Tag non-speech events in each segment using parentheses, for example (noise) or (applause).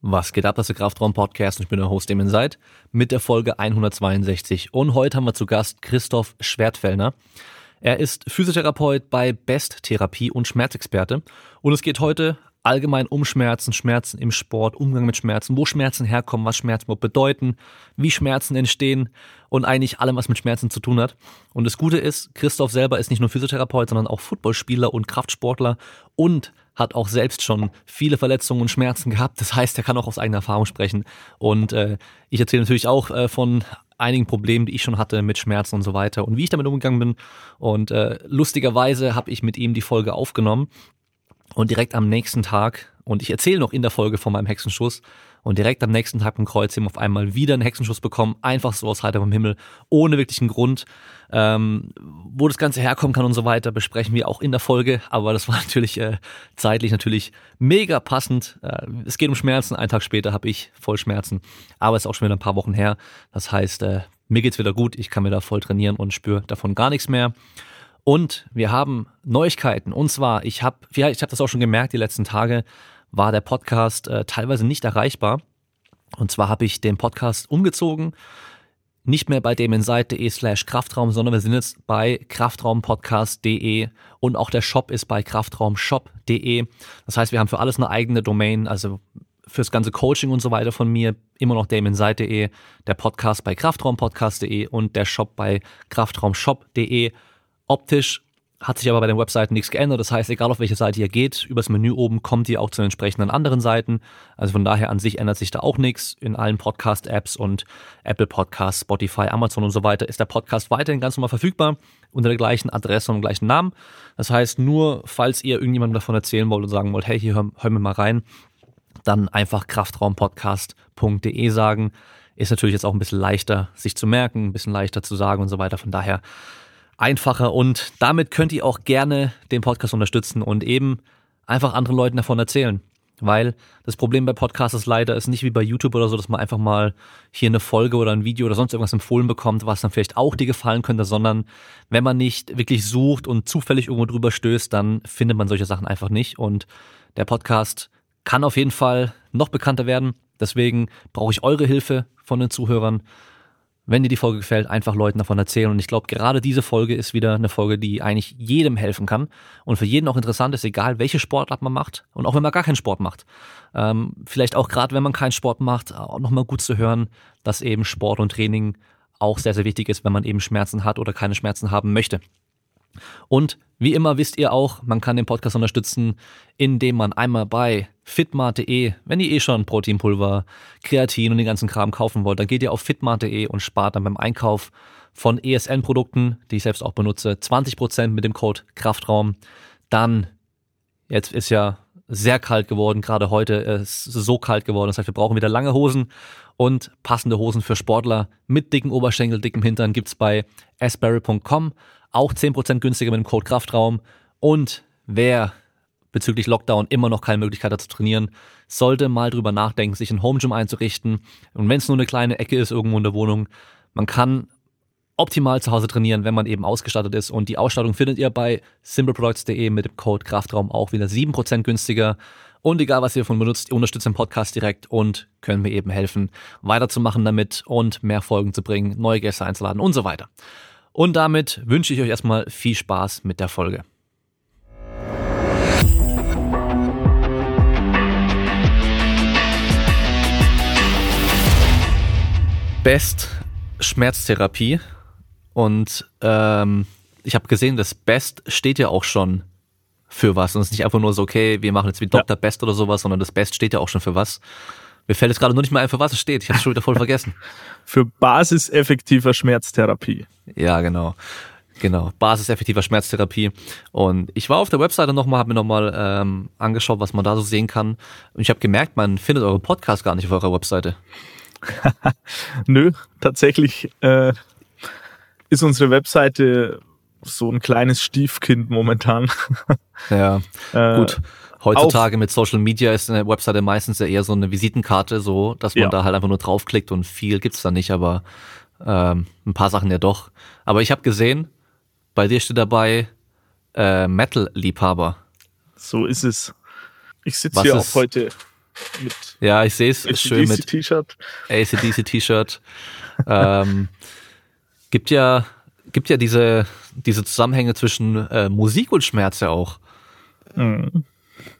Was geht ab, das ist der Kraftraum-Podcast und ich bin der Host Damon Seid mit der Folge 162. Und heute haben wir zu Gast Christoph Schwertfellner. Er ist Physiotherapeut bei Best Therapie und Schmerzexperte. Und es geht heute allgemein um Schmerzen, Schmerzen im Sport, Umgang mit Schmerzen, wo Schmerzen herkommen, was Schmerzen bedeuten, wie Schmerzen entstehen und eigentlich allem, was mit Schmerzen zu tun hat. Und das Gute ist, Christoph selber ist nicht nur Physiotherapeut, sondern auch Footballspieler und Kraftsportler und hat auch selbst schon viele Verletzungen und Schmerzen gehabt. Das heißt, er kann auch aus eigener Erfahrung sprechen. Und äh, ich erzähle natürlich auch äh, von einigen Problemen, die ich schon hatte mit Schmerzen und so weiter und wie ich damit umgegangen bin. Und äh, lustigerweise habe ich mit ihm die Folge aufgenommen und direkt am nächsten Tag, und ich erzähle noch in der Folge von meinem Hexenschuss, und direkt am nächsten Tag im Kreuzheben auf einmal wieder einen Hexenschuss bekommen, einfach so aus heiterem Himmel, ohne wirklichen Grund. Ähm, wo das Ganze herkommen kann und so weiter, besprechen wir auch in der Folge, aber das war (laughs) natürlich äh, zeitlich natürlich mega passend. Äh, es geht um Schmerzen, einen Tag später habe ich voll Schmerzen, aber es ist auch schon wieder ein paar Wochen her. Das heißt, äh, mir geht's wieder gut, ich kann wieder voll trainieren und spüre davon gar nichts mehr. Und wir haben Neuigkeiten. Und zwar, ich habe, ja, ich habe das auch schon gemerkt, die letzten Tage war der Podcast äh, teilweise nicht erreichbar. Und zwar habe ich den Podcast umgezogen, nicht mehr bei demenseite.de slash Kraftraum, sondern wir sind jetzt bei kraftraumpodcast.de und auch der Shop ist bei kraftraumshop.de. Das heißt, wir haben für alles eine eigene Domain, also fürs ganze Coaching und so weiter von mir immer noch demenseite.de, der Podcast bei kraftraumpodcast.de und der Shop bei kraftraumshop.de. Optisch hat sich aber bei den Webseiten nichts geändert. Das heißt, egal auf welche Seite ihr geht, übers Menü oben kommt ihr auch zu den entsprechenden anderen Seiten. Also von daher an sich ändert sich da auch nichts. In allen Podcast-Apps und Apple Podcasts, Spotify, Amazon und so weiter ist der Podcast weiterhin ganz normal verfügbar unter der gleichen Adresse und dem gleichen Namen. Das heißt, nur falls ihr irgendjemandem davon erzählen wollt und sagen wollt, hey, hier hör, hör mir mal rein, dann einfach kraftraumpodcast.de sagen. Ist natürlich jetzt auch ein bisschen leichter, sich zu merken, ein bisschen leichter zu sagen und so weiter. Von daher einfacher und damit könnt ihr auch gerne den Podcast unterstützen und eben einfach anderen Leuten davon erzählen. Weil das Problem bei Podcasts ist leider ist nicht wie bei YouTube oder so, dass man einfach mal hier eine Folge oder ein Video oder sonst irgendwas empfohlen bekommt, was dann vielleicht auch dir gefallen könnte, sondern wenn man nicht wirklich sucht und zufällig irgendwo drüber stößt, dann findet man solche Sachen einfach nicht. Und der Podcast kann auf jeden Fall noch bekannter werden. Deswegen brauche ich eure Hilfe von den Zuhörern wenn dir die Folge gefällt, einfach Leuten davon erzählen. Und ich glaube, gerade diese Folge ist wieder eine Folge, die eigentlich jedem helfen kann und für jeden auch interessant ist, egal welche Sportart man macht und auch wenn man gar keinen Sport macht. Ähm, vielleicht auch gerade, wenn man keinen Sport macht, auch nochmal gut zu hören, dass eben Sport und Training auch sehr, sehr wichtig ist, wenn man eben Schmerzen hat oder keine Schmerzen haben möchte. Und wie immer wisst ihr auch, man kann den Podcast unterstützen, indem man einmal bei fitmart.de, wenn ihr eh schon Proteinpulver, Kreatin und den ganzen Kram kaufen wollt, dann geht ihr auf fitmart.de und spart dann beim Einkauf von ESN-Produkten, die ich selbst auch benutze, 20% mit dem Code Kraftraum. Dann, jetzt ist ja sehr kalt geworden, gerade heute ist es so kalt geworden, das heißt, wir brauchen wieder lange Hosen und passende Hosen für Sportler mit dicken Oberschenkel, dickem Hintern gibt's bei asbury.com. Auch 10% günstiger mit dem Code Kraftraum. Und wer bezüglich Lockdown immer noch keine Möglichkeit hat zu trainieren, sollte mal drüber nachdenken, sich ein Home Gym einzurichten. Und wenn es nur eine kleine Ecke ist irgendwo in der Wohnung, man kann optimal zu Hause trainieren, wenn man eben ausgestattet ist. Und die Ausstattung findet ihr bei simpleproducts.de mit dem Code Kraftraum auch wieder 7% günstiger. Und egal, was ihr davon benutzt, ihr unterstützt den Podcast direkt und können mir eben helfen, weiterzumachen damit und mehr Folgen zu bringen, neue Gäste einzuladen und so weiter. Und damit wünsche ich euch erstmal viel Spaß mit der Folge. Best Schmerztherapie und ähm, ich habe gesehen, das Best steht ja auch schon für was und es ist nicht einfach nur so, okay, wir machen jetzt wie Dr. Ja. Best oder sowas, sondern das Best steht ja auch schon für was. Mir fällt jetzt gerade nur nicht mehr ein, für was es steht. Ich habe es schon wieder voll (laughs) vergessen. Für basiseffektiver Schmerztherapie. Ja, genau. Genau, basiseffektiver Schmerztherapie. Und ich war auf der Webseite nochmal, habe mir nochmal ähm, angeschaut, was man da so sehen kann. Und ich habe gemerkt, man findet euren Podcast gar nicht auf eurer Webseite. (laughs) Nö, tatsächlich äh, ist unsere Webseite so ein kleines Stiefkind momentan. (laughs) ja, äh, gut. Heutzutage mit Social Media ist eine Webseite meistens ja eher so eine Visitenkarte, so dass man ja. da halt einfach nur draufklickt und viel gibt's da nicht, aber ähm, ein paar Sachen ja doch. Aber ich habe gesehen, bei dir steht dabei äh, Metal-Liebhaber. So ist es. Ich sitze hier auch heute mit Ja, ich sehe es schön mit T-Shirt. ACDC T-Shirt. (laughs) ähm, gibt ja gibt ja diese diese Zusammenhänge zwischen äh, Musik und Schmerz ja auch, Mhm.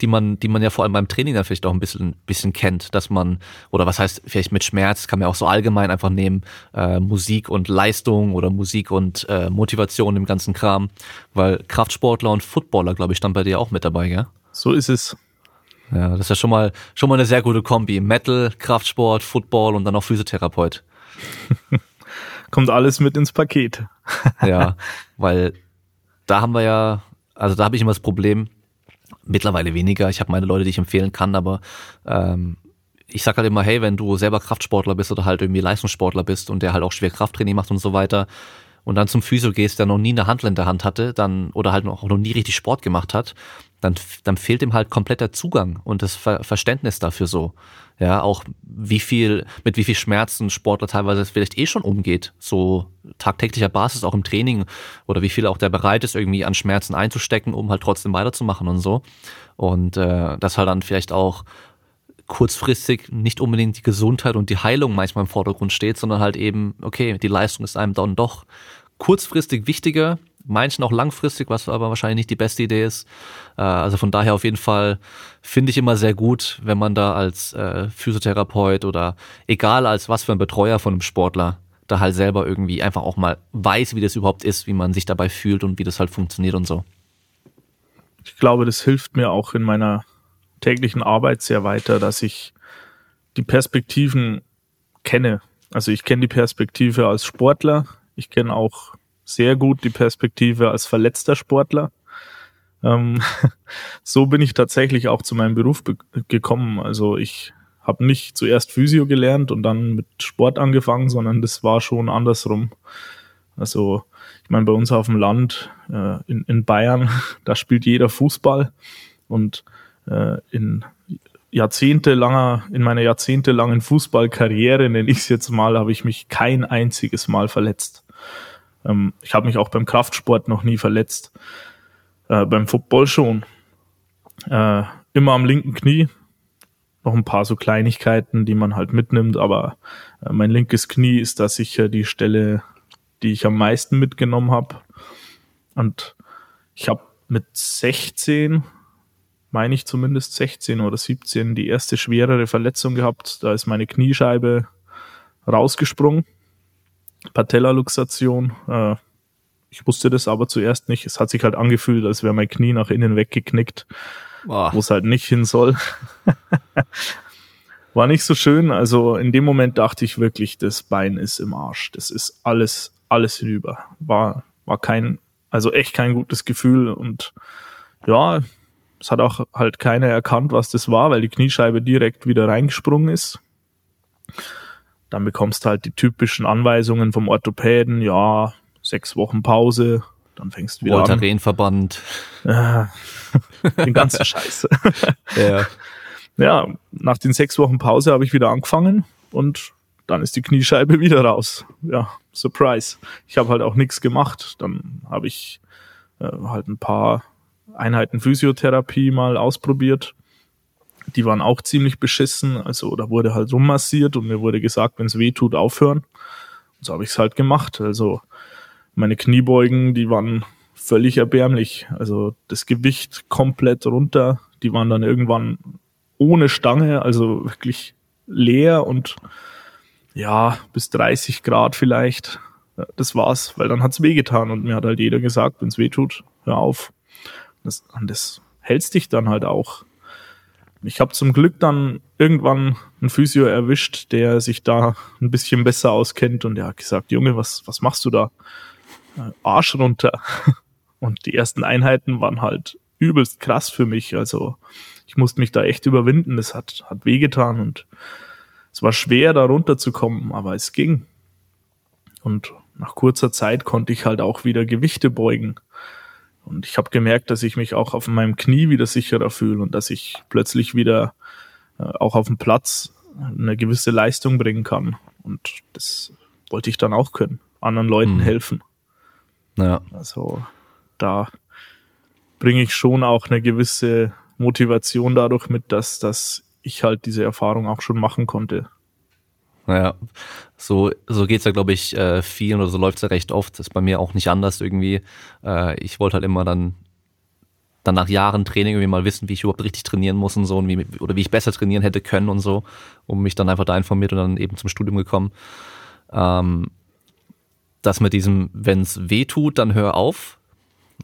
die man die man ja vor allem beim Training dann vielleicht auch ein bisschen bisschen kennt, dass man oder was heißt vielleicht mit Schmerz kann man auch so allgemein einfach nehmen äh, Musik und Leistung oder Musik und äh, Motivation im ganzen Kram, weil Kraftsportler und Footballer glaube ich stand bei dir auch mit dabei, gell? So ist es. Ja, das ist ja schon mal schon mal eine sehr gute Kombi. Metal, Kraftsport, Football und dann noch Physiotherapeut. (laughs) Kommt alles mit ins Paket. (laughs) Ja, weil da haben wir ja, also da habe ich immer das Problem, mittlerweile weniger. Ich habe meine Leute, die ich empfehlen kann, aber ähm, ich sag halt immer, hey, wenn du selber Kraftsportler bist oder halt irgendwie Leistungssportler bist und der halt auch schwer Krafttraining macht und so weiter und dann zum Physio gehst, der noch nie eine Handel in der Hand hatte, dann oder halt auch noch nie richtig Sport gemacht hat, dann, dann fehlt ihm halt komplett der Zugang und das Ver Verständnis dafür so. Ja, auch wie viel, mit wie viel Schmerzen Sportler teilweise vielleicht eh schon umgeht, so tagtäglicher Basis auch im Training oder wie viel auch der bereit ist, irgendwie an Schmerzen einzustecken, um halt trotzdem weiterzumachen und so. Und äh, das halt dann vielleicht auch kurzfristig nicht unbedingt die Gesundheit und die Heilung manchmal im Vordergrund steht, sondern halt eben, okay, die Leistung ist einem dann doch kurzfristig wichtiger, manchen auch langfristig, was aber wahrscheinlich nicht die beste Idee ist. Äh, also von daher auf jeden Fall finde ich immer sehr gut, wenn man da als äh, Physiotherapeut oder egal als was für ein Betreuer von einem Sportler da halt selber irgendwie einfach auch mal weiß, wie das überhaupt ist, wie man sich dabei fühlt und wie das halt funktioniert und so. Ich glaube, das hilft mir auch in meiner täglichen Arbeit sehr weiter, dass ich die Perspektiven kenne. Also ich kenne die Perspektive als Sportler, ich kenne auch sehr gut die Perspektive als verletzter Sportler. Ähm, (laughs) so bin ich tatsächlich auch zu meinem Beruf gekommen. Also ich habe nicht zuerst Physio gelernt und dann mit Sport angefangen, sondern das war schon andersrum. Also ich meine, bei uns auf dem Land äh, in, in Bayern, (laughs) da spielt jeder Fußball und äh, in jahrzehntelanger, in meiner jahrzehntelangen Fußballkarriere, nenne ich es jetzt mal, habe ich mich kein einziges Mal verletzt. Ähm, ich habe mich auch beim Kraftsport noch nie verletzt. Äh, beim Football schon. Äh, immer am linken Knie. Noch ein paar so Kleinigkeiten, die man halt mitnimmt, aber äh, mein linkes Knie ist da sicher die Stelle, die ich am meisten mitgenommen habe. Und ich habe mit 16 meine ich zumindest 16 oder 17, die erste schwerere Verletzung gehabt. Da ist meine Kniescheibe rausgesprungen. Patellaluxation. Äh, ich wusste das aber zuerst nicht. Es hat sich halt angefühlt, als wäre mein Knie nach innen weggeknickt, wo es halt nicht hin soll. (laughs) War nicht so schön. Also in dem Moment dachte ich wirklich, das Bein ist im Arsch. Das ist alles, alles hinüber. War, war kein, also echt kein gutes Gefühl und ja, es hat auch halt keiner erkannt, was das war, weil die Kniescheibe direkt wieder reingesprungen ist. Dann bekommst du halt die typischen Anweisungen vom Orthopäden, ja, sechs Wochen Pause, dann fängst du wieder an. Voltarenverband. Ja, den ganzen (laughs) Scheiß. Ja. Ja, nach den sechs Wochen Pause habe ich wieder angefangen und dann ist die Kniescheibe wieder raus. Ja, Surprise. Ich habe halt auch nichts gemacht. Dann habe ich äh, halt ein paar Einheiten Physiotherapie mal ausprobiert. Die waren auch ziemlich beschissen. Also da wurde halt rummassiert und mir wurde gesagt, wenn es weh tut, aufhören. Und so habe ich es halt gemacht. Also meine Kniebeugen, die waren völlig erbärmlich. Also das Gewicht komplett runter. Die waren dann irgendwann ohne Stange, also wirklich leer und ja, bis 30 Grad vielleicht. Das war's, weil dann hat's wehgetan und mir hat halt jeder gesagt, wenn's weh tut, hör auf. Das, und das hältst dich dann halt auch. Ich habe zum Glück dann irgendwann einen Physio erwischt, der sich da ein bisschen besser auskennt und der hat gesagt, Junge, was, was machst du da? Äh, Arsch runter. (laughs) Und die ersten Einheiten waren halt übelst krass für mich. Also ich musste mich da echt überwinden. Das hat, hat wehgetan und es war schwer, da runterzukommen, aber es ging. Und nach kurzer Zeit konnte ich halt auch wieder Gewichte beugen. Und ich habe gemerkt, dass ich mich auch auf meinem Knie wieder sicherer fühle und dass ich plötzlich wieder äh, auch auf dem Platz eine gewisse Leistung bringen kann. Und das wollte ich dann auch können, anderen Leuten Mhm. helfen. Ja. Also da bringe ich schon auch eine gewisse Motivation dadurch mit, dass, dass ich halt diese Erfahrung auch schon machen konnte. Naja, so, so geht's ja, glaube ich, äh, vielen oder so läuft's ja recht oft. Ist bei mir auch nicht anders irgendwie. Äh, ich wollte halt immer dann, dann nach Jahren Training irgendwie mal wissen, wie ich überhaupt richtig trainieren muss und so und wie, oder wie ich besser trainieren hätte können und so, um mich dann einfach da informiert und dann eben zum Studium gekommen. Ähm, das mit diesem, wenn's weh tut, dann hör auf,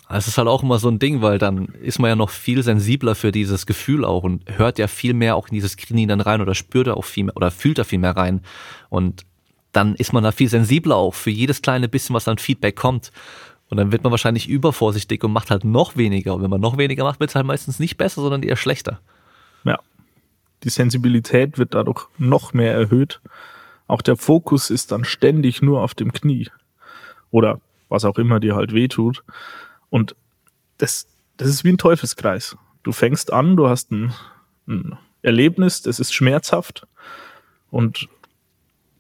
es ist halt auch immer so ein Ding, weil dann ist man ja noch viel sensibler für dieses Gefühl auch und hört ja viel mehr auch in dieses Knie dann rein oder spürt da auch viel mehr oder fühlt da viel mehr rein. Und dann ist man da viel sensibler auch für jedes kleine bisschen, was dann Feedback kommt. Und dann wird man wahrscheinlich übervorsichtig und macht halt noch weniger. Und wenn man noch weniger macht, wird es halt meistens nicht besser, sondern eher schlechter. Ja. Die Sensibilität wird dadurch noch mehr erhöht. Auch der Fokus ist dann ständig nur auf dem Knie. Oder was auch immer dir halt wehtut. Und das, das ist wie ein Teufelskreis. Du fängst an, du hast ein, ein Erlebnis, das ist schmerzhaft und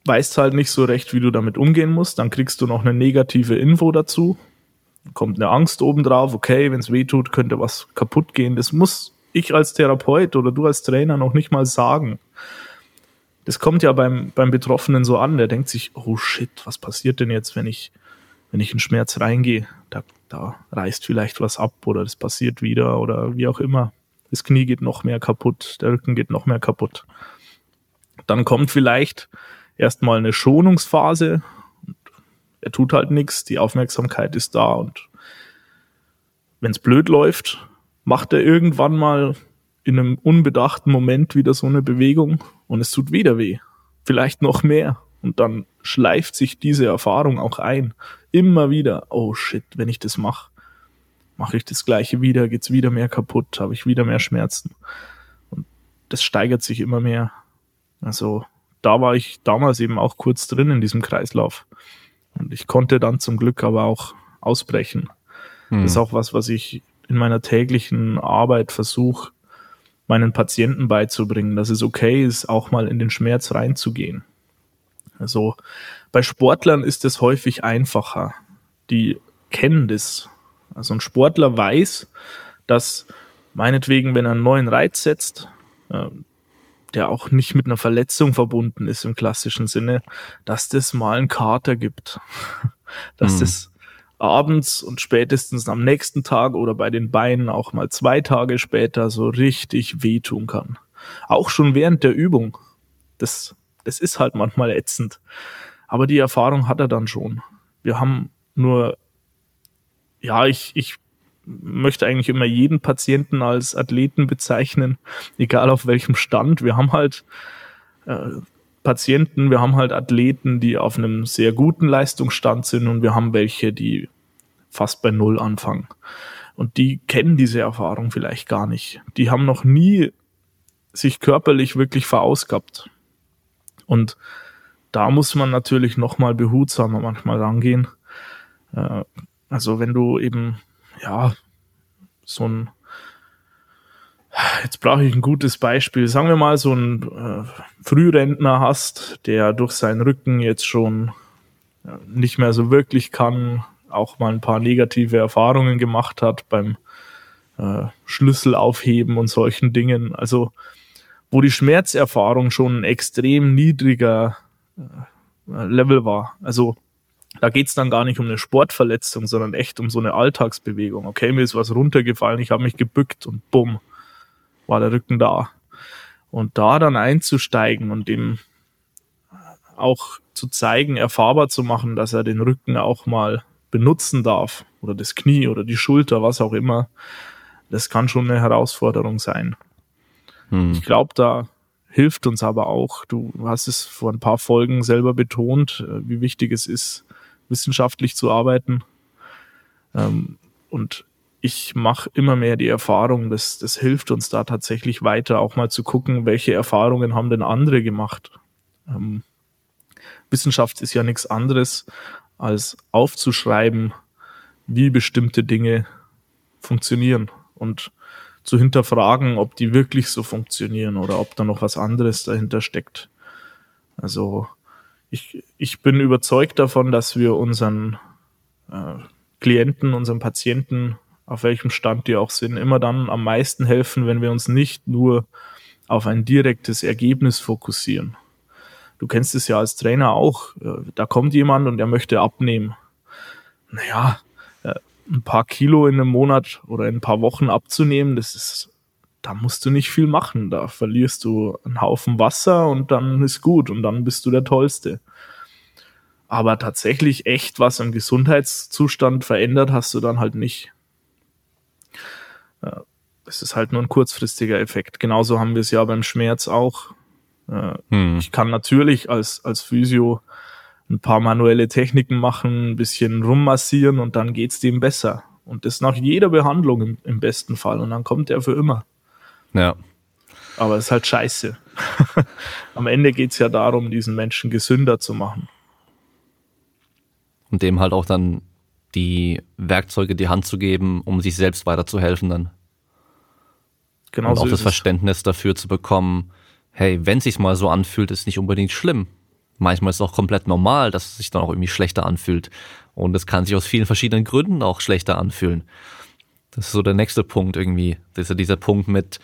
weißt halt nicht so recht, wie du damit umgehen musst. Dann kriegst du noch eine negative Info dazu. Kommt eine Angst obendrauf, okay, wenn es weh tut, könnte was kaputt gehen. Das muss ich als Therapeut oder du als Trainer noch nicht mal sagen. Das kommt ja beim, beim Betroffenen so an, der denkt sich, oh shit, was passiert denn jetzt, wenn ich, wenn ich in Schmerz reingehe? Da da reißt vielleicht was ab oder das passiert wieder oder wie auch immer. Das Knie geht noch mehr kaputt, der Rücken geht noch mehr kaputt. Dann kommt vielleicht erstmal eine Schonungsphase. Er tut halt nichts, die Aufmerksamkeit ist da und wenn es blöd läuft, macht er irgendwann mal in einem unbedachten Moment wieder so eine Bewegung und es tut wieder weh. Vielleicht noch mehr. Und dann schleift sich diese Erfahrung auch ein. Immer wieder, oh shit, wenn ich das mache, mache ich das gleiche wieder, geht's wieder mehr kaputt, habe ich wieder mehr Schmerzen. Und das steigert sich immer mehr. Also da war ich damals eben auch kurz drin in diesem Kreislauf. Und ich konnte dann zum Glück aber auch ausbrechen. Hm. Das ist auch was, was ich in meiner täglichen Arbeit versuche, meinen Patienten beizubringen, dass es okay ist, auch mal in den Schmerz reinzugehen. Also bei Sportlern ist es häufig einfacher. Die kennen das. Also ein Sportler weiß, dass meinetwegen, wenn er einen neuen Reiz setzt, äh, der auch nicht mit einer Verletzung verbunden ist im klassischen Sinne, dass das mal einen Kater gibt. (laughs) dass mhm. das abends und spätestens am nächsten Tag oder bei den Beinen auch mal zwei Tage später so richtig wehtun kann. Auch schon während der Übung. Das das ist halt manchmal ätzend. Aber die Erfahrung hat er dann schon. Wir haben nur, ja, ich, ich möchte eigentlich immer jeden Patienten als Athleten bezeichnen, egal auf welchem Stand. Wir haben halt äh, Patienten, wir haben halt Athleten, die auf einem sehr guten Leistungsstand sind und wir haben welche, die fast bei Null anfangen. Und die kennen diese Erfahrung vielleicht gar nicht. Die haben noch nie sich körperlich wirklich verausgabt. Und da muss man natürlich nochmal behutsamer manchmal rangehen. Äh, also wenn du eben, ja, so ein, jetzt brauche ich ein gutes Beispiel, sagen wir mal so ein äh, Frührentner hast, der durch seinen Rücken jetzt schon äh, nicht mehr so wirklich kann, auch mal ein paar negative Erfahrungen gemacht hat beim Schlüssel aufheben und solchen Dingen. Also wo die Schmerzerfahrung schon ein extrem niedriger äh, Level war. Also da geht's dann gar nicht um eine Sportverletzung, sondern echt um so eine Alltagsbewegung. Okay, mir ist was runtergefallen, ich habe mich gebückt und bumm, war der Rücken da. Und da dann einzusteigen und dem auch zu zeigen, erfahrbar zu machen, dass er den Rücken auch mal benutzen darf oder das Knie oder die Schulter, was auch immer, das kann schon eine Herausforderung sein. Hm. Ich glaube, da hilft uns aber auch, du hast es vor ein paar Folgen selber betont, äh, wie wichtig es ist, wissenschaftlich zu arbeiten. Ähm, und ich mache immer mehr die Erfahrung, dass das hilft uns da tatsächlich weiter, auch mal zu gucken, welche Erfahrungen haben denn andere gemacht. Ähm, Wissenschaft ist ja nichts anderes, als aufzuschreiben, wie bestimmte Dinge funktionieren. Und zu hinterfragen, ob die wirklich so funktionieren oder ob da noch was anderes dahinter steckt. Also ich, ich bin überzeugt davon, dass wir unseren äh, Klienten, unseren Patienten, auf welchem Stand die auch sind, immer dann am meisten helfen, wenn wir uns nicht nur auf ein direktes Ergebnis fokussieren. Du kennst es ja als Trainer auch. Äh, da kommt jemand und er möchte abnehmen. Naja, ein paar Kilo in einem Monat oder in ein paar Wochen abzunehmen, das ist, da musst du nicht viel machen. Da verlierst du einen Haufen Wasser und dann ist gut und dann bist du der Tollste. Aber tatsächlich echt was im Gesundheitszustand verändert hast du dann halt nicht. Das ist halt nur ein kurzfristiger Effekt. Genauso haben wir es ja beim Schmerz auch. Hm. Ich kann natürlich als, als Physio ein paar manuelle Techniken machen, ein bisschen rummassieren und dann geht's dem besser. Und das nach jeder Behandlung im, im besten Fall. Und dann kommt er für immer. Ja. Aber es ist halt scheiße. (laughs) Am Ende geht's ja darum, diesen Menschen gesünder zu machen. Und dem halt auch dann die Werkzeuge die Hand zu geben, um sich selbst weiterzuhelfen dann. Genau und auch das Verständnis dafür zu bekommen, hey, wenn sich's mal so anfühlt, ist nicht unbedingt schlimm. Manchmal ist es auch komplett normal, dass es sich dann auch irgendwie schlechter anfühlt. Und es kann sich aus vielen verschiedenen Gründen auch schlechter anfühlen. Das ist so der nächste Punkt irgendwie. Das ist ja dieser Punkt mit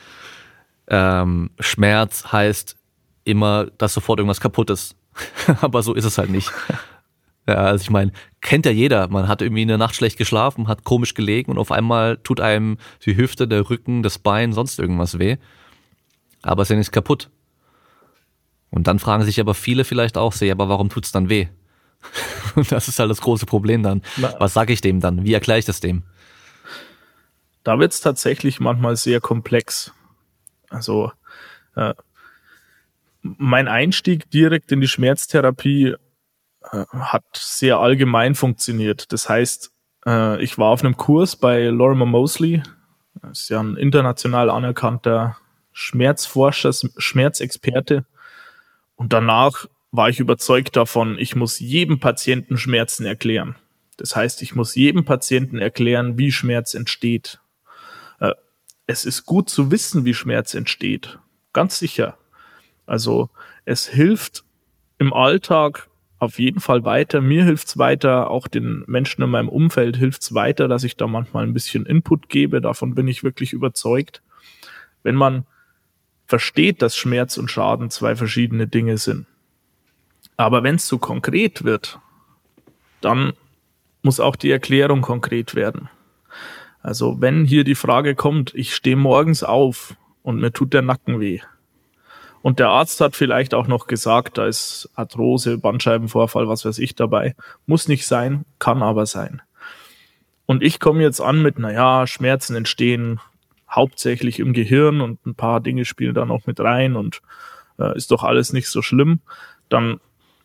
ähm, Schmerz heißt immer, dass sofort irgendwas kaputt ist. (laughs) Aber so ist es halt nicht. (laughs) Ja, also ich meine, kennt ja jeder. Man hat irgendwie eine Nacht schlecht geschlafen, hat komisch gelegen und auf einmal tut einem die Hüfte, der Rücken, das Bein, sonst irgendwas weh. Aber es ist ja nichts kaputt. Und dann fragen sich aber viele vielleicht auch, ja, aber warum tut's dann weh? (laughs) das ist halt das große Problem dann. Was sage ich dem dann? Wie erkläre ich das dem? Da wird's tatsächlich manchmal sehr komplex. Also äh, mein Einstieg direkt in die Schmerztherapie äh, hat sehr allgemein funktioniert. Das heißt, äh, ich war auf einem Kurs bei Lorimer Mosley, das ist ja ein international anerkannter Schmerzforscher, Schmerzexperte. Und danach war ich überzeugt davon, ich muss jedem Patienten Schmerzen erklären. Das heißt, ich muss jedem Patienten erklären, wie Schmerz entsteht. Äh, es ist gut zu wissen, wie Schmerz entsteht. Ganz sicher. Also es hilft im Alltag auf jeden Fall weiter. Mir hilft's weiter, auch den Menschen in meinem Umfeld hilft's weiter, dass ich da manchmal ein bisschen Input gebe. Davon bin ich wirklich überzeugt. Wenn man versteht, dass Schmerz und Schaden zwei verschiedene Dinge sind. Aber wenn es zu konkret wird, dann muss auch die Erklärung konkret werden. Also wenn hier die Frage kommt, ich stehe morgens auf und mir tut der Nacken weh. Und der Arzt hat vielleicht auch noch gesagt, da ist Arthrose, Bandscheibenvorfall, was weiß ich dabei. Muss nicht sein, kann aber sein. Und ich komme jetzt an mit, naja, Schmerzen entstehen hauptsächlich im Gehirn und ein paar Dinge spielen da noch mit rein und äh, ist doch alles nicht so schlimm, dann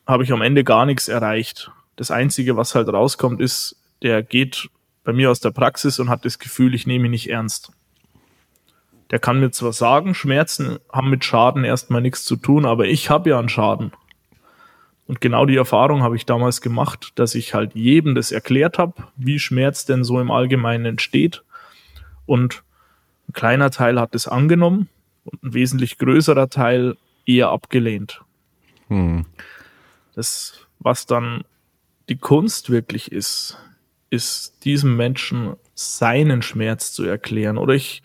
habe ich am Ende gar nichts erreicht. Das Einzige, was halt rauskommt, ist, der geht bei mir aus der Praxis und hat das Gefühl, ich nehme ihn nicht ernst. Der kann mir zwar sagen, Schmerzen haben mit Schaden erstmal nichts zu tun, aber ich habe ja einen Schaden. Und genau die Erfahrung habe ich damals gemacht, dass ich halt jedem das erklärt habe, wie Schmerz denn so im Allgemeinen entsteht. Und ein kleiner Teil hat es angenommen und ein wesentlich größerer Teil eher abgelehnt. Hm. Das, was dann die Kunst wirklich ist, ist diesem Menschen seinen Schmerz zu erklären. Oder ich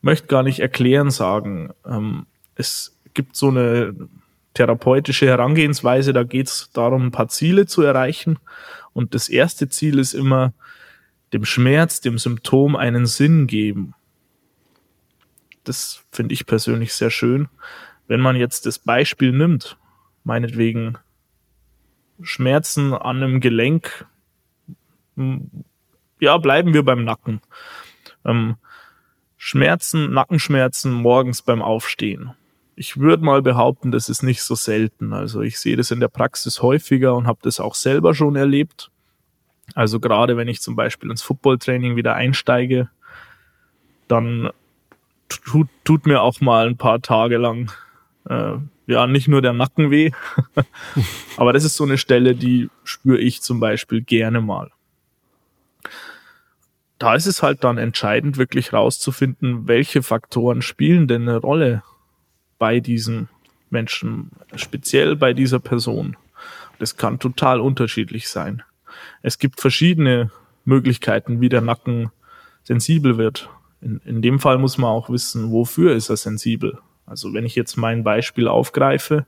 möchte gar nicht erklären sagen. Ähm, es gibt so eine therapeutische Herangehensweise, da geht es darum, ein paar Ziele zu erreichen. Und das erste Ziel ist immer, dem Schmerz, dem Symptom einen Sinn geben. Das finde ich persönlich sehr schön. Wenn man jetzt das Beispiel nimmt, meinetwegen Schmerzen an einem Gelenk, ja, bleiben wir beim Nacken. Ähm, Schmerzen, Nackenschmerzen morgens beim Aufstehen. Ich würde mal behaupten, das ist nicht so selten. Also ich sehe das in der Praxis häufiger und habe das auch selber schon erlebt. Also gerade wenn ich zum Beispiel ins Footballtraining wieder einsteige, dann tut, tut mir auch mal ein paar Tage lang äh, ja nicht nur der Nacken weh, (laughs) aber das ist so eine Stelle, die spüre ich zum Beispiel gerne mal. Da ist es halt dann entscheidend, wirklich rauszufinden, welche Faktoren spielen denn eine Rolle bei diesem Menschen, speziell bei dieser Person. Das kann total unterschiedlich sein. Es gibt verschiedene Möglichkeiten, wie der Nacken sensibel wird. In, in dem Fall muss man auch wissen, wofür ist er sensibel. Also wenn ich jetzt mein Beispiel aufgreife,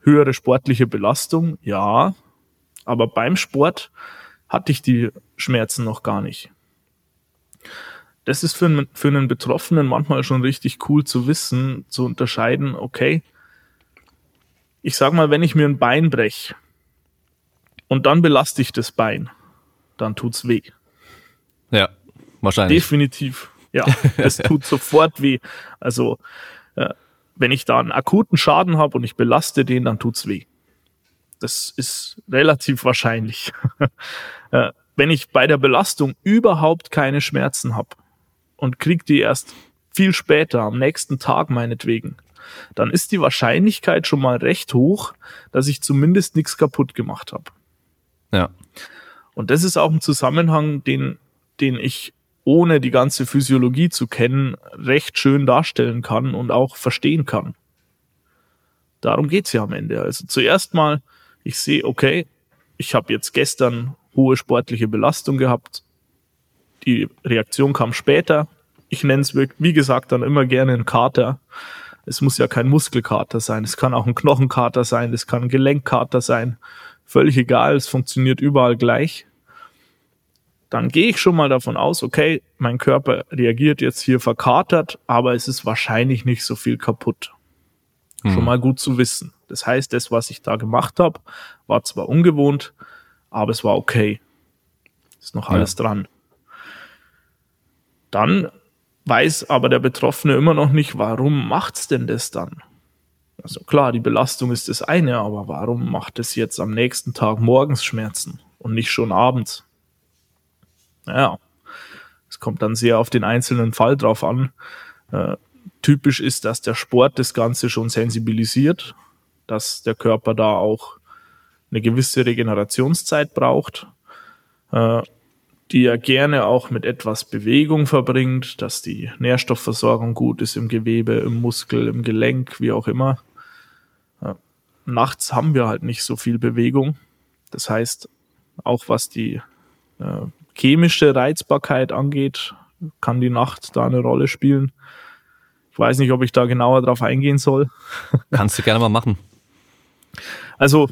höhere sportliche Belastung, ja, aber beim Sport hatte ich die Schmerzen noch gar nicht. Das ist für für einen Betroffenen manchmal schon richtig cool zu wissen, zu unterscheiden, okay, ich sag mal, wenn ich mir ein Bein brech und dann belaste ich das Bein, dann tut's weh. Ja, wahrscheinlich. Definitiv. Ja, es tut (laughs) sofort weh. Also, äh, wenn ich da einen akuten Schaden habe und ich belaste den, dann tut's weh. Das ist relativ wahrscheinlich. (laughs) äh, wenn ich bei der Belastung überhaupt keine Schmerzen habe und krieg die erst viel später, am nächsten Tag meinetwegen, dann ist die Wahrscheinlichkeit schon mal recht hoch, dass ich zumindest nichts kaputt gemacht habe. Ja. Und das ist auch ein Zusammenhang, den, den ich ohne die ganze Physiologie zu kennen, recht schön darstellen kann und auch verstehen kann. Darum geht's ja am Ende. Also zuerst mal, ich sehe, okay, ich habe jetzt gestern hohe sportliche Belastung gehabt. Die Reaktion kam später. Ich nenne es, wie gesagt, dann immer gerne einen Kater. Es muss ja kein Muskelkater sein. Es kann auch ein Knochenkater sein. Es kann ein Gelenkkater sein. Völlig egal. Es funktioniert überall gleich dann gehe ich schon mal davon aus, okay, mein Körper reagiert jetzt hier verkatert, aber es ist wahrscheinlich nicht so viel kaputt. Mhm. Schon mal gut zu wissen. Das heißt, das, was ich da gemacht habe, war zwar ungewohnt, aber es war okay. Ist noch alles ja. dran. Dann weiß aber der Betroffene immer noch nicht, warum macht's denn das dann? Also klar, die Belastung ist das eine, aber warum macht es jetzt am nächsten Tag morgens Schmerzen und nicht schon abends? Ja, es kommt dann sehr auf den einzelnen Fall drauf an. Äh, typisch ist, dass der Sport das Ganze schon sensibilisiert, dass der Körper da auch eine gewisse Regenerationszeit braucht, äh, die er gerne auch mit etwas Bewegung verbringt, dass die Nährstoffversorgung gut ist im Gewebe, im Muskel, im Gelenk, wie auch immer. Äh, nachts haben wir halt nicht so viel Bewegung. Das heißt, auch was die äh, chemische Reizbarkeit angeht, kann die Nacht da eine Rolle spielen. Ich weiß nicht, ob ich da genauer drauf eingehen soll. (laughs) Kannst du gerne mal machen. Also,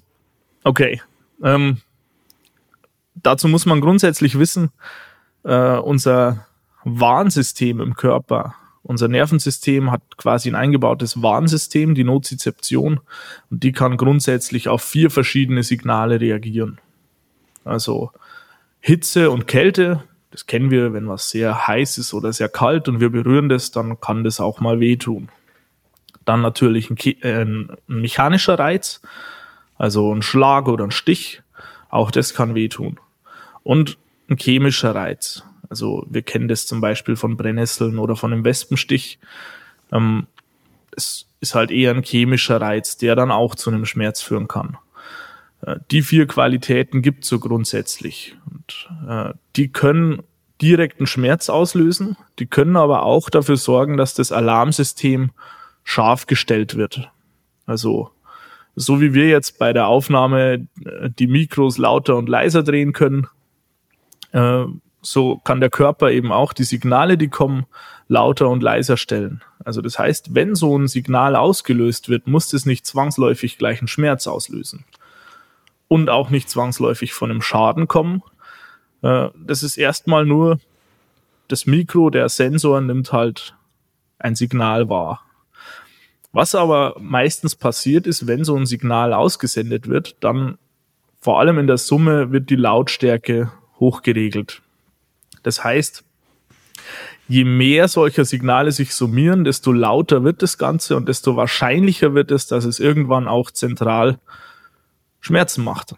okay. Ähm, dazu muss man grundsätzlich wissen, äh, unser Warnsystem im Körper, unser Nervensystem hat quasi ein eingebautes Warnsystem, die Nozizeption, und die kann grundsätzlich auf vier verschiedene Signale reagieren. Also Hitze und Kälte, das kennen wir, wenn was sehr heiß ist oder sehr kalt und wir berühren das, dann kann das auch mal wehtun. Dann natürlich ein, äh, ein, mechanischer Reiz, also ein Schlag oder ein Stich, auch das kann wehtun. Und ein chemischer Reiz, also wir kennen das zum Beispiel von Brennnesseln oder von einem Wespenstich. Ähm, es ist halt eher ein chemischer Reiz, der dann auch zu einem Schmerz führen kann. Äh, die vier Qualitäten gibt so grundsätzlich. Und äh, die können direkten Schmerz auslösen, die können aber auch dafür sorgen, dass das Alarmsystem scharf gestellt wird. Also so wie wir jetzt bei der Aufnahme äh, die Mikros lauter und leiser drehen können, so kann der Körper eben auch die Signale, die kommen, lauter und leiser stellen. Also das heißt, wenn so ein Signal ausgelöst wird, muss es nicht zwangsläufig gleich einen Schmerz auslösen und auch nicht zwangsläufig von einem Schaden kommen. Äh, das ist erstmal nur das Mikro, der Sensor nimmt halt ein Signal wahr. Was aber meistens passiert ist, wenn so ein Signal ausgesendet wird, dann vor allem in der Summe wird die Lautstärke hochgeregelt. Das heißt, je mehr solcher Signale sich summieren, desto lauter wird das Ganze und desto wahrscheinlicher wird es, dass es irgendwann auch zentral Schmerzen macht.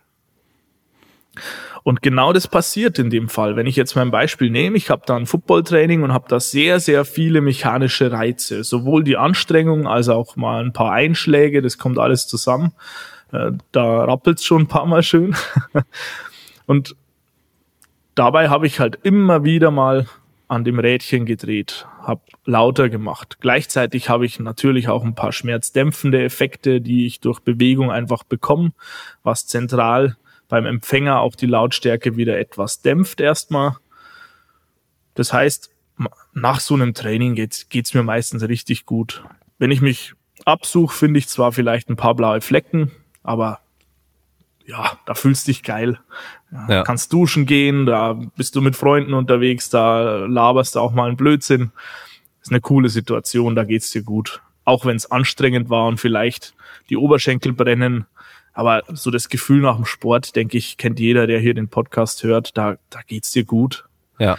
Und genau das passiert in dem Fall. Wenn ich jetzt mein Beispiel nehme, ich habe da ein Footballtraining und habe da sehr, sehr viele mechanische Reize. Sowohl die Anstrengung als auch mal ein paar Einschläge, das kommt alles zusammen. Äh, da rappelt's schon ein paar Mal schön. (laughs) und dabei habe ich halt immer wieder mal an dem Rädchen gedreht, habe lauter gemacht. Gleichzeitig habe ich natürlich auch ein paar schmerzdämpfende Effekte, die ich durch Bewegung einfach bekomme, was zentral beim Empfänger auch die Lautstärke wieder etwas dämpft erstmal. Das heißt, nach so einem Training geht's, geht's mir meistens richtig gut. wenn ich mich absuche, finde ich zwar vielleicht ein paar blaue Flecken, aber ja, da fühlst dich geil. Ja, ja. Kannst duschen gehen, da bist du mit Freunden unterwegs, da laberst du auch mal einen Blödsinn. Ist eine coole Situation, da geht's dir gut. Auch wenn es anstrengend war und vielleicht die Oberschenkel brennen. Aber so das Gefühl nach dem Sport, denke ich, kennt jeder, der hier den Podcast hört, da, da geht's dir gut. Ja.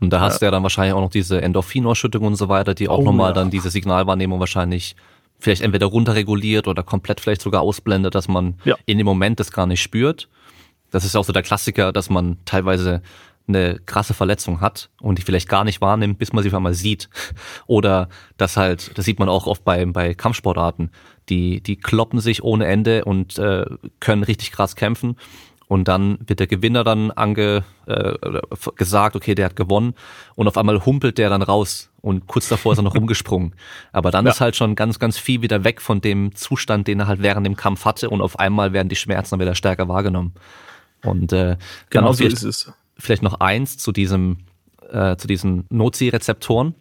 Und da hast ja. du ja dann wahrscheinlich auch noch diese Endorphinausschüttung und so weiter, die auch oh, nochmal ja. dann diese Signalwahrnehmung wahrscheinlich vielleicht entweder runterreguliert oder komplett vielleicht sogar ausblendet, dass man ja. in dem Moment das gar nicht spürt. Das ist auch so der Klassiker, dass man teilweise eine krasse Verletzung hat und die vielleicht gar nicht wahrnimmt, bis man sie auf einmal sieht. Oder das halt, das sieht man auch oft bei, bei Kampfsportarten. Die, die kloppen sich ohne Ende und äh, können richtig krass kämpfen. Und dann wird der Gewinner dann ange, äh, gesagt, okay, der hat gewonnen. Und auf einmal humpelt der dann raus und kurz davor ist er noch (laughs) rumgesprungen. Aber dann ja. ist halt schon ganz, ganz viel wieder weg von dem Zustand, den er halt während dem Kampf hatte. Und auf einmal werden die Schmerzen dann wieder stärker wahrgenommen. Und äh, genau so ist es. Vielleicht noch eins zu diesem, äh, zu diesen Nozi-Rezeptoren.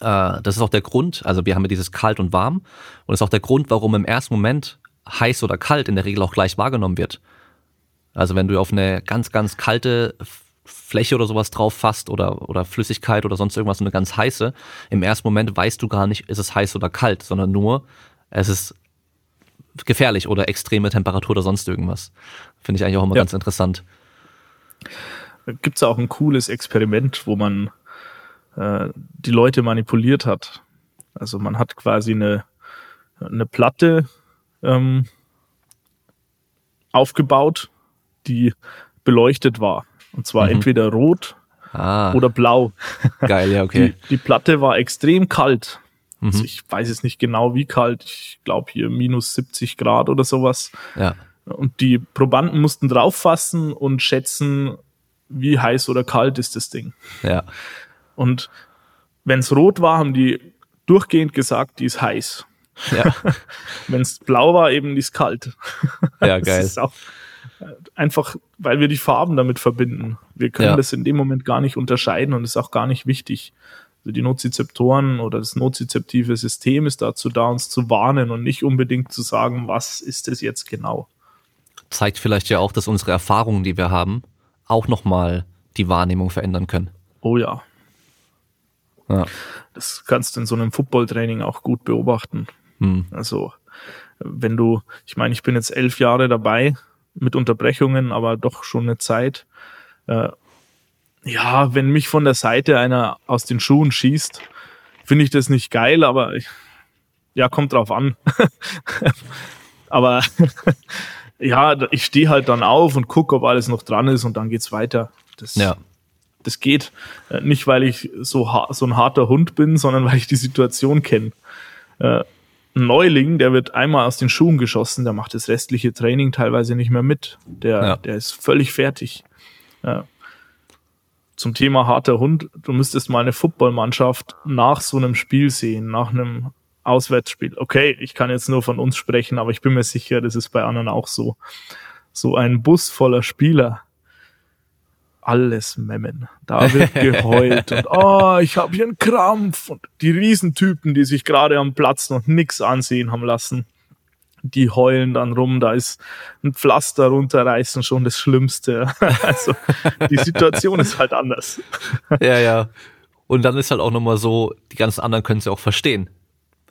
Äh, das ist auch der Grund, also wir haben ja dieses kalt und warm. Und das ist auch der Grund, warum im ersten Moment heiß oder kalt in der Regel auch gleich wahrgenommen wird. Also wenn du auf eine ganz, ganz kalte Fläche oder sowas drauf fasst oder, oder Flüssigkeit oder sonst irgendwas, eine ganz heiße, im ersten Moment weißt du gar nicht, ist es heiß oder kalt, sondern nur, es ist gefährlich oder extreme Temperatur oder sonst irgendwas. Finde ich eigentlich auch immer ja. ganz interessant. Gibt es auch ein cooles Experiment, wo man äh, die Leute manipuliert hat. Also man hat quasi eine, eine Platte ähm, aufgebaut die beleuchtet war. Und zwar mhm. entweder rot ah. oder blau. Geil, ja, okay. Die, die Platte war extrem kalt. Mhm. Also ich weiß jetzt nicht genau, wie kalt. Ich glaube hier minus 70 Grad oder sowas. Ja. Und die Probanden mussten drauf fassen und schätzen, wie heiß oder kalt ist das Ding. Ja. Und wenn es rot war, haben die durchgehend gesagt, die ist heiß. Ja. (laughs) wenn es blau war, eben die ist kalt. Ja, (laughs) geil. Auch, einfach, weil wir die Farben damit verbinden. Wir können ja. das in dem Moment gar nicht unterscheiden und ist auch gar nicht wichtig. Also die Nozizeptoren oder das nozizeptive System ist dazu da, uns zu warnen und nicht unbedingt zu sagen, was ist es jetzt genau. Zeigt vielleicht ja auch, dass unsere Erfahrungen, die wir haben, auch nochmal die Wahrnehmung verändern können. Oh ja. ja. Das kannst du in so einem Footballtraining auch gut beobachten. Hm. Also, wenn du, ich meine, ich bin jetzt elf Jahre dabei, mit Unterbrechungen, aber doch schon eine Zeit. Äh, ja, wenn mich von der Seite einer aus den Schuhen schießt, finde ich das nicht geil, aber ich, ja, kommt drauf an. (laughs) aber (laughs) ja, ich stehe halt dann auf und gucke, ob alles noch dran ist und dann geht's weiter. Das, ja. das geht äh, nicht, weil ich so, so ein harter Hund bin, sondern weil ich die Situation kenne. Äh, Neuling, der wird einmal aus den Schuhen geschossen, der macht das restliche Training teilweise nicht mehr mit. Der, ja. der ist völlig fertig. Ja. Zum Thema harter Hund, du müsstest mal eine Footballmannschaft nach so einem Spiel sehen, nach einem Auswärtsspiel. Okay, ich kann jetzt nur von uns sprechen, aber ich bin mir sicher, das ist bei anderen auch so. So ein Bus voller Spieler, alles memmen. Da wird (laughs) geheult und oh, ich habe hier einen Krampf und die Riesentypen, die sich gerade am Platz noch nix ansehen haben lassen, die heulen dann rum, da ist ein Pflaster runterreißen schon das Schlimmste. (laughs) Also die Situation ist halt anders. (laughs) Ja, ja. Und dann ist halt auch nochmal so, die ganzen anderen können es ja auch verstehen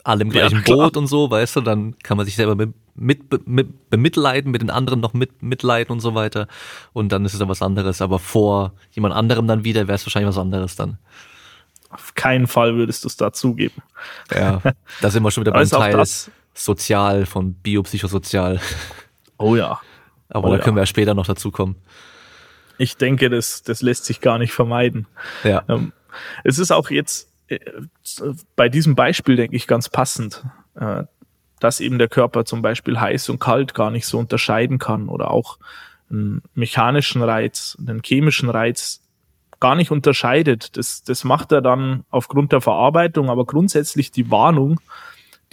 alle im gleichen ja, Boot und so, weißt du, dann kann man sich selber mit, mit, mit, bemitleiden, mit den anderen noch mit, mitleiden und so weiter. Und dann ist es dann was anderes. Aber vor jemand anderem dann wieder wäre es wahrscheinlich was anderes dann. Auf keinen Fall würdest du es da zugeben. Ja, da sind wir schon wieder beim Teil sozial von biopsychosozial. Oh ja. Aber oh da können ja. wir ja später noch dazu kommen. Ich denke, das, das lässt sich gar nicht vermeiden. Ja. Ähm, es ist auch jetzt äh, bei diesem Beispiel, denke ich, ganz passend, äh, dass eben der Körper zum Beispiel heiß und kalt gar nicht so unterscheiden kann oder auch einen mechanischen Reiz, einen chemischen Reiz gar nicht unterscheidet. Das, das macht er dann aufgrund der Verarbeitung, aber grundsätzlich die Warnung,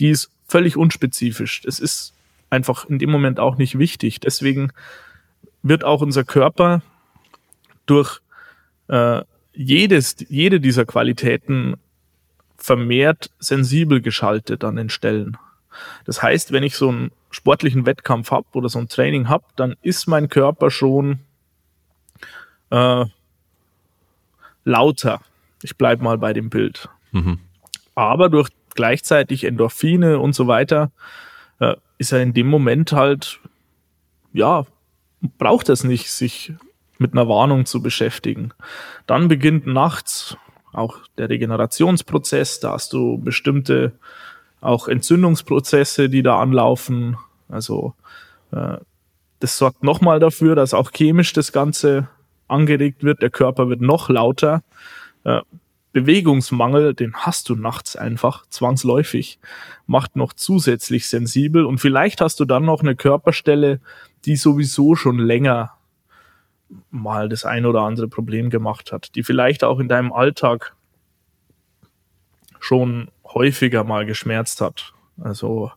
die ist völlig unspezifisch. Das ist einfach in dem Moment auch nicht wichtig. Deswegen wird auch unser Körper durch äh, jedes, jede dieser Qualitäten vermehrt sensibel geschaltet an den Stellen. Das heißt, wenn ich so einen sportlichen Wettkampf habe oder so ein Training habe, dann ist mein Körper schon äh, lauter. Ich bleibe mal bei dem Bild. Mhm. Aber durch gleichzeitig Endorphine und so weiter äh, ist er in dem Moment halt, ja, braucht es nicht, sich mit einer Warnung zu beschäftigen. Dann beginnt nachts auch der Regenerationsprozess, da hast du bestimmte auch Entzündungsprozesse, die da anlaufen. Also äh, das sorgt nochmal dafür, dass auch chemisch das Ganze angeregt wird, der Körper wird noch lauter. Äh, Bewegungsmangel, den hast du nachts einfach zwangsläufig, macht noch zusätzlich sensibel und vielleicht hast du dann noch eine Körperstelle, die sowieso schon länger mal das ein oder andere Problem gemacht hat, die vielleicht auch in deinem Alltag schon häufiger mal geschmerzt hat. Also,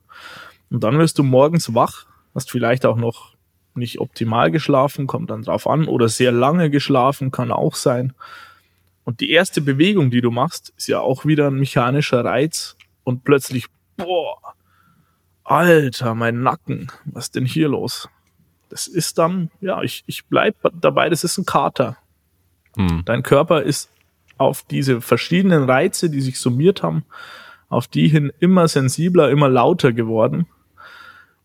und dann wirst du morgens wach, hast vielleicht auch noch nicht optimal geschlafen, kommt dann drauf an, oder sehr lange geschlafen, kann auch sein. Und die erste Bewegung, die du machst, ist ja auch wieder ein mechanischer Reiz und plötzlich, boah, Alter, mein Nacken, was ist denn hier los? Das ist dann, ja, ich, ich bleib dabei, das ist ein Kater. Hm. Dein Körper ist auf diese verschiedenen Reize, die sich summiert haben, auf die hin immer sensibler, immer lauter geworden.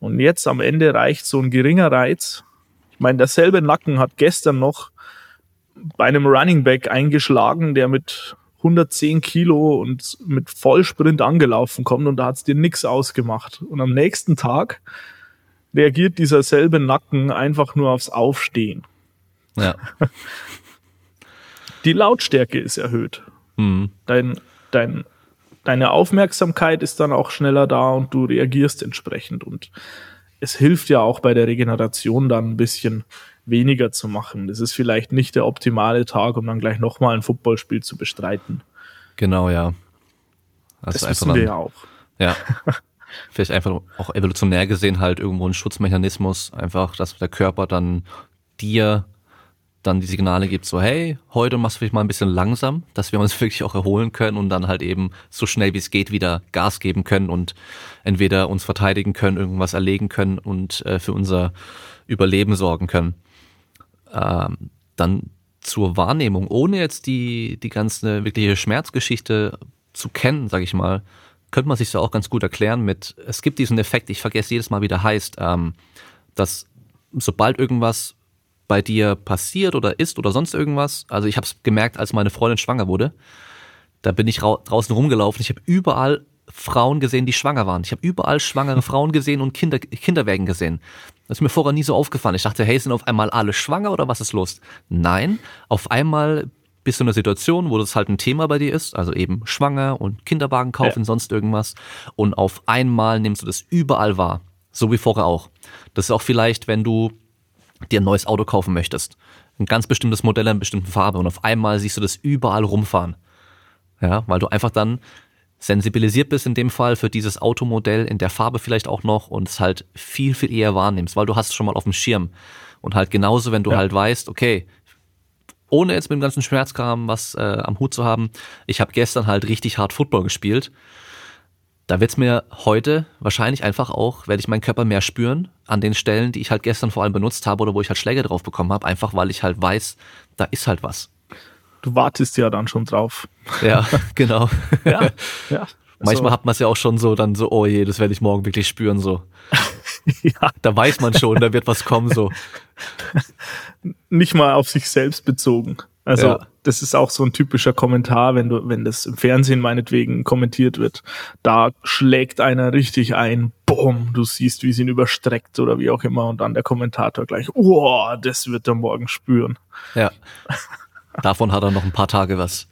Und jetzt am Ende reicht so ein geringer Reiz. Ich meine, derselbe Nacken hat gestern noch bei einem Running Back eingeschlagen, der mit 110 Kilo und mit Vollsprint angelaufen kommt und da hat's dir nix ausgemacht. Und am nächsten Tag reagiert dieser selbe Nacken einfach nur aufs Aufstehen. Ja. (laughs) Die Lautstärke ist erhöht. Mhm. Dein, dein, deine Aufmerksamkeit ist dann auch schneller da und du reagierst entsprechend. Und es hilft ja auch bei der Regeneration dann ein bisschen weniger zu machen. Das ist vielleicht nicht der optimale Tag, um dann gleich nochmal ein Footballspiel zu bestreiten. Genau, ja. Also das wissen wir ja auch. Ja. (laughs) vielleicht einfach auch evolutionär gesehen halt irgendwo ein Schutzmechanismus, einfach, dass der Körper dann dir dann die Signale gibt, so hey, heute machst du vielleicht mal ein bisschen langsam, dass wir uns (laughs) wirklich auch erholen können und dann halt eben so schnell wie es geht wieder Gas geben können und entweder uns verteidigen können, irgendwas erlegen können und äh, für unser Überleben sorgen können. Ähm, dann zur Wahrnehmung, ohne jetzt die, die ganze wirkliche Schmerzgeschichte zu kennen, sag ich mal, könnte man sich so auch ganz gut erklären mit, es gibt diesen Effekt, ich vergesse jedes Mal, wie der heißt, ähm, dass sobald irgendwas bei dir passiert oder ist oder sonst irgendwas, also ich habe es gemerkt, als meine Freundin schwanger wurde, da bin ich draußen rumgelaufen, ich habe überall Frauen gesehen, die schwanger waren. Ich habe überall schwangere Frauen gesehen und Kinder, Kinderwägen gesehen. Das ist mir vorher nie so aufgefallen. Ich dachte, hey, sind auf einmal alle schwanger oder was ist los? Nein, auf einmal bist du in einer Situation, wo das halt ein Thema bei dir ist, also eben schwanger und Kinderwagen kaufen, ja. sonst irgendwas. Und auf einmal nimmst du das überall wahr. So wie vorher auch. Das ist auch vielleicht, wenn du dir ein neues Auto kaufen möchtest. Ein ganz bestimmtes Modell in einer bestimmten Farbe und auf einmal siehst du das überall rumfahren. Ja, weil du einfach dann sensibilisiert bist in dem Fall für dieses Automodell in der Farbe vielleicht auch noch und es halt viel, viel eher wahrnimmst, weil du hast es schon mal auf dem Schirm. Und halt genauso, wenn du ja. halt weißt, okay, ohne jetzt mit dem ganzen Schmerzkram was äh, am Hut zu haben, ich habe gestern halt richtig hart Football gespielt. Da wird's mir heute wahrscheinlich einfach auch, werde ich meinen Körper mehr spüren an den Stellen, die ich halt gestern vor allem benutzt habe oder wo ich halt Schläge drauf bekommen habe, einfach weil ich halt weiß, da ist halt was. Du wartest ja dann schon drauf. Ja, (laughs) genau. ja, ja. Manchmal hat man es ja auch schon so dann so, oh je, das werde ich morgen wirklich spüren so. (laughs) ja. Da weiß man schon, da wird was kommen so. (laughs) Nicht mal auf sich selbst bezogen. Also ja. das ist auch so ein typischer Kommentar, wenn du, wenn das im Fernsehen meinetwegen kommentiert wird. Da schlägt einer richtig ein, boom, du siehst, wie sie ihn überstreckt oder wie auch immer, und dann der Kommentator gleich, oh, das wird er morgen spüren. Ja. Davon hat er noch ein paar Tage was.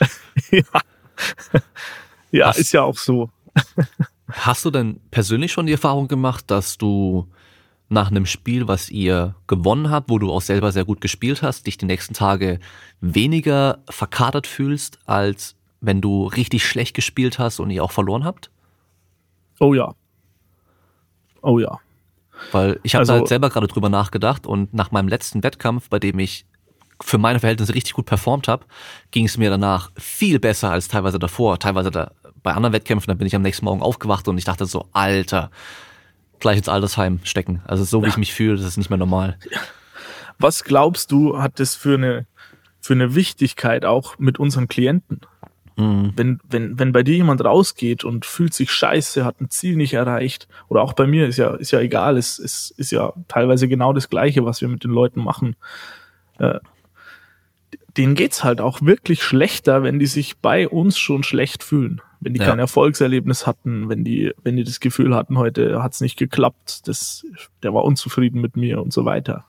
(laughs) ja. Ja, hast, ist ja auch so. hast du denn persönlich schon die Erfahrung gemacht, dass du nach einem Spiel, was ihr gewonnen habt, wo du auch selber sehr gut gespielt hast, dich die nächsten Tage weniger verkatert fühlst, als wenn du richtig schlecht gespielt hast und ihr auch verloren habt? Oh ja. Oh ja. Weil ich habe also, da halt selber gerade drüber nachgedacht und nach meinem letzten Wettkampf, bei dem ich für meine Verhältnisse richtig gut performt habe, ging es mir danach viel besser als teilweise davor. Teilweise da, bei anderen Wettkämpfen, da bin ich am nächsten Morgen aufgewacht und ich dachte so, Alter, gleich ins Altersheim stecken. Also so wie ja. ich mich fühle, das ist nicht mehr normal. Was glaubst du, hat das für eine, für eine Wichtigkeit auch mit unseren Klienten? Mhm. Wenn, wenn, wenn bei dir jemand rausgeht und fühlt sich scheiße, hat ein Ziel nicht erreicht, oder auch bei mir, ist ja, ist ja egal, es ist, ist ja teilweise genau das Gleiche, was wir mit den Leuten machen. Äh, denen geht's halt auch wirklich schlechter, wenn die sich bei uns schon schlecht fühlen. Wenn die ja. kein Erfolgserlebnis hatten, wenn die, wenn die das Gefühl hatten, heute hat's nicht geklappt, das, der war unzufrieden mit mir und so weiter.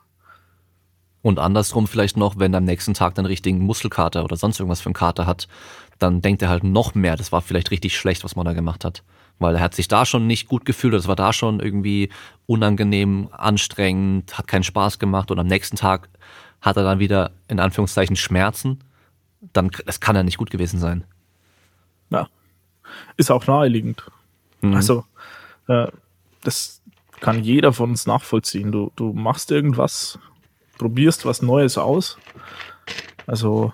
Und andersrum vielleicht noch, wenn er am nächsten Tag dann richtigen Muskelkater oder sonst irgendwas für einen Kater hat, dann denkt er halt noch mehr, das war vielleicht richtig schlecht, was man da gemacht hat. Weil er hat sich da schon nicht gut gefühlt, das war da schon irgendwie unangenehm, anstrengend, hat keinen Spaß gemacht und am nächsten Tag hat er dann wieder in Anführungszeichen Schmerzen. Dann, das kann ja nicht gut gewesen sein. Ja. Ist auch naheliegend. Mhm. Also, äh, das kann jeder von uns nachvollziehen. Du, du machst irgendwas, probierst was Neues aus. Also,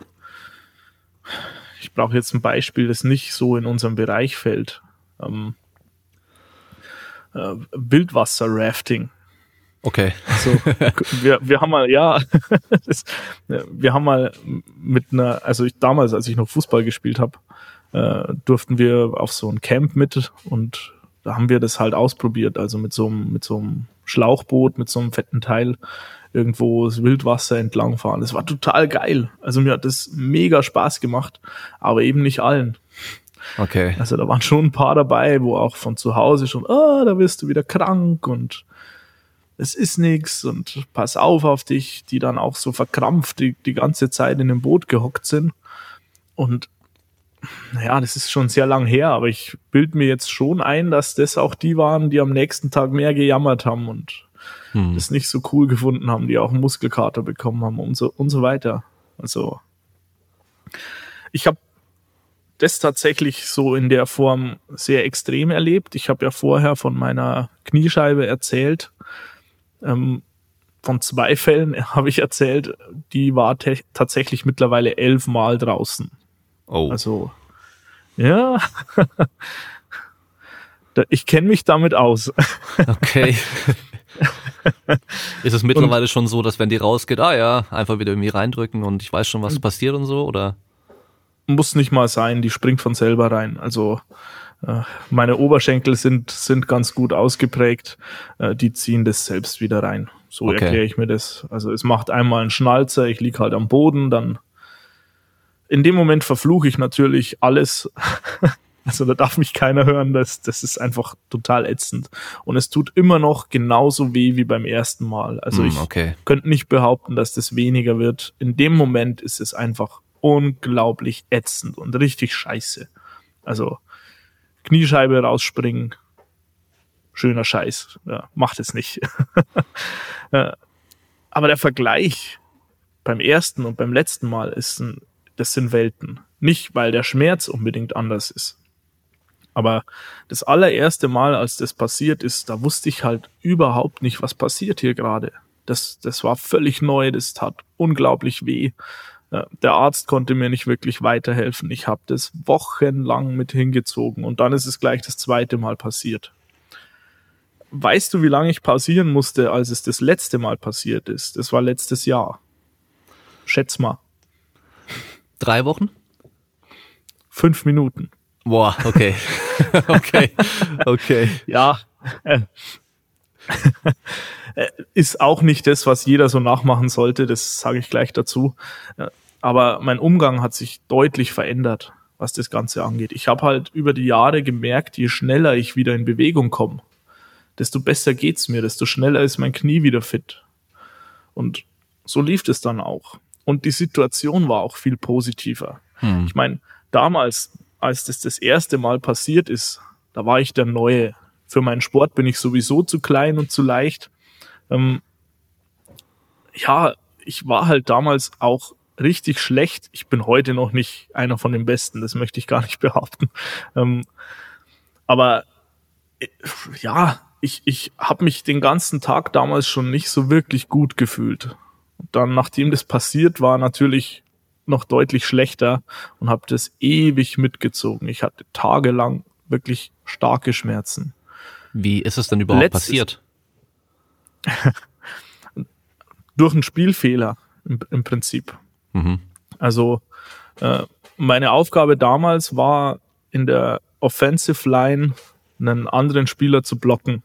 ich brauche jetzt ein Beispiel, das nicht so in unserem Bereich fällt. Ähm, äh, Wildwasser-Rafting. Okay. Also, (laughs) wir, wir haben mal, ja, (laughs) das, wir haben mal mit einer, also ich damals, als ich noch Fußball gespielt habe, äh, durften wir auf so ein Camp mit und da haben wir das halt ausprobiert, also mit so einem, mit so einem Schlauchboot, mit so einem fetten Teil irgendwo das Wildwasser entlang fahren. Das war total geil. Also mir hat das mega Spaß gemacht, aber eben nicht allen. Okay. Also da waren schon ein paar dabei, wo auch von zu Hause schon, ah, oh, da wirst du wieder krank und es ist nix und pass auf auf dich, die dann auch so verkrampft die, die ganze Zeit in dem Boot gehockt sind. Und naja, das ist schon sehr lang her, aber ich bild mir jetzt schon ein, dass das auch die waren, die am nächsten Tag mehr gejammert haben und hm. das nicht so cool gefunden haben, die auch einen Muskelkater bekommen haben und so, und so weiter. Also, ich habe das tatsächlich so in der Form sehr extrem erlebt. Ich habe ja vorher von meiner Kniescheibe erzählt. Ähm, von zwei Fällen (laughs) habe ich erzählt, die war tatsächlich mittlerweile elfmal draußen. Oh. Also, ja. (laughs) ich kenne mich damit aus. (laughs) Okay. ist es mittlerweile und, schon so, dass wenn die rausgeht, ah ja, einfach wieder irgendwie reindrücken und ich weiß schon, was passiert und so, oder? Muss nicht mal sein, die springt von selber rein. Also äh, meine Oberschenkel sind, sind ganz gut ausgeprägt, äh, die ziehen das selbst wieder rein. So okay. erkläre ich mir das. Also es macht einmal einen Schnalzer, ich lieg halt am Boden, dann in dem Moment verfluche ich natürlich alles, (laughs) Also da darf mich keiner hören, das, das ist einfach total ätzend. Und es tut immer noch genauso weh wie beim ersten Mal. Also mm, ich okay. könnte nicht behaupten, dass das weniger wird. In dem Moment ist es einfach unglaublich ätzend und richtig scheiße. Also Kniescheibe rausspringen, schöner Scheiß. Ja, macht es nicht. (laughs) Aber der Vergleich beim ersten und beim letzten Mal ist ein, das sind Welten. Nicht, weil der Schmerz unbedingt anders ist. Aber das allererste Mal, als das passiert ist, da wusste ich halt überhaupt nicht, was passiert hier gerade. Das, das war völlig neu, das tat unglaublich weh. Der Arzt konnte mir nicht wirklich weiterhelfen. Ich habe das wochenlang mit hingezogen und dann ist es gleich das zweite Mal passiert. Weißt du, wie lange ich pausieren musste, als es das letzte Mal passiert ist? Das war letztes Jahr. Schätz mal. Drei Wochen? Fünf Minuten. Boah, okay. (laughs) okay. Okay. Ja. Äh, ist auch nicht das, was jeder so nachmachen sollte, das sage ich gleich dazu. Aber mein Umgang hat sich deutlich verändert, was das Ganze angeht. Ich habe halt über die Jahre gemerkt, je schneller ich wieder in Bewegung komme, desto besser geht's mir, desto schneller ist mein Knie wieder fit. Und so lief es dann auch. Und die Situation war auch viel positiver. Hm. Ich meine, damals als das das erste Mal passiert ist, da war ich der Neue. Für meinen Sport bin ich sowieso zu klein und zu leicht. Ähm, ja, ich war halt damals auch richtig schlecht. Ich bin heute noch nicht einer von den Besten, das möchte ich gar nicht (laughs) behaupten. Ähm, aber äh, ja, ich, ich habe mich den ganzen Tag damals schon nicht so wirklich gut gefühlt. Dann, nachdem das passiert war, natürlich noch deutlich schlechter und habe das ewig mitgezogen. Ich hatte tagelang wirklich starke Schmerzen. Wie ist es denn überhaupt Letztes, passiert? (laughs) durch einen Spielfehler im, im Prinzip. Mhm. Also äh, meine Aufgabe damals war in der Offensive Line einen anderen Spieler zu blocken.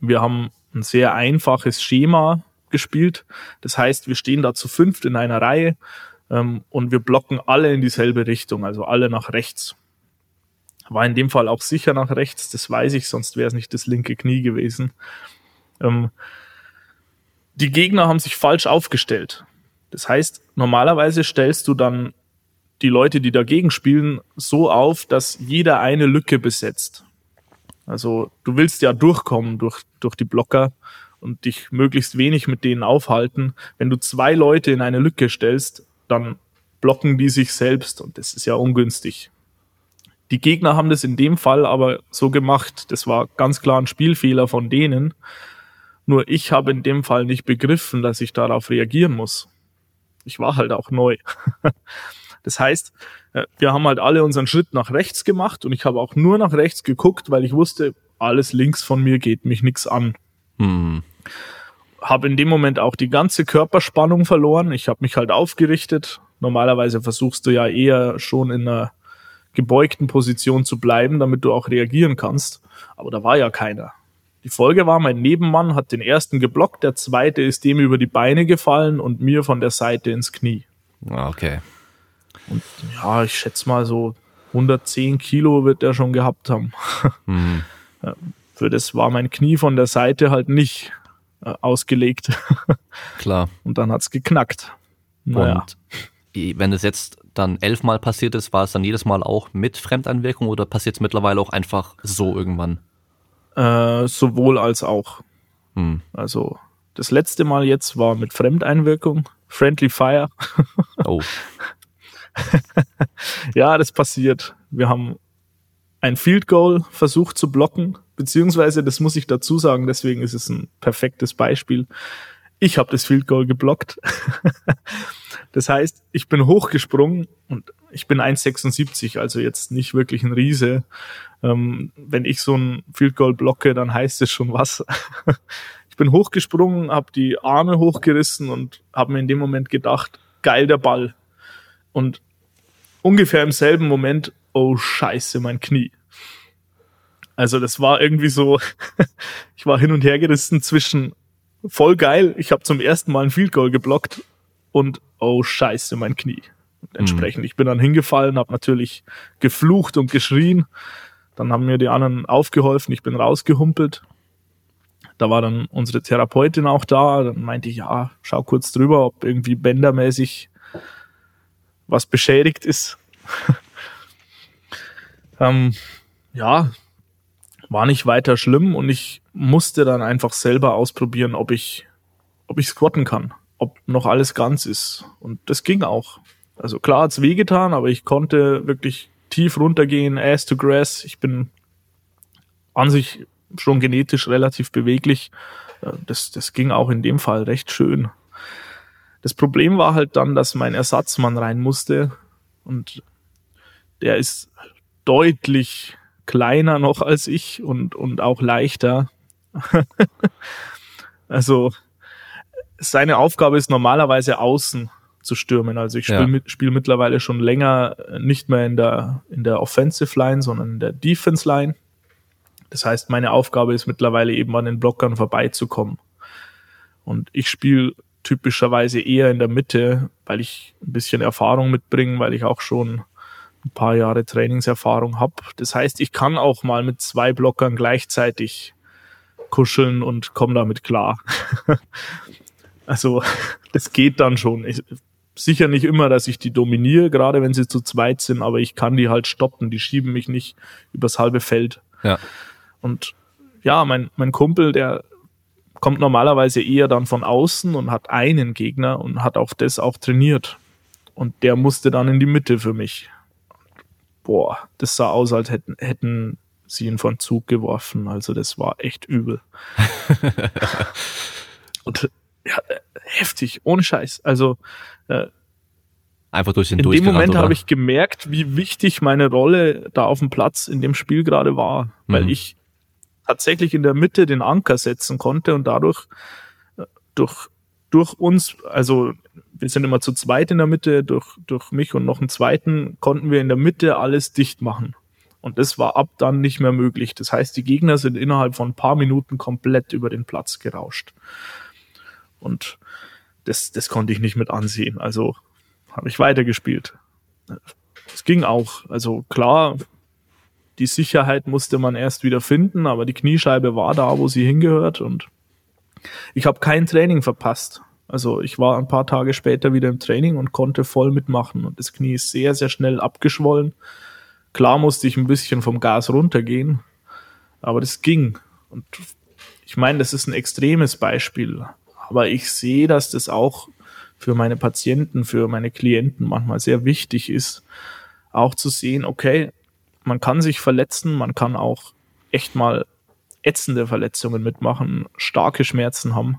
Wir haben ein sehr einfaches Schema gespielt. Das heißt, wir stehen da zu fünft in einer Reihe ähm, und wir blocken alle in dieselbe Richtung, also alle nach rechts. War in dem Fall auch sicher nach rechts, das weiß ich, sonst wäre es nicht das linke Knie gewesen. Ähm, die Gegner haben sich falsch aufgestellt. Das heißt, normalerweise stellst du dann die Leute, die dagegen spielen, so auf, dass jeder eine Lücke besetzt. Also du willst ja durchkommen durch, durch die Blocker und dich möglichst wenig mit denen aufhalten. Wenn du zwei Leute in eine Lücke stellst, dann blocken die sich selbst und das ist ja ungünstig. Die Gegner haben das in dem Fall aber so gemacht. Das war ganz klar ein Spielfehler von denen. Nur ich habe in dem Fall nicht begriffen, dass ich darauf reagieren muss. Ich war halt auch neu. (laughs) Das heißt, äh, wir haben halt alle unseren Schritt nach rechts gemacht und ich habe auch nur nach rechts geguckt, weil ich wusste, alles links von mir geht mich nichts an. Hm. Habe in dem Moment auch die ganze Körperspannung verloren. Ich habe mich halt aufgerichtet. Normalerweise versuchst du ja eher schon in einer gebeugten Position zu bleiben, damit du auch reagieren kannst. Aber da war ja keiner. Die Folge war, mein Nebenmann hat den ersten geblockt, der zweite ist dem über die Beine gefallen und mir von der Seite ins Knie. Ah, okay. Und ja, ich schätze mal so 110 Kilo wird er schon gehabt haben. Mhm. (laughs) Für das war mein Knie von der Seite halt nicht äh, ausgelegt. (laughs) Klar. Und dann hat's geknackt. Naja. Und wenn es jetzt dann elfmal passiert ist, war es dann jedes Mal auch mit Fremdeinwirkung oder passiert es mittlerweile auch einfach so irgendwann? Äh, sowohl als auch. Hm. Also das letzte Mal jetzt war mit Fremdeinwirkung, Friendly Fire. oh. (laughs) ja, das passiert. Wir haben ein Field Goal versucht zu blocken, beziehungsweise, das muss ich dazu sagen, deswegen ist es ein perfektes Beispiel. Ich habe das Field Goal geblockt. (laughs) das heißt, ich bin hochgesprungen und ich bin 1,76, also jetzt nicht wirklich ein Riese. Ähm, wenn ich so ein Field Goal blocke, dann heißt es schon was. (laughs) ich bin hochgesprungen, habe die Arme hochgerissen und habe mir in dem Moment gedacht, geil der Ball. Und ungefähr im selben Moment, oh scheiße, mein Knie. Also das war irgendwie so, (laughs) ich war hin und her gerissen zwischen voll geil, ich habe zum ersten Mal ein Field Goal geblockt und oh scheiße, mein Knie. Und entsprechend, mhm. ich bin dann hingefallen, habe natürlich geflucht und geschrien. Dann haben mir die anderen aufgeholfen, ich bin rausgehumpelt. Da war dann unsere Therapeutin auch da. Dann meinte ich, ja, schau kurz drüber, ob irgendwie bändermäßig was beschädigt ist. (laughs) ähm, ja, war nicht weiter schlimm und ich musste dann einfach selber ausprobieren, ob ich, ob ich squatten kann, ob noch alles ganz ist. Und das ging auch. Also klar hat's wehgetan, aber ich konnte wirklich tief runtergehen, ass to grass. Ich bin an sich schon genetisch relativ beweglich. Äh, das, das ging auch in dem Fall recht schön. Das Problem war halt dann, dass mein Ersatzmann rein musste und der ist deutlich kleiner noch als ich und, und auch leichter. (laughs) also seine Aufgabe ist normalerweise außen zu stürmen. Also ich spiele ja. mit, spiel mittlerweile schon länger nicht mehr in der, in der Offensive Line, sondern in der Defense Line. Das heißt, meine Aufgabe ist mittlerweile eben an den Blockern vorbeizukommen. Und ich spiele typischerweise eher in der Mitte, weil ich ein bisschen Erfahrung mitbringe, weil ich auch schon ein paar Jahre Trainingserfahrung habe. Das heißt, ich kann auch mal mit zwei Blockern gleichzeitig kuscheln und komme damit klar. (laughs) also das geht dann schon. Ich, sicher nicht immer, dass ich die dominiere, gerade wenn sie zu zweit sind, aber ich kann die halt stoppen. Die schieben mich nicht übers halbe Feld. Ja. Und ja, mein, mein Kumpel, der kommt normalerweise eher dann von außen und hat einen Gegner und hat auch das auch trainiert. Und der musste dann in die Mitte für mich. Boah, das sah aus, als hätten, hätten sie ihn von Zug geworfen. Also das war echt übel. (laughs) und ja, heftig, ohne Scheiß. Also äh, Einfach durch den in dem Moment habe ich gemerkt, wie wichtig meine Rolle da auf dem Platz in dem Spiel gerade war, weil Mhm. ich tatsächlich in der Mitte den Anker setzen konnte und dadurch äh, durch durch uns, also wir sind immer zu zweit in der Mitte, durch durch mich und noch einen zweiten konnten wir in der Mitte alles dicht machen. Und das war ab dann nicht mehr möglich. Das heißt, die Gegner sind innerhalb von ein paar Minuten komplett über den Platz gerauscht. Und das, das konnte ich nicht mit ansehen. Also habe ich weitergespielt. Es ging auch. Also klar, die Sicherheit musste man erst wieder finden, aber die Kniescheibe war da, wo sie hingehört und ich habe kein Training verpasst. Also ich war ein paar Tage später wieder im Training und konnte voll mitmachen und das Knie ist sehr, sehr schnell abgeschwollen. Klar musste ich ein bisschen vom Gas runtergehen, aber das ging. Und ich meine, das ist ein extremes Beispiel, aber ich sehe, dass das auch für meine Patienten, für meine Klienten manchmal sehr wichtig ist, auch zu sehen, okay, man kann sich verletzen, man kann auch echt mal ätzende Verletzungen mitmachen, starke Schmerzen haben.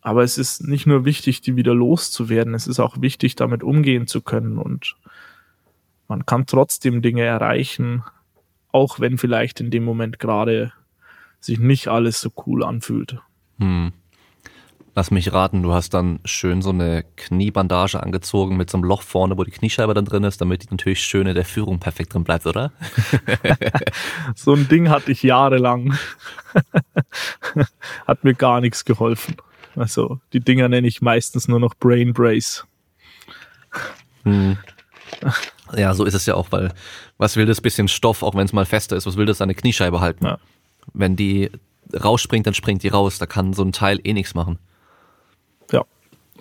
Aber es ist nicht nur wichtig, die wieder loszuwerden, es ist auch wichtig, damit umgehen zu können und man kann trotzdem Dinge erreichen, auch wenn vielleicht in dem Moment gerade sich nicht alles so cool anfühlt. Hm. Lass mich raten, du hast dann schön so eine Kniebandage angezogen mit so einem Loch vorne, wo die Kniescheibe dann drin ist, damit die natürlich schön in der Führung perfekt drin bleibt, oder? (laughs) So ein Ding hatte ich jahrelang. (laughs) Hat mir gar nichts geholfen. Also die Dinger nenne ich meistens nur noch Brain Brace. Hm. Ja, so ist es ja auch, weil was will das bisschen Stoff, auch wenn es mal fester ist, was will das an der Kniescheibe halten? Ja. Wenn die rausspringt, dann springt die raus. Da kann so ein Teil eh nichts machen.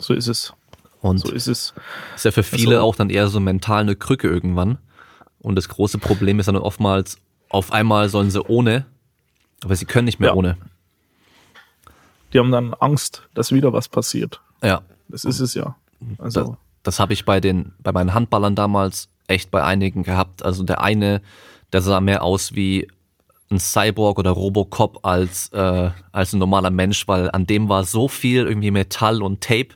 So ist es. Und So ist es. ist ja für viele Also- auch dann eher so mental eine Krücke irgendwann. Und das große Problem ist dann oftmals, auf einmal sollen sie ohne, aber sie können nicht mehr Ja. ohne. Die haben dann Angst, dass wieder was passiert. Ja, Das ist es ja. das, Also, das habe ich bei den, bei meinen Handballern damals echt bei einigen gehabt. Also der eine, der sah mehr aus wie ein Cyborg oder Robocop als, äh, als ein normaler Mensch, weil an dem war so viel irgendwie Metall und Tape,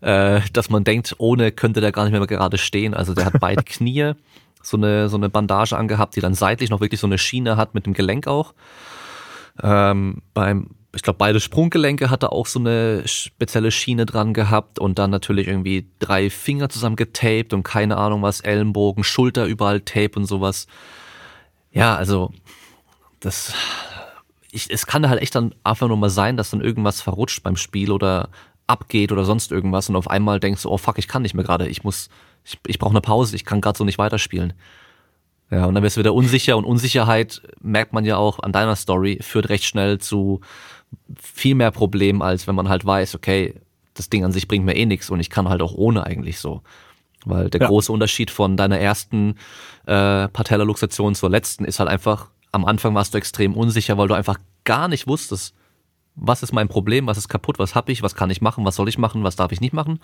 äh, dass man denkt, ohne könnte der gar nicht mehr gerade stehen. Also der hat (laughs) beide Knie, so eine, so eine Bandage angehabt, die dann seitlich noch wirklich so eine Schiene hat mit dem Gelenk auch. Ähm, beim, ich glaube, beide Sprunggelenke hat er auch so eine spezielle Schiene dran gehabt und dann natürlich irgendwie drei Finger zusammen getaped und keine Ahnung was, Ellenbogen, Schulter überall Tape und sowas. Ja, also das, ich, es kann halt echt dann einfach nur mal sein, dass dann irgendwas verrutscht beim Spiel oder abgeht oder sonst irgendwas und auf einmal denkst du, oh fuck, ich kann nicht mehr gerade, ich muss, ich, ich brauche eine Pause, ich kann gerade so nicht weiterspielen. Ja, und dann wirst du wieder unsicher und Unsicherheit merkt man ja auch an deiner Story, führt recht schnell zu viel mehr Problemen, als wenn man halt weiß, okay, das Ding an sich bringt mir eh nichts und ich kann halt auch ohne eigentlich so. Weil der Ja. große Unterschied von deiner ersten äh, Patellaluxation zur letzten ist halt einfach, am Anfang warst du extrem unsicher, weil du einfach gar nicht wusstest, was ist mein Problem, was ist kaputt, was hab ich, was kann ich machen, was soll ich machen, was darf ich nicht machen.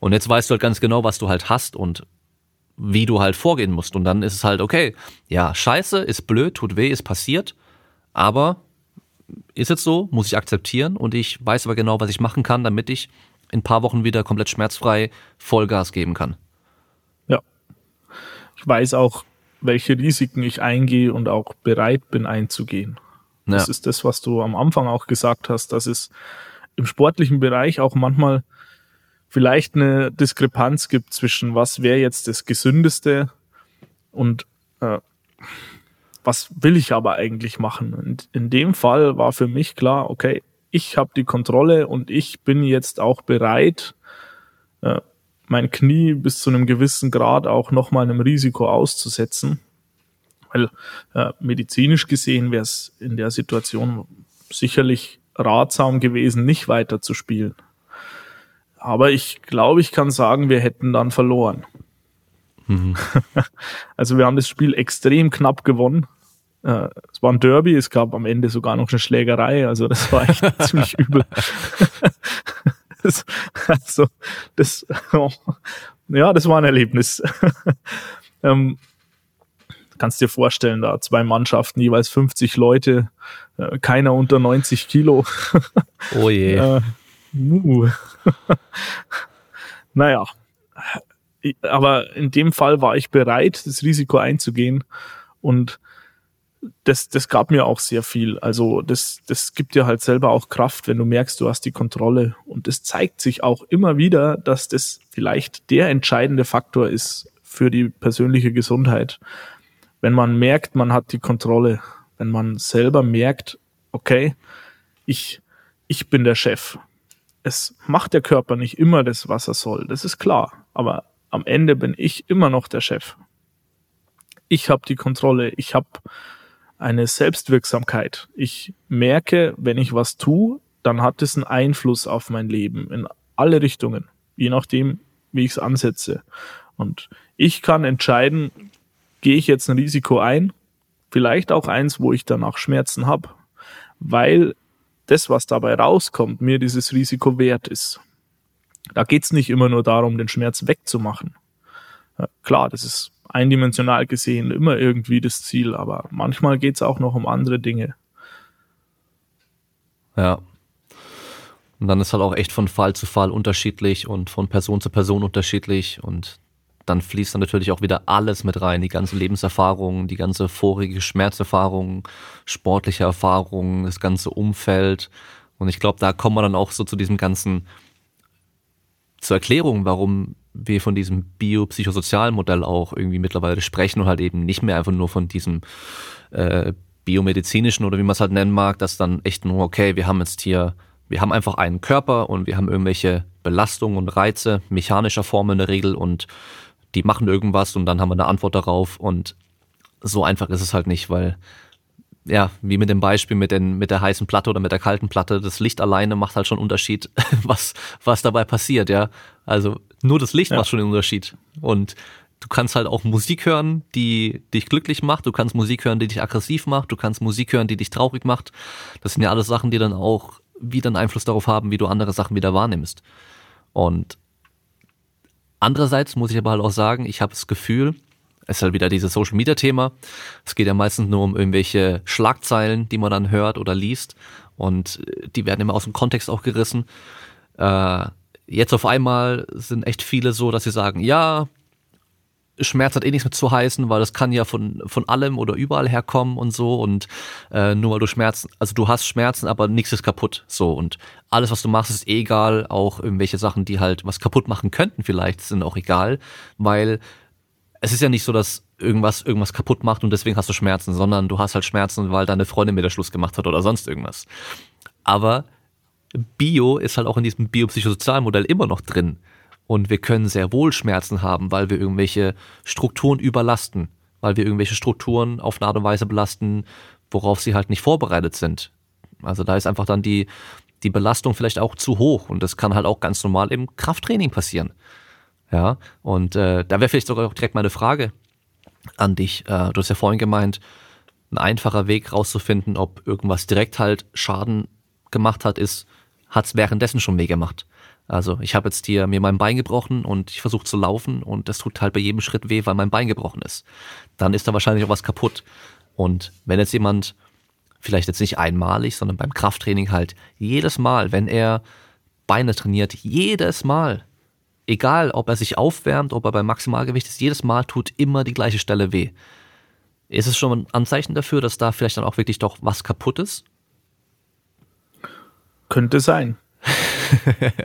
Und jetzt weißt du halt ganz genau, was du halt hast und wie du halt vorgehen musst. Und dann ist es halt, okay, ja, scheiße, ist blöd, tut weh, ist passiert, aber ist jetzt so, muss ich akzeptieren und ich weiß aber genau, was ich machen kann, damit ich in ein paar Wochen wieder komplett schmerzfrei Vollgas geben kann. ja. Ich weiß auch, welche Risiken ich eingehe und auch bereit bin einzugehen. Ja. Das ist das, was du am Anfang auch gesagt hast, dass es im sportlichen Bereich auch manchmal vielleicht eine Diskrepanz gibt zwischen was wäre jetzt das Gesündeste und äh, was will ich aber eigentlich machen. Und in dem Fall war für mich klar, okay, ich habe die Kontrolle und ich bin jetzt auch bereit, äh, mein Knie bis zu einem gewissen Grad auch nochmal einem Risiko auszusetzen. Weil äh, medizinisch gesehen wäre es in der Situation sicherlich ratsam gewesen, nicht weiter zu spielen. Aber ich glaube, ich kann sagen, wir hätten dann verloren. (laughs) also wir haben das Spiel extrem knapp gewonnen. Äh, es war ein Derby, es gab am Ende sogar noch eine Schlägerei, also das war echt (laughs) ziemlich übel. (laughs) das, also das, oh, (laughs) ja, das war ein Erlebnis. (laughs) ähm, kannst dir vorstellen, da zwei Mannschaften, jeweils 50 Leute, äh, keiner unter 90 Kilo. Oh je. (laughs) Äh, Uh. naja, aber in dem Fall war ich bereit, das Risiko einzugehen und das, das gab mir auch sehr viel. Also das, das gibt dir halt selber auch Kraft, wenn du merkst, du hast die Kontrolle. Und es zeigt sich auch immer wieder, dass das vielleicht der entscheidende Faktor ist für die persönliche Gesundheit. Wenn man merkt, man hat die Kontrolle, wenn man selber merkt, okay, ich, ich bin der Chef. Es macht der Körper nicht immer das, was er soll, das ist klar. Aber am Ende bin ich immer noch der Chef. Ich habe die Kontrolle, ich habe eine Selbstwirksamkeit. Ich merke, wenn ich was tue, dann hat es einen Einfluss auf mein Leben in alle Richtungen, je nachdem, wie ich es ansetze. Und ich kann entscheiden, gehe ich jetzt ein Risiko ein, vielleicht auch eins, wo ich danach Schmerzen habe, weil das, was dabei rauskommt, mir dieses Risiko wert ist. Da geht's nicht immer nur darum, den Schmerz wegzumachen. Klar, das ist eindimensional gesehen immer irgendwie das Ziel, aber manchmal geht's auch noch um andere Dinge. Ja. Und dann ist halt auch echt von Fall zu Fall unterschiedlich und von Person zu Person unterschiedlich und dann fließt dann natürlich auch wieder alles mit rein, die ganze Lebenserfahrung, die ganze vorige Schmerzerfahrung, sportliche Erfahrung, das ganze Umfeld. Und ich glaube, da kommen wir dann auch so zu diesem ganzen, zur Erklärung, warum wir von diesem biopsychosozialen Modell auch irgendwie mittlerweile sprechen und halt eben nicht mehr einfach nur von diesem äh, biomedizinischen oder wie man es halt nennen mag, dass dann echt nur, okay, wir haben jetzt hier, wir haben einfach einen Körper und wir haben irgendwelche Belastungen und Reize mechanischer Form in der Regel und die machen irgendwas und dann haben wir eine Antwort darauf und so einfach ist es halt nicht, weil ja, wie mit dem Beispiel mit, den, mit der heißen Platte oder mit der kalten Platte, das Licht alleine macht halt schon Unterschied, (laughs) was, was dabei passiert, ja. Also nur das Licht ja. macht schon den Unterschied. Und du kannst halt auch Musik hören, die dich glücklich macht, du kannst Musik hören, die dich aggressiv macht, du kannst Musik hören, die dich traurig macht. Das sind ja alles Sachen, die dann auch wieder einen Einfluss darauf haben, wie du andere Sachen wieder wahrnimmst. Und Andererseits muss ich aber halt auch sagen, ich habe das Gefühl, ist halt wieder dieses Social Media Thema. Es geht ja meistens nur um irgendwelche Schlagzeilen, die man dann hört oder liest. Und äh, die werden immer aus dem Kontext auch gerissen. Äh, jetzt auf einmal sind echt viele so, dass sie sagen, ja, Schmerz hat eh nichts mit zu heißen, weil das kann ja von, von allem oder überall herkommen und so. Und äh, nur weil du Schmerzen, also du hast Schmerzen, aber nichts ist kaputt, so und alles, was du machst, ist egal, auch irgendwelche Sachen, die halt was kaputt machen könnten vielleicht, sind auch egal, weil es ist ja nicht so, dass irgendwas irgendwas kaputt macht und deswegen hast du Schmerzen, sondern du hast halt Schmerzen, weil deine Freundin mit der Schluss gemacht hat oder sonst irgendwas. Aber Bio ist halt auch in diesem biopsychosozialen Modell immer noch drin. Und wir können sehr wohl Schmerzen haben, weil wir irgendwelche Strukturen überlasten, weil wir irgendwelche Strukturen auf eine Art und Weise belasten, worauf sie halt nicht vorbereitet sind. Also da ist einfach dann die, die Belastung vielleicht auch zu hoch und das kann halt auch ganz normal im Krafttraining passieren. Ja, und äh, da wäre vielleicht sogar auch direkt meine Frage an dich. Äh, du hast ja vorhin gemeint, ein einfacher Weg rauszufinden, ob irgendwas direkt halt Schaden gemacht hat, ist, hat es währenddessen schon weh gemacht. Also ich habe jetzt hier mir mein Bein gebrochen und ich versuche zu laufen und das tut halt bei jedem Schritt weh, weil mein Bein gebrochen ist. Dann ist da wahrscheinlich auch was kaputt. Und wenn jetzt jemand vielleicht jetzt nicht einmalig, sondern beim Krafttraining halt jedes Mal, wenn er Beine trainiert, jedes Mal, egal ob er sich aufwärmt, ob er beim Maximalgewicht ist, jedes Mal tut immer die gleiche Stelle weh. Ist es schon ein Anzeichen dafür, dass da vielleicht dann auch wirklich doch was kaputt ist? Könnte sein. (laughs)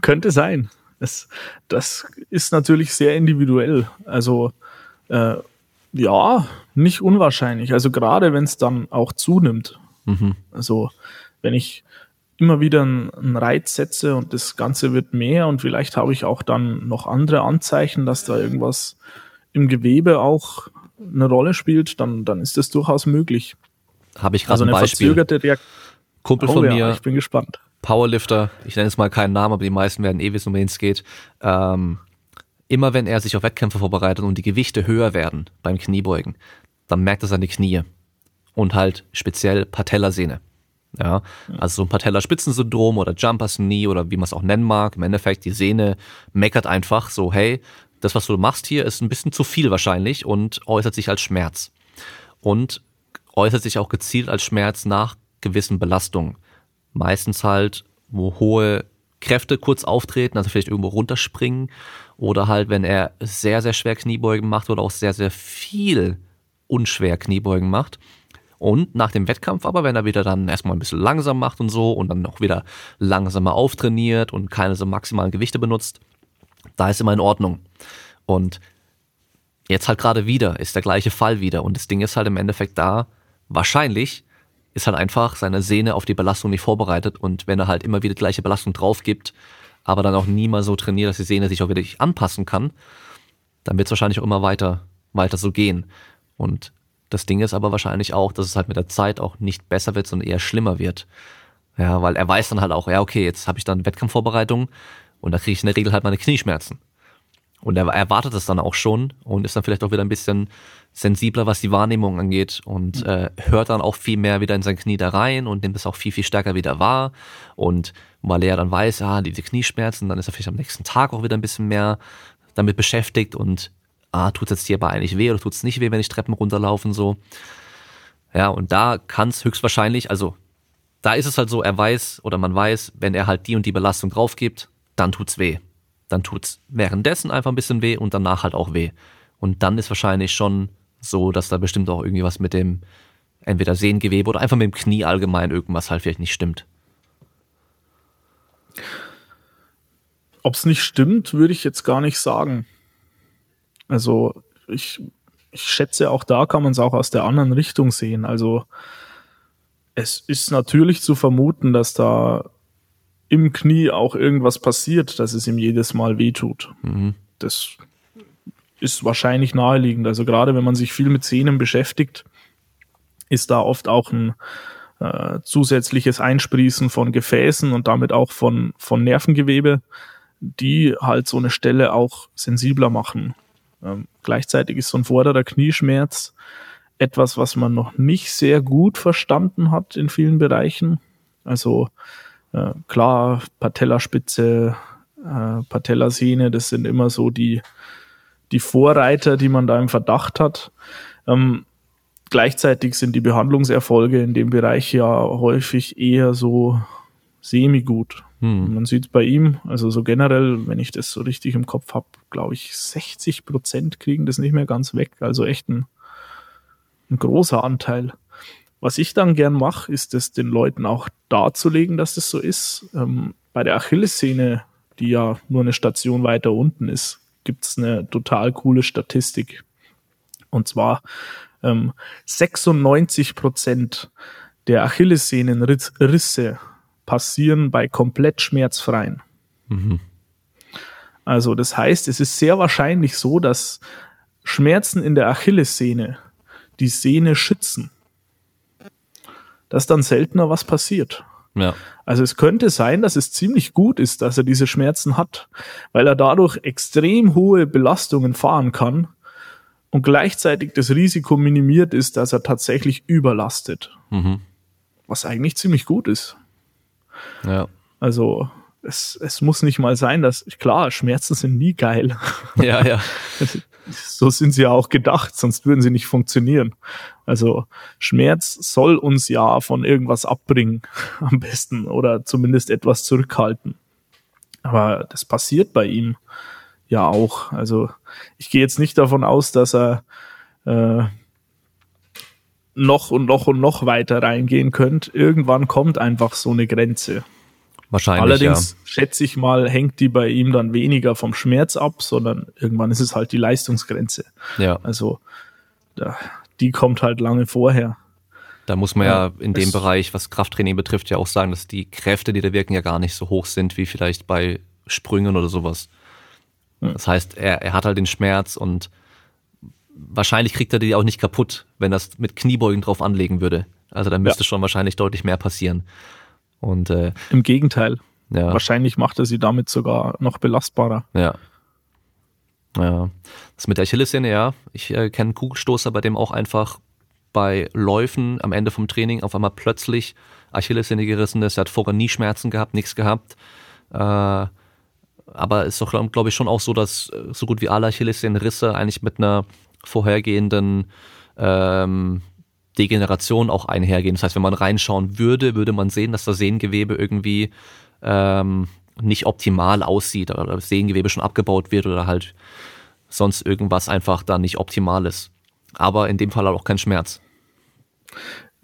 Könnte sein. Das, das ist natürlich sehr individuell. Also äh, ja, nicht unwahrscheinlich. Also gerade wenn es dann auch zunimmt. Mhm. Also wenn ich immer wieder einen Reiz setze und das Ganze wird mehr und vielleicht habe ich auch dann noch andere Anzeichen, dass da irgendwas im Gewebe auch eine Rolle spielt, dann, dann ist das durchaus möglich. Habe ich gerade also ein Beispiel. Kumpel oh, von ja, mir. Ich bin gespannt. Powerlifter, ich nenne jetzt mal keinen Namen, aber die meisten werden eh wissen, um wen es geht. Ähm, immer wenn er sich auf Wettkämpfe vorbereitet und die Gewichte höher werden beim Kniebeugen, dann merkt er seine Knie und halt speziell Patellasehne. Ja, also so ein Patellaspitzensyndrom oder Jumpers Knee oder wie man es auch nennen mag. Im Endeffekt, die Sehne meckert einfach so, hey, das, was du machst hier, ist ein bisschen zu viel wahrscheinlich und äußert sich als Schmerz. Und äußert sich auch gezielt als Schmerz nach gewissen Belastungen meistens halt wo hohe Kräfte kurz auftreten, also vielleicht irgendwo runterspringen oder halt, wenn er sehr, sehr schwer Kniebeugen macht oder auch sehr, sehr viel unschwer Kniebeugen macht. Und nach dem Wettkampf aber, wenn er wieder dann erstmal ein bisschen langsam macht und so und dann noch wieder langsamer auftrainiert und keine so maximalen Gewichte benutzt, da ist immer in Ordnung. Und jetzt halt gerade wieder, ist der gleiche Fall wieder. Und das Ding ist halt im Endeffekt da, wahrscheinlich ist halt einfach seine Sehne auf die Belastung nicht vorbereitet und wenn er halt immer wieder die gleiche Belastung drauf gibt, aber dann auch nie mal so trainiert, dass die Sehne sich auch wirklich anpassen kann, dann wird es wahrscheinlich auch immer weiter, weiter so gehen. Und das Ding ist aber wahrscheinlich auch, dass es halt mit der Zeit auch nicht besser wird, sondern eher schlimmer wird. Ja, weil er weiß dann halt auch, ja, okay, jetzt habe ich dann Wettkampfvorbereitung und da kriege ich in der Regel halt meine Knieschmerzen. Und er erwartet es dann auch schon und ist dann vielleicht auch wieder ein bisschen sensibler, was die Wahrnehmung angeht und äh, hört dann auch viel mehr wieder in sein Knie da rein und nimmt es auch viel, viel stärker wieder wahr. Und weil er dann weiß, ja, diese Knieschmerzen, dann ist er vielleicht am nächsten Tag auch wieder ein bisschen mehr damit beschäftigt und ah, tut es jetzt hier aber eigentlich weh oder tut es nicht weh, wenn ich Treppen runterlaufen so. Ja, und da kann es höchstwahrscheinlich, also da ist es halt so, er weiß oder man weiß, wenn er halt die und die Belastung drauf gibt, dann tut's weh. Dann tut's währenddessen einfach ein bisschen weh und danach halt auch weh. Und dann ist wahrscheinlich schon so, dass da bestimmt auch irgendwie was mit dem entweder Sehengewebe oder einfach mit dem Knie allgemein irgendwas halt vielleicht nicht stimmt. Ob es nicht stimmt, würde ich jetzt gar nicht sagen. Also ich, ich schätze, auch da kann man es auch aus der anderen Richtung sehen. Also es ist natürlich zu vermuten, dass da im Knie auch irgendwas passiert, dass es ihm jedes Mal wehtut. Mhm. Das ist wahrscheinlich naheliegend. Also gerade wenn man sich viel mit Sehnen beschäftigt, ist da oft auch ein äh, zusätzliches Einsprießen von Gefäßen und damit auch von, von Nervengewebe, die halt so eine Stelle auch sensibler machen. Ähm, gleichzeitig ist so ein vorderer Knieschmerz etwas, was man noch nicht sehr gut verstanden hat in vielen Bereichen. Also äh, klar, Patellaspitze, äh, Patellasehne, das sind immer so die, die Vorreiter, die man da im Verdacht hat. Ähm, gleichzeitig sind die Behandlungserfolge in dem Bereich ja häufig eher so semi-gut. Hm. Man sieht bei ihm, also so generell, wenn ich das so richtig im Kopf habe, glaube ich, 60 Prozent kriegen das nicht mehr ganz weg. Also echt ein, ein großer Anteil. Was ich dann gern mache, ist es den Leuten auch darzulegen, dass das so ist. Ähm, bei der Achillessehne, die ja nur eine Station weiter unten ist, gibt es eine total coole Statistik. Und zwar ähm, 96 Prozent der Achillessehnenrisse passieren bei komplett schmerzfreien. Mhm. Also das heißt, es ist sehr wahrscheinlich so, dass Schmerzen in der Achillessehne die Sehne schützen. Dass dann seltener was passiert. Ja. Also es könnte sein, dass es ziemlich gut ist, dass er diese Schmerzen hat, weil er dadurch extrem hohe Belastungen fahren kann und gleichzeitig das Risiko minimiert ist, dass er tatsächlich überlastet. Mhm. Was eigentlich ziemlich gut ist. Ja. Also es, es muss nicht mal sein, dass, klar, Schmerzen sind nie geil. (laughs) Ja, ja. so sind sie ja auch gedacht, sonst würden sie nicht funktionieren. Also Schmerz soll uns ja von irgendwas abbringen, (laughs) am besten, oder zumindest etwas zurückhalten. Aber das passiert bei ihm ja auch. Also ich gehe jetzt nicht davon aus, dass er äh, noch und noch und noch weiter reingehen könnt. Irgendwann kommt einfach so eine Grenze. Wahrscheinlich. Allerdings ja. schätze ich mal, hängt die bei ihm dann weniger vom Schmerz ab, sondern irgendwann ist es halt die Leistungsgrenze. Ja. Also da, die kommt halt lange vorher. Da muss man ja, ja in dem Bereich, was Krafttraining betrifft, ja auch sagen, dass die Kräfte, die da wirken, ja gar nicht so hoch sind wie vielleicht bei Sprüngen oder sowas. Das heißt, er, er hat halt den Schmerz und wahrscheinlich kriegt er die auch nicht kaputt, wenn das mit Kniebeugen drauf anlegen würde. Also da müsste ja. schon wahrscheinlich deutlich mehr passieren. Und äh, im Gegenteil. Ja. Wahrscheinlich macht er sie damit sogar noch belastbarer. Ja. Ja. Das mit der Achillessehne, ja. Ich äh, kenne Kugelstoßer, bei dem auch einfach bei Läufen am Ende vom Training auf einmal plötzlich Achillessehne gerissen ist. Er hat vorher nie Schmerzen gehabt, nichts gehabt. Äh, aber ist doch, glaube ich, schon auch so, dass äh, so gut wie alle Achillessehnenrisse eigentlich mit einer vorhergehenden ähm, Degeneration auch einhergehen. Das heißt, wenn man reinschauen würde, würde man sehen, dass das Sehengewebe irgendwie ähm, nicht optimal aussieht oder das Sehengewebe schon abgebaut wird oder halt sonst irgendwas einfach da nicht optimal ist. Aber in dem Fall halt auch kein Schmerz.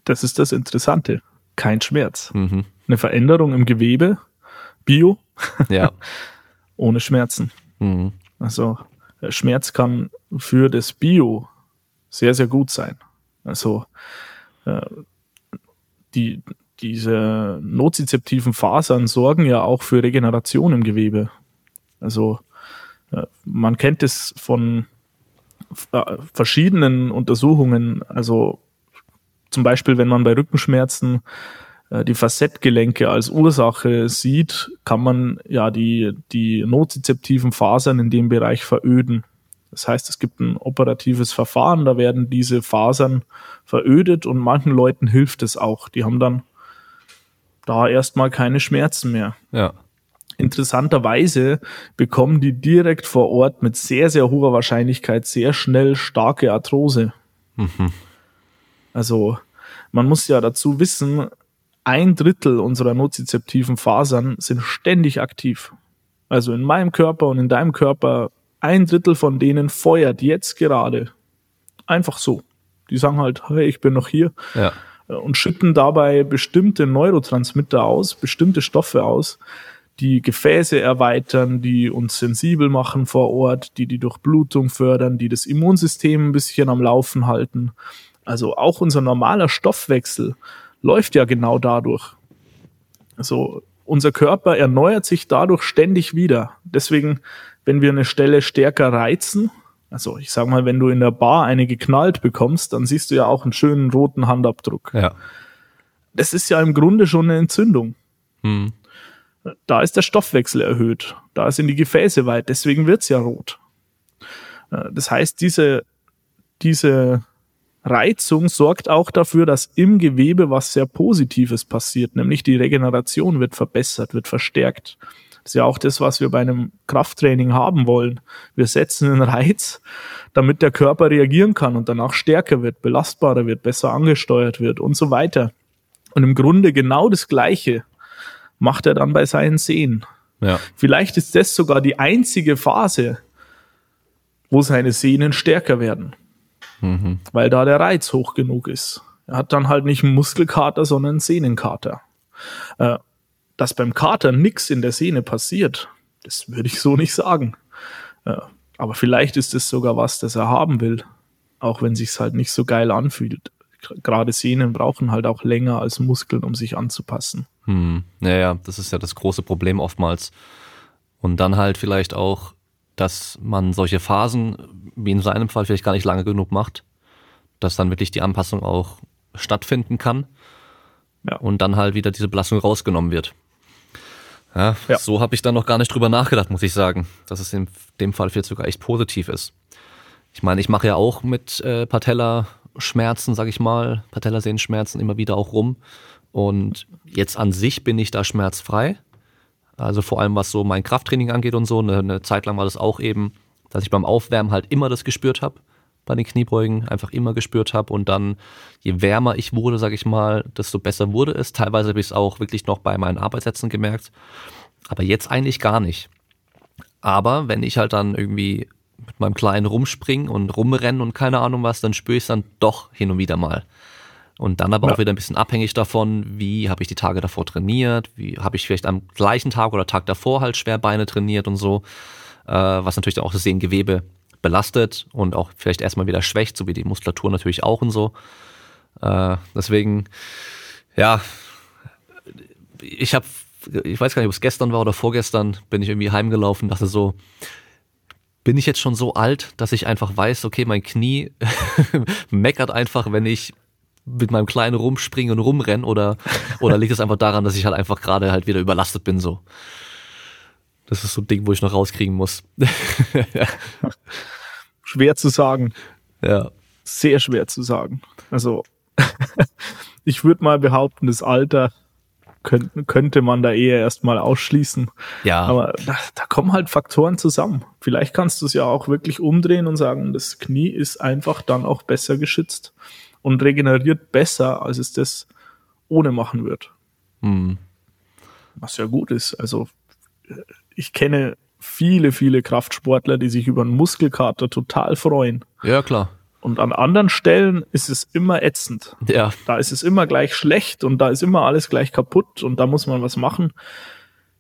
Das ist das Interessante. Kein Schmerz. Mhm. Eine Veränderung im Gewebe, Bio, (laughs) ja. ohne Schmerzen. Mhm. Also äh, Schmerz kann für das Bio sehr, sehr gut sein. Also äh, die, diese nozizeptiven Fasern sorgen ja auch für Regeneration im Gewebe. Also äh, man kennt es von äh, verschiedenen Untersuchungen. Also zum Beispiel, wenn man bei Rückenschmerzen äh, die Facettgelenke als Ursache sieht, kann man ja die, die nozizeptiven Fasern in dem Bereich veröden. Das heißt, es gibt ein operatives Verfahren, da werden diese Fasern verödet und manchen Leuten hilft es auch. Die haben dann da erstmal keine Schmerzen mehr. Ja. Interessanterweise bekommen die direkt vor Ort mit sehr, sehr hoher Wahrscheinlichkeit sehr schnell starke Arthrose. Mhm. Also man muss ja dazu wissen, ein Drittel unserer nozizeptiven Fasern sind ständig aktiv. Also in meinem Körper und in deinem Körper, ein Drittel von denen feuert jetzt gerade. Einfach so. Die sagen halt, hey, ich bin noch hier. Ja. Und schütten dabei bestimmte Neurotransmitter aus, bestimmte Stoffe aus, die Gefäße erweitern, die uns sensibel machen vor Ort, die die Durchblutung fördern, die das Immunsystem ein bisschen am Laufen halten. Also auch unser normaler Stoffwechsel läuft ja genau dadurch. Also unser Körper erneuert sich dadurch ständig wieder. Deswegen, wenn wir eine Stelle stärker reizen, also ich sag mal, wenn du in der Bar eine geknallt bekommst, dann siehst du ja auch einen schönen roten Handabdruck. Ja. Das ist ja im Grunde schon eine Entzündung. Hm. Da ist der Stoffwechsel erhöht. Da sind die Gefäße weit. Deswegen wird's ja rot. Äh, das heißt, diese, diese Reizung sorgt auch dafür, dass im Gewebe was sehr Positives passiert, nämlich die Regeneration wird verbessert, wird verstärkt. Das ist ja auch das, was wir bei einem Krafttraining haben wollen. Wir setzen einen Reiz, damit der Körper reagieren kann und danach stärker wird, belastbarer wird, besser angesteuert wird und so weiter. Und im Grunde genau das Gleiche macht er dann bei seinen Sehnen. Ja. Vielleicht ist das sogar die einzige Phase, wo seine Sehnen stärker werden. Mhm. Weil da der Reiz hoch genug ist. Er hat dann halt nicht einen Muskelkater, sondern einen Sehnenkater. Dass beim Kater nichts in der Sehne passiert, das würde ich so nicht sagen. Äh, aber vielleicht ist es sogar was, das er haben will. Auch wenn sich's halt nicht so geil anfühlt. Gerade Sehnen brauchen halt auch länger als Muskeln, um sich anzupassen. Hm. Naja, das ist ja das große Problem oftmals. Und dann halt vielleicht auch, dass man solche Phasen, wie in seinem Fall, vielleicht gar nicht lange genug macht, dass dann wirklich die Anpassung auch stattfinden kann. Ja. Und dann halt wieder diese Belastung rausgenommen wird. Ja, ja. So habe ich dann noch gar nicht drüber nachgedacht, muss ich sagen, dass es in dem Fall vielleicht sogar echt positiv ist. Ich meine, ich mache ja auch mit äh, Patella-Schmerzen, sag ich mal, Patellasehnenschmerzen immer wieder auch rum. Und jetzt an sich bin ich da schmerzfrei. Also vor allem was so mein Krafttraining angeht und so. Eine, eine Zeit lang war das auch eben, dass ich beim Aufwärmen halt immer das gespürt habe bei den Kniebeugen, einfach immer gespürt habe und dann je wärmer ich wurde, sag ich mal, desto besser wurde es. Teilweise habe ich es auch wirklich noch bei meinen Arbeitssätzen gemerkt, aber jetzt eigentlich gar nicht. Aber wenn ich halt dann irgendwie mit meinem Kleinen rumspringen und rumrennen und keine Ahnung was, dann spüre ich es dann doch hin und wieder mal. Und dann aber ja. auch wieder ein bisschen abhängig davon, wie habe ich die Tage davor trainiert, wie habe ich vielleicht am gleichen Tag oder Tag davor halt Schwerbeine trainiert und so, äh, was natürlich auch das Sehengewebe belastet und auch vielleicht erstmal wieder schwächt, so wie die Muskulatur natürlich auch und so. Äh, deswegen, ja, ich habe, ich weiß gar nicht, ob es gestern war oder vorgestern, bin ich irgendwie heimgelaufen, dachte so, bin ich jetzt schon so alt, dass ich einfach weiß, okay, mein Knie (laughs) meckert einfach, wenn ich mit meinem Kleinen rumspringe und rumrenne oder, oder liegt es einfach daran, dass ich halt einfach gerade halt wieder überlastet bin so. Das ist so ein Ding, wo ich noch rauskriegen muss. (laughs) schwer zu sagen. Ja. Sehr schwer zu sagen. Also, (laughs) ich würde mal behaupten, das Alter könnte, könnte man da eher erstmal ausschließen. Ja. Aber da, da kommen halt Faktoren zusammen. Vielleicht kannst du es ja auch wirklich umdrehen und sagen, das Knie ist einfach dann auch besser geschützt. und regeneriert besser, als es das ohne machen wird. Hm. Was ja gut ist. Also ich kenne viele, viele Kraftsportler, die sich über einen Muskelkater total freuen. Ja, klar. Und an anderen Stellen ist es immer ätzend. Ja. Da ist es immer gleich schlecht und da ist immer alles gleich kaputt und da muss man was machen.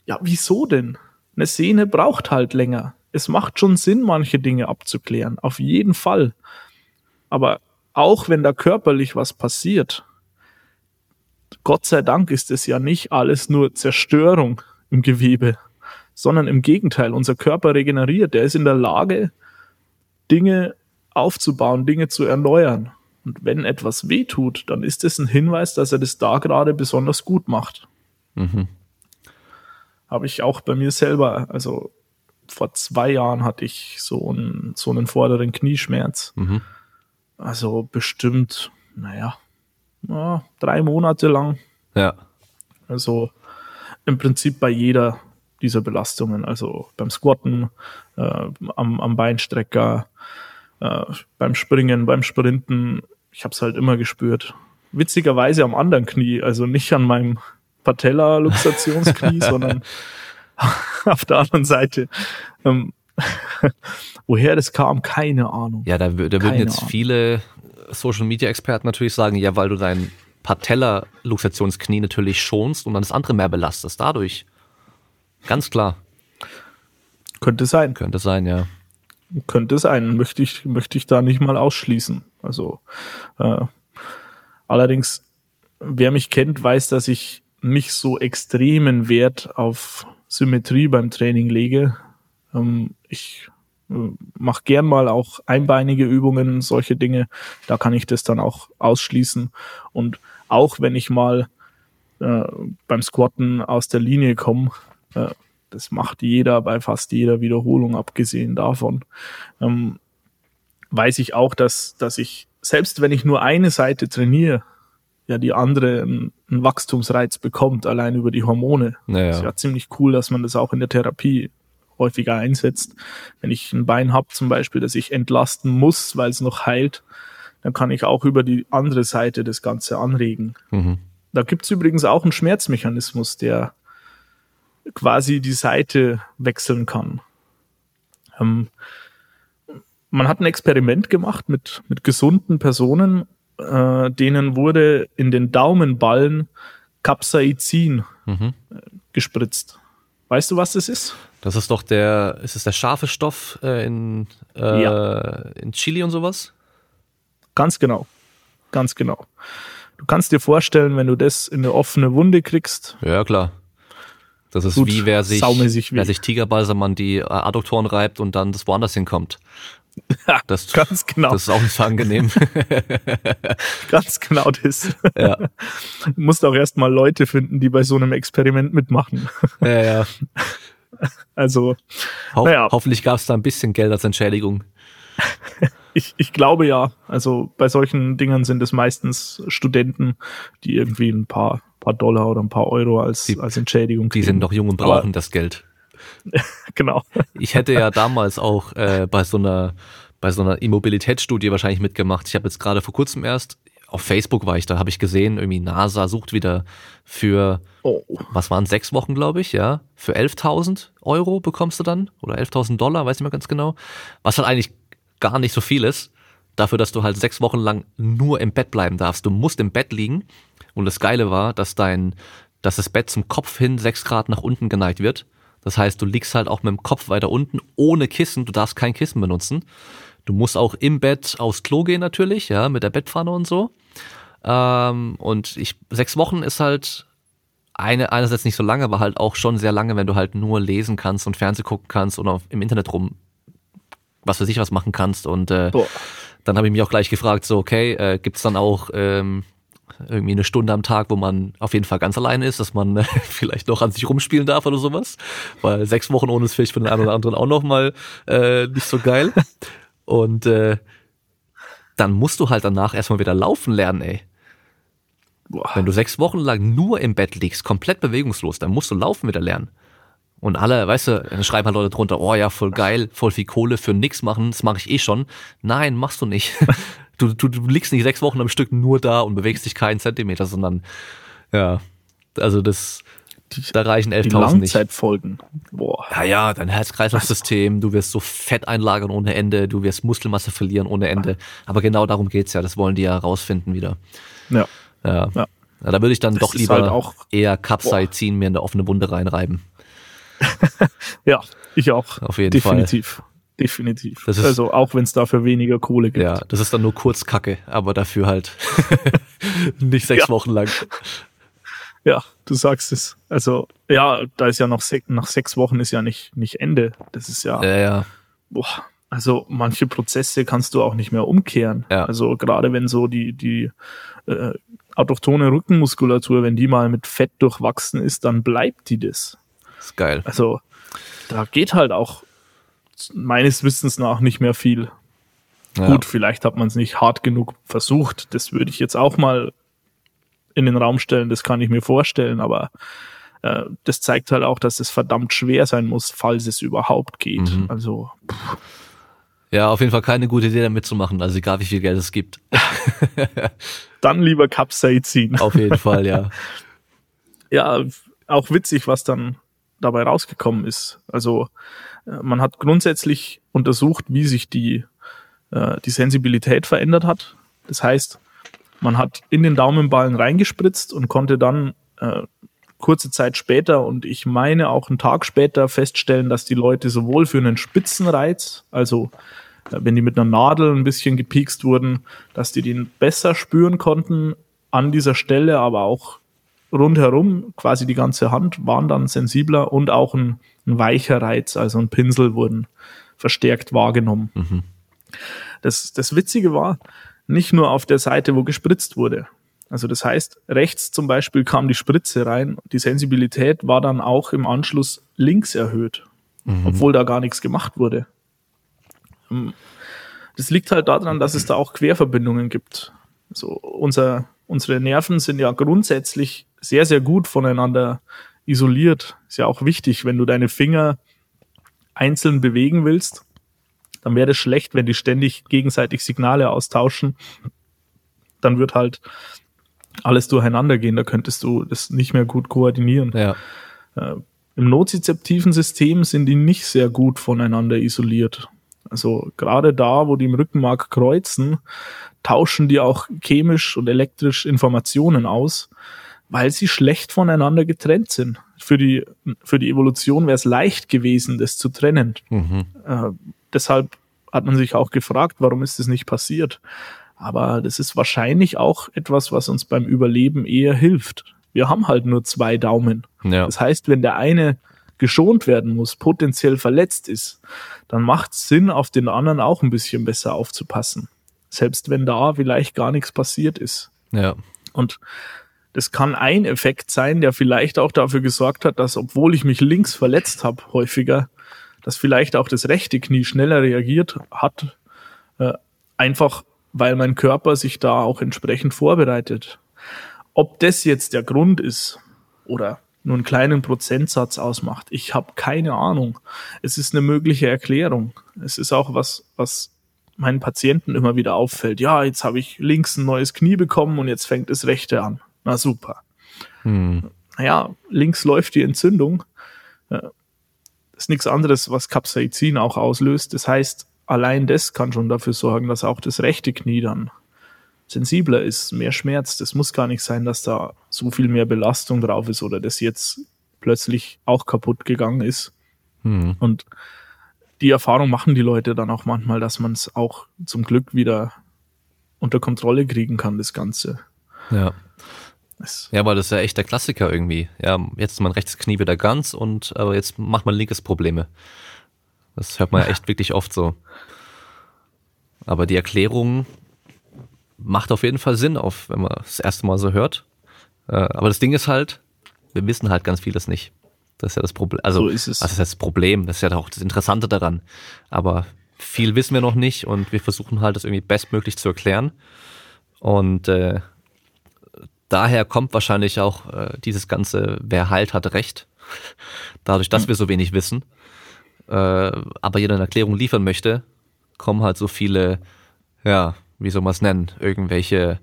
Ja, wieso denn? Eine Sehne braucht halt länger. Es macht schon Sinn, manche Dinge abzuklären. Auf jeden Fall. Aber auch wenn da körperlich was passiert, Gott sei Dank ist es ja nicht alles nur Zerstörung im Gewebe, sondern im Gegenteil, unser Körper regeneriert. Der ist in der Lage, Dinge aufzubauen, Dinge zu erneuern. Und wenn etwas weh tut, dann ist es ein Hinweis, dass er das da gerade besonders gut macht. Mhm. Habe ich auch bei mir selber, also vor zwei Jahren hatte ich so einen, so einen vorderen Knieschmerz. Mhm. Also bestimmt, naja, ja, drei Monate lang. Ja. Also im Prinzip bei jeder dieser Belastungen, also beim Squatten, äh, am, am Beinstrecker, äh, beim Springen, beim Sprinten, ich habe es halt immer gespürt. Witzigerweise am anderen Knie, also nicht an meinem Patella-Luxationsknie, (laughs) sondern auf der anderen Seite. Ähm, (laughs) woher das kam, keine Ahnung. Ja, da, da würden Keine jetzt Ahnung. viele Social Media Experten natürlich sagen, ja, weil du dein Patella-Luxationsknie natürlich schonst und dann das andere mehr belastest. Dadurch. Ganz klar. Könnte sein. Könnte sein, ja. Könnte sein. Möchte ich, möchte ich da nicht mal ausschließen. Also, äh, allerdings, wer mich kennt, weiß, dass ich nicht so extremen Wert auf Symmetrie beim Training lege. Ähm, ich äh, mache gern mal auch einbeinige Übungen, solche Dinge. Da kann ich das dann auch ausschließen. Und auch wenn ich mal äh, beim Squatten aus der Linie komme, äh, das macht jeder bei fast jeder Wiederholung, abgesehen davon, ähm, weiß ich auch, dass, dass ich, selbst wenn ich nur eine Seite trainiere, ja die andere einen, einen Wachstumsreiz bekommt, allein über die Hormone. Naja. Ist ja ziemlich cool, dass man das auch in der Therapie häufiger einsetzt. Wenn ich ein Bein habe zum Beispiel, das ich entlasten muss, weil es noch heilt, dann kann ich auch über die andere Seite das Ganze anregen. Mhm. Da gibt's übrigens auch einen Schmerzmechanismus, der quasi die Seite wechseln kann. Ähm, man hat ein Experiment gemacht mit, mit gesunden Personen, äh, denen wurde in den Daumenballen Capsaicin Mhm. gespritzt. Weißt du, was das ist? Das ist doch der, ist es der scharfe Stoff äh, in, äh, Ja. in Chili und sowas? Ganz genau. Ganz genau. Du kannst dir vorstellen, wenn du das in eine offene Wunde kriegst, Ja, klar. Das ist Tut wie wer sich, wer sich Tigerbalsam an die äh, Adduktoren reibt und dann das woanders hinkommt. Das, ganz genau, das ist auch nicht so angenehm. (laughs) ganz genau das. ja. Du musst auch erstmal Leute finden, die bei so einem Experiment mitmachen. ja, ja. Also, Ho Naja. Hoffentlich gab es da ein bisschen Geld als Entschädigung. (laughs) ich, ich glaube ja. Also bei solchen Dingern sind es meistens Studenten, die irgendwie ein paar, paar Dollar oder ein paar Euro als, Die- als Entschädigung Die sind noch jung und Aber- brauchen das Geld. (laughs) Genau. Ich hätte ja damals auch äh, bei so einer bei so einer Immobilitätsstudie wahrscheinlich mitgemacht. Ich habe jetzt gerade vor kurzem erst auf Facebook war ich da, habe ich gesehen, irgendwie NASA sucht wieder für Oh, was waren sechs Wochen, glaube ich, ja, für 11.000 Euro bekommst du dann oder 11.000 Dollar, weiß nicht mehr ganz genau, was halt eigentlich gar nicht so viel ist, dafür, dass du halt sechs Wochen lang nur im Bett bleiben darfst. Du musst im Bett liegen und das Geile war, dass dein, dass das Bett zum Kopf hin sechs Grad nach unten geneigt wird. Das heißt, du liegst halt auch mit dem Kopf weiter unten, ohne Kissen, du darfst kein Kissen benutzen. Du musst auch im Bett aufs Klo gehen natürlich, ja, mit der Bettpfanne und so. Ähm, und ich, sechs Wochen ist halt eine, einerseits nicht so lange, aber halt auch schon sehr lange, wenn du halt nur lesen kannst und Fernseh gucken kannst oder auf, im Internet rum was für sich was machen kannst. Und äh, boah. dann habe ich mich auch gleich gefragt, so, okay, äh, gibt's dann auch ähm, irgendwie eine Stunde am Tag, wo man auf jeden Fall ganz alleine ist, dass man (laughs) vielleicht noch an sich rumspielen darf oder sowas. Weil sechs Wochen ohne ist vielleicht für den einen oder anderen auch nochmal äh, nicht so geil. Und äh, dann musst du halt danach erstmal wieder laufen lernen, ey. boah. Wenn du sechs Wochen lang nur im Bett liegst, komplett bewegungslos, dann musst du laufen wieder lernen. Und alle, weißt du, dann schreiben halt Leute drunter, oh ja, voll geil, voll viel Kohle für nix machen, das mache ich eh schon. Nein, machst du nicht. (laughs) du, du, du liegst nicht sechs Wochen am Stück nur da und bewegst dich keinen Zentimeter, sondern ja, also das, Die, da reichen die 11.000 nicht. Langzeitfolgen. Boah. Ja, ja, dein Herz-Kreislauf-System, du wirst so Fett einlagern ohne Ende, du wirst Muskelmasse verlieren ohne Ende. Aber genau darum geht's ja, das wollen die ja rausfinden wieder. Ja. Ja. Ja. Ja, da würde ich dann Das doch lieber halt auch- eher Capsaicin mir in der offene Wunde reinreiben. (laughs) Ja, ich auch. Auf jeden Definitiv. Definitiv. Das ist- also auch wenn es dafür weniger Kohle gibt. Ja, das ist dann nur kurz Kacke, aber dafür halt (laughs) nicht sechs Ja. Wochen lang. Ja, du sagst es. Also, ja, da ist ja noch sech, nach sechs Wochen ist ja nicht, nicht Ende. Das ist ja, Ja, ja. boah, also manche Prozesse kannst du auch nicht mehr umkehren. Ja. Also gerade wenn so die, die äh, autochtone Rückenmuskulatur, wenn die mal mit Fett durchwachsen ist, dann bleibt die das. Ist geil. Also da geht halt auch meines Wissens nach nicht mehr viel. Ja. Gut, vielleicht hat man es nicht hart genug versucht. Das würde ich jetzt auch mal in den Raum stellen. Das kann ich mir vorstellen. Aber äh, das zeigt halt auch, dass es verdammt schwer sein muss, falls es überhaupt geht. Mhm. Also Ja, auf jeden Fall keine gute Idee, da mitzumachen. Also egal, wie viel Geld es gibt. (laughs) dann lieber Capsaicin. Auf jeden Fall, ja. (laughs) Ja, auch witzig, was dann dabei rausgekommen ist. Also äh, man hat grundsätzlich untersucht, wie sich die, äh, die Sensibilität verändert hat. Das heißt, man hat in den Daumenballen reingespritzt und konnte dann äh, kurze Zeit später und ich meine auch einen Tag später feststellen, dass die Leute sowohl für einen Spitzenreiz, also äh, wenn die mit einer Nadel ein bisschen gepiekst wurden, dass die den besser spüren konnten an dieser Stelle, aber auch rundherum, quasi die ganze Hand, waren dann sensibler und auch ein, ein weicher Reiz, also ein Pinsel wurden verstärkt wahrgenommen. Mhm. Das, das Witzige war, nicht nur auf der Seite, wo gespritzt wurde. Also das heißt, rechts zum Beispiel kam die Spritze rein, die Sensibilität war dann auch im Anschluss links erhöht, obwohl da gar nichts gemacht wurde. Ähm, Das liegt halt daran, dass es da auch Querverbindungen gibt. Also unser, unsere Nerven sind ja grundsätzlich sehr, sehr gut voneinander isoliert. Ist ja auch wichtig, wenn du deine Finger einzeln bewegen willst, dann wäre es schlecht, wenn die ständig gegenseitig Signale austauschen. Dann wird halt alles durcheinander gehen. Da könntest du das nicht mehr gut koordinieren. Ja. Im nozizeptiven System sind die nicht sehr gut voneinander isoliert. Also gerade da, wo die im Rückenmark kreuzen, tauschen die auch chemisch und elektrisch Informationen aus, weil sie schlecht voneinander getrennt sind. Für die, für die Evolution wäre es leicht gewesen, das zu trennen. Mhm. Äh, deshalb hat man sich auch gefragt, warum ist das nicht passiert? Aber das ist wahrscheinlich auch etwas, was uns beim Überleben eher hilft. Wir haben halt nur zwei Daumen. Ja. Das heißt, wenn der eine geschont werden muss, potenziell verletzt ist, dann macht es Sinn, auf den anderen auch ein bisschen besser aufzupassen. Selbst wenn da vielleicht gar nichts passiert ist. Ja. Und das kann ein Effekt sein, der vielleicht auch dafür gesorgt hat, dass, obwohl ich mich links verletzt habe, häufiger, dass vielleicht auch das rechte Knie schneller reagiert hat, äh, einfach weil mein Körper sich da auch entsprechend vorbereitet. Ob das jetzt der Grund ist oder nur einen kleinen Prozentsatz ausmacht, ich habe keine Ahnung. Es ist eine mögliche Erklärung. Es ist auch was, was meinen Patienten immer wieder auffällt. Ja, jetzt habe ich links ein neues Knie bekommen und jetzt fängt das rechte an. Na super. Hm. Naja, links läuft die Entzündung. Äh, Das ist nichts anderes, was Capsaicin auch auslöst. Das heißt, allein das kann schon dafür sorgen, dass auch das rechte Knie dann sensibler ist, mehr Schmerz. Das muss gar nicht sein, dass da so viel mehr Belastung drauf ist oder das jetzt plötzlich auch kaputt gegangen ist. Hm. Und die Erfahrung machen die Leute dann auch manchmal, dass man es auch zum Glück wieder unter Kontrolle kriegen kann, das Ganze. Ja. Ja, aber das ist ja echt der Klassiker irgendwie. Ja, jetzt ist mein rechtes Knie wieder ganz und aber jetzt macht mein linkes Probleme. Das hört man ja echt (laughs) wirklich oft so. Aber die Erklärung macht auf jeden Fall Sinn, auf, wenn man das erste Mal so hört. Äh, Aber das Ding ist halt, wir wissen halt ganz vieles nicht. Das ist ja das Problem. Also, So ist es. was ist das Problem? Das ist ja auch das Interessante daran. Aber viel wissen wir noch nicht und wir versuchen halt, das irgendwie bestmöglich zu erklären. Und äh, daher kommt wahrscheinlich auch äh, dieses ganze, wer heilt, hat Recht. Dadurch, dass wir so wenig wissen, äh, aber jeder eine Erklärung liefern möchte, kommen halt so viele, ja, wie soll man es nennen, irgendwelche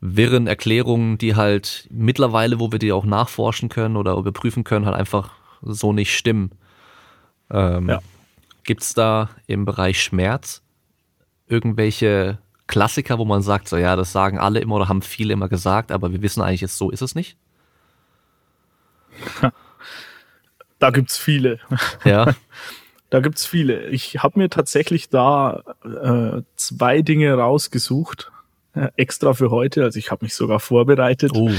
wirren Erklärungen, die halt mittlerweile, wo wir die auch nachforschen können oder überprüfen können, halt einfach so nicht stimmen. Ähm, Ja. Gibt es da im Bereich Schmerz irgendwelche Klassiker, wo man sagt, so ja, das sagen alle immer oder haben viele immer gesagt, aber wir wissen eigentlich jetzt, so ist es nicht? (laughs) Da gibt's viele. (laughs) Ja, Da gibt's viele. Ich habe mir tatsächlich da äh, zwei Dinge rausgesucht, äh, extra für heute. Also ich habe mich sogar vorbereitet. oh,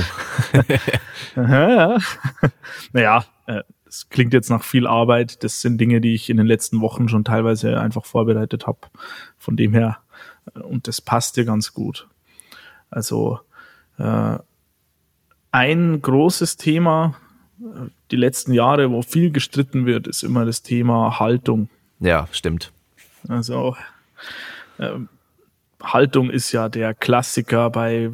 (laughs) naja, äh, das klingt jetzt nach viel Arbeit. Das sind Dinge, die ich in den letzten Wochen schon teilweise einfach vorbereitet habe. Von dem her, und das passte ganz gut. Also äh, ein großes Thema äh, die letzten Jahre, wo viel gestritten wird, ist immer das Thema Haltung. ja, stimmt. Also ähm, Haltung ist ja der Klassiker bei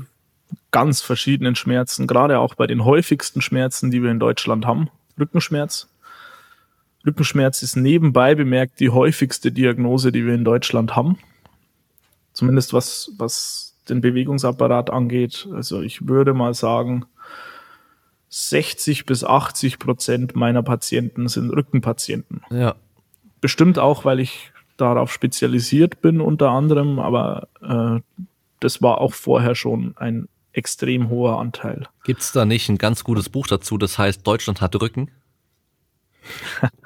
ganz verschiedenen Schmerzen, gerade auch bei den häufigsten Schmerzen, die wir in Deutschland haben. Rückenschmerz. Rückenschmerz ist nebenbei bemerkt die häufigste Diagnose, die wir in Deutschland haben. Zumindest was, was den Bewegungsapparat angeht. Also ich würde mal sagen, 60 bis 80 Prozent meiner Patienten sind Rückenpatienten Ja, bestimmt auch, weil ich darauf spezialisiert bin unter anderem, aber äh, das war auch vorher schon ein extrem hoher Anteil. Gibt's da nicht ein ganz gutes Buch dazu, das heißt Deutschland hat Rücken?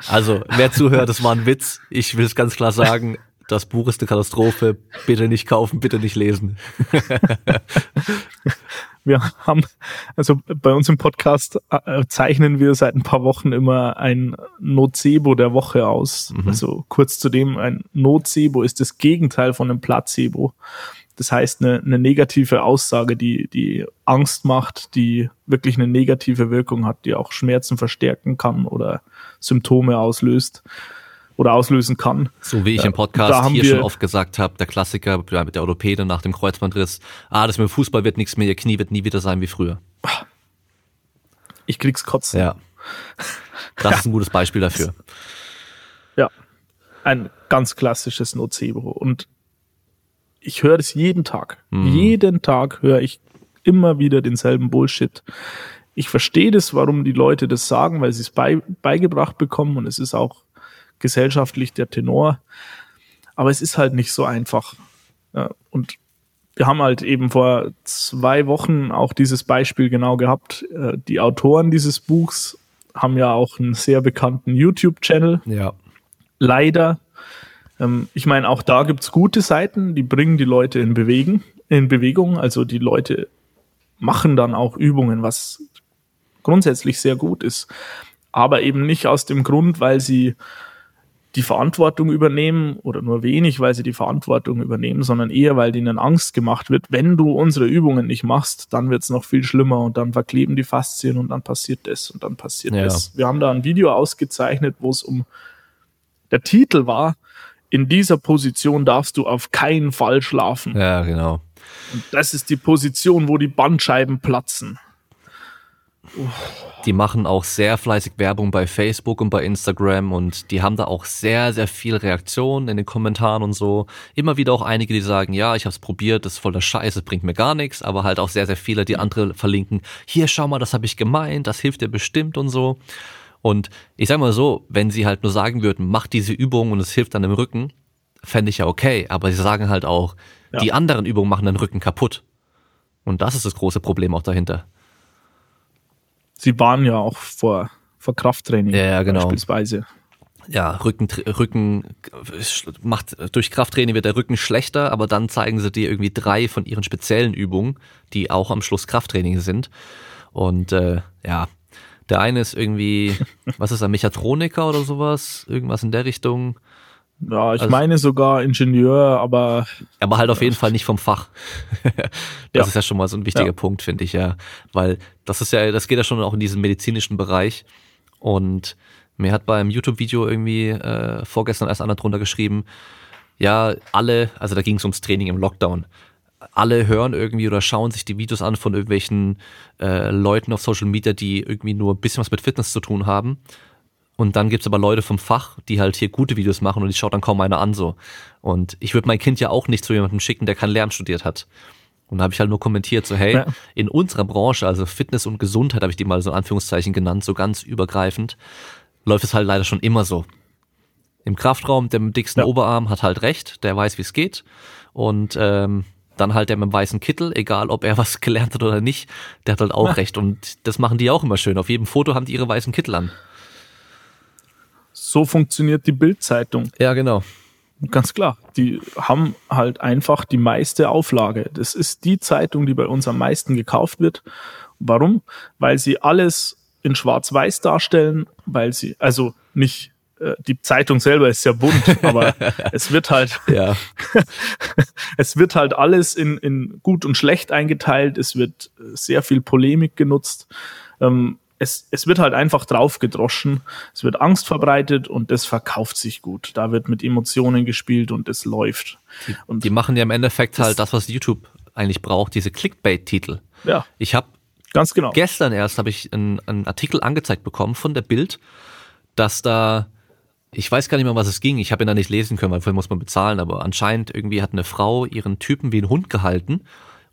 Also, wer zuhört, das war ein Witz. Ich will es ganz klar sagen, das Buch ist eine Katastrophe. Bitte nicht kaufen, bitte nicht lesen. (laughs) Wir haben, also bei uns im Podcast äh, zeichnen wir seit ein paar Wochen immer ein Nocebo der Woche aus. Also kurz zu dem, ein Nocebo ist das Gegenteil von einem Placebo. Das heißt, eine, eine negative Aussage, die, die Angst macht, die wirklich eine negative Wirkung hat, die auch Schmerzen verstärken kann oder Symptome auslöst oder auslösen kann. So wie ich Ja, im Podcast hier wir- schon oft gesagt habe, der Klassiker mit der Orthopäde nach dem Kreuzbandriss, ah, das mit dem Fußball wird nichts mehr, ihr Knie wird nie wieder sein wie früher. Ich krieg's kotzen. Ja. Das (laughs) ist ein gutes Beispiel dafür. Ja, ein ganz klassisches Nocebo. Und ich höre das jeden Tag. Jeden Tag höre ich immer wieder denselben Bullshit. Ich verstehe das, warum die Leute das sagen, weil sie es bei, beigebracht bekommen und es ist auch gesellschaftlich der Tenor. Aber es ist halt nicht so einfach. Ja, und wir haben halt eben vor zwei Wochen auch dieses Beispiel genau gehabt. Äh, Die Autoren dieses Buchs haben ja auch einen sehr bekannten YouTube-Channel Ja. leider. Ähm, ich meine, auch da gibt's gute Seiten, die bringen die Leute in, Bewegen, in Bewegung. Also die Leute machen dann auch Übungen, was grundsätzlich sehr gut ist. Aber eben nicht aus dem Grund, weil sie die Verantwortung übernehmen oder nur wenig, weil sie die Verantwortung übernehmen, sondern eher, weil denen Angst gemacht wird, wenn du unsere Übungen nicht machst, dann wird's noch viel schlimmer und dann verkleben die Faszien und dann passiert das und dann passiert Ja. das. Wir haben da ein Video ausgezeichnet, wo es um der Titel war, in dieser Position darfst du auf keinen Fall schlafen. Ja, genau. Und das ist die Position, wo die Bandscheiben platzen. Die machen auch sehr fleißig Werbung bei Facebook und bei Instagram und die haben da auch sehr, sehr viel Reaktion in den Kommentaren und so. Immer wieder auch einige, die sagen, ja, ich habe es probiert, das ist voller Scheiße, bringt mir gar nichts, aber halt auch sehr, sehr viele, die andere verlinken, hier, schau mal, das habe ich gemeint, das hilft dir bestimmt und so. Und ich sag mal so, wenn sie halt nur sagen würden, mach diese Übung und es hilft dann im Rücken, fände ich ja okay, aber sie sagen halt auch, Ja. die anderen Übungen machen den Rücken kaputt. Und das ist das große Problem auch dahinter. Sie waren ja auch vor, vor Krafttraining Ja, ja, genau. beispielsweise. ja, Rücken, Rücken macht durch Krafttraining wird der Rücken schlechter, aber dann zeigen sie dir irgendwie drei von ihren speziellen Übungen, die auch am Schluss Krafttraining sind. Und äh, ja, der eine ist irgendwie, (laughs) was ist er, Mechatroniker oder sowas, irgendwas in der Richtung. Ja, ich Also- meine sogar Ingenieur, aber Aber halt auf jeden Fall nicht vom Fach. (laughs) das Ja. ist ja schon mal so ein wichtiger Ja. Punkt, finde ich ja. Weil das ist ja, das geht ja schon auch in diesen medizinischen Bereich. Und mir hat beim YouTube-Video irgendwie äh, vorgestern erst einer drunter geschrieben, ja, alle, also da ging es ums Training im Lockdown. Alle hören irgendwie oder schauen sich die Videos an von irgendwelchen äh, Leuten auf Social Media, die irgendwie nur ein bisschen was mit Fitness zu tun haben. Und dann gibt's aber Leute vom Fach, die halt hier gute Videos machen und die schaut dann kaum einer an so. Und ich würde mein Kind ja auch nicht zu jemandem schicken, der kein Lärm studiert hat. Und da habe ich halt nur kommentiert, so hey, Ja. in unserer Branche, also Fitness und Gesundheit habe ich die mal so in Anführungszeichen genannt, so ganz übergreifend, läuft es halt leider schon immer so. Im Kraftraum, der mit dem dicksten Ja. Oberarm hat halt recht, der weiß, wie es geht. Und ähm, dann halt der mit dem weißen Kittel, egal ob er (laughs) was gelernt hat oder nicht, der hat halt auch Ja. recht. Und das machen die auch immer schön. Auf jedem Foto haben die ihre weißen Kittel an. So funktioniert die Bildzeitung. Ja, genau. Ganz klar. Die haben halt einfach die meiste Auflage. Das ist die Zeitung, die bei uns am meisten gekauft wird. Warum? Weil sie alles in Schwarz-Weiß darstellen, weil sie, also nicht, äh, die Zeitung selber ist sehr bunt, (laughs) aber es wird halt, Ja. (laughs) es wird halt alles in, in gut und schlecht eingeteilt. Es wird äh, sehr viel Polemik genutzt. Ähm, es, es wird halt einfach draufgedroschen. Es wird Angst verbreitet und das verkauft sich gut. Da wird mit Emotionen gespielt und es läuft. Und Die machen ja im Endeffekt halt das, was YouTube eigentlich braucht, diese Clickbait-Titel. ja, Ich habe ganz genau. gestern erst habe ich einen, einen Artikel angezeigt bekommen von der Bild, dass da ich weiß gar nicht mehr, was es ging. Ich habe ihn da nicht lesen können, weil dafür muss man bezahlen. Aber anscheinend irgendwie hat eine Frau ihren Typen wie einen Hund gehalten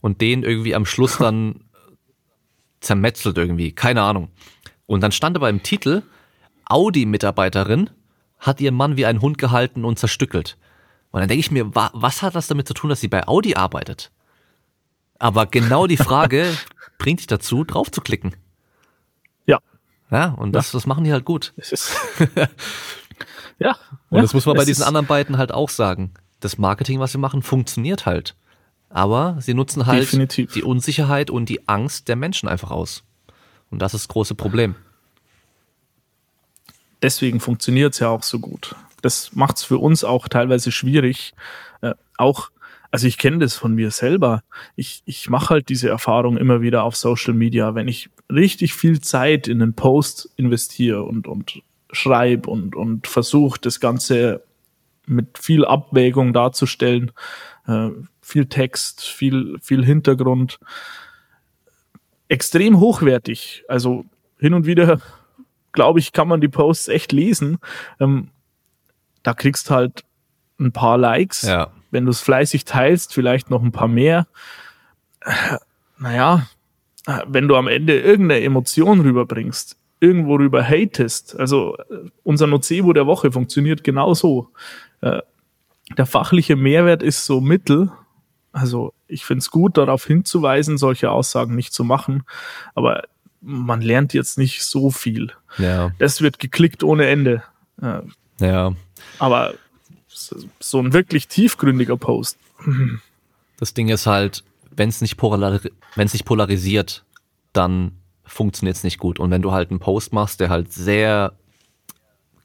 und den irgendwie am Schluss (laughs) dann zermetzelt irgendwie. Keine Ahnung. Und dann stand aber im Titel, Audi-Mitarbeiterin hat ihren Mann wie einen Hund gehalten und zerstückelt. Und dann denke ich mir, wa was hat das damit zu tun, dass sie bei Audi arbeitet? Aber genau die Frage (laughs) bringt dich dazu, drauf zu klicken. Ja, Ja, und das, das machen die halt gut. es ist. (laughs) ja. Und ja, das muss man bei es diesen anderen beiden halt auch sagen. Das Marketing, was sie machen, funktioniert halt. Aber sie nutzen halt Definitiv. die Unsicherheit und die Angst der Menschen einfach aus. Und das ist das große Problem. deswegen funktioniert es ja auch so gut. Das macht es für uns auch teilweise schwierig. Äh, auch, also ich kenne das von mir selber. Ich, ich mache halt diese Erfahrung immer wieder auf Social Media, wenn ich richtig viel Zeit in einen Post investiere und, und schreibe und, und versuche, das Ganze mit viel Abwägung darzustellen, äh, viel Text, viel, viel Hintergrund, extrem hochwertig. Also hin und wieder glaube ich, kann man die Posts echt lesen. Ähm, da kriegst halt ein paar Likes. Ja. Wenn du es fleißig teilst, vielleicht noch ein paar mehr. Äh, Naja, wenn du am Ende irgendeine Emotion rüberbringst, irgendwo rüber hatest, also äh, unser Nocebo der Woche funktioniert genauso. Äh, Der fachliche Mehrwert ist so mittel. Also ich finde es gut, darauf hinzuweisen, solche Aussagen nicht zu machen. Aber man lernt jetzt nicht so viel. Ja. Das wird geklickt ohne Ende. Ja. Aber so so ein wirklich tiefgründiger Post. Das Ding ist halt, wenn es nicht, polari wenn's nicht polarisiert, dann funktioniert es nicht gut. Und wenn du halt einen Post machst, der halt sehr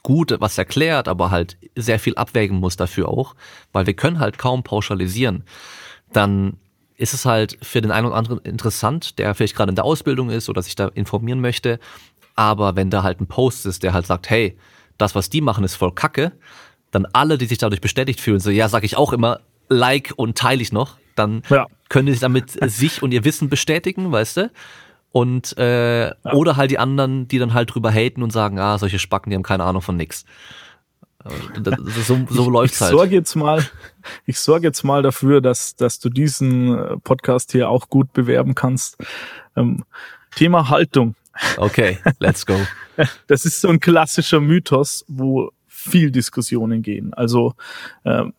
gut was erklärt, aber halt sehr viel abwägen muss dafür auch, weil wir können halt kaum pauschalisieren, dann ist es halt für den einen oder anderen interessant, der vielleicht gerade in der Ausbildung ist oder sich da informieren möchte. Aber wenn da halt ein Post ist, der halt sagt, hey, das, was die machen, ist voll Kacke, dann alle, die sich dadurch bestätigt fühlen, so, ja, sag ich auch immer, like und teile ich noch, dann Ja. können die damit (laughs) sich und ihr Wissen bestätigen, weißt du? Und äh, oder halt die anderen, die dann halt drüber haten und sagen, ah, solche Spacken, die haben keine Ahnung von nix. Äh, das- das- So, so läuft's ich halt. sorge jetzt mal, ich sorge jetzt mal dafür, dass, dass du diesen äh, Podcast hier auch gut bewerben kannst. Ähm, Thema Haltung. Okay, let's go. (laughs) Das ist so ein klassischer Mythos, wo viel Diskussionen gehen. Also ähm,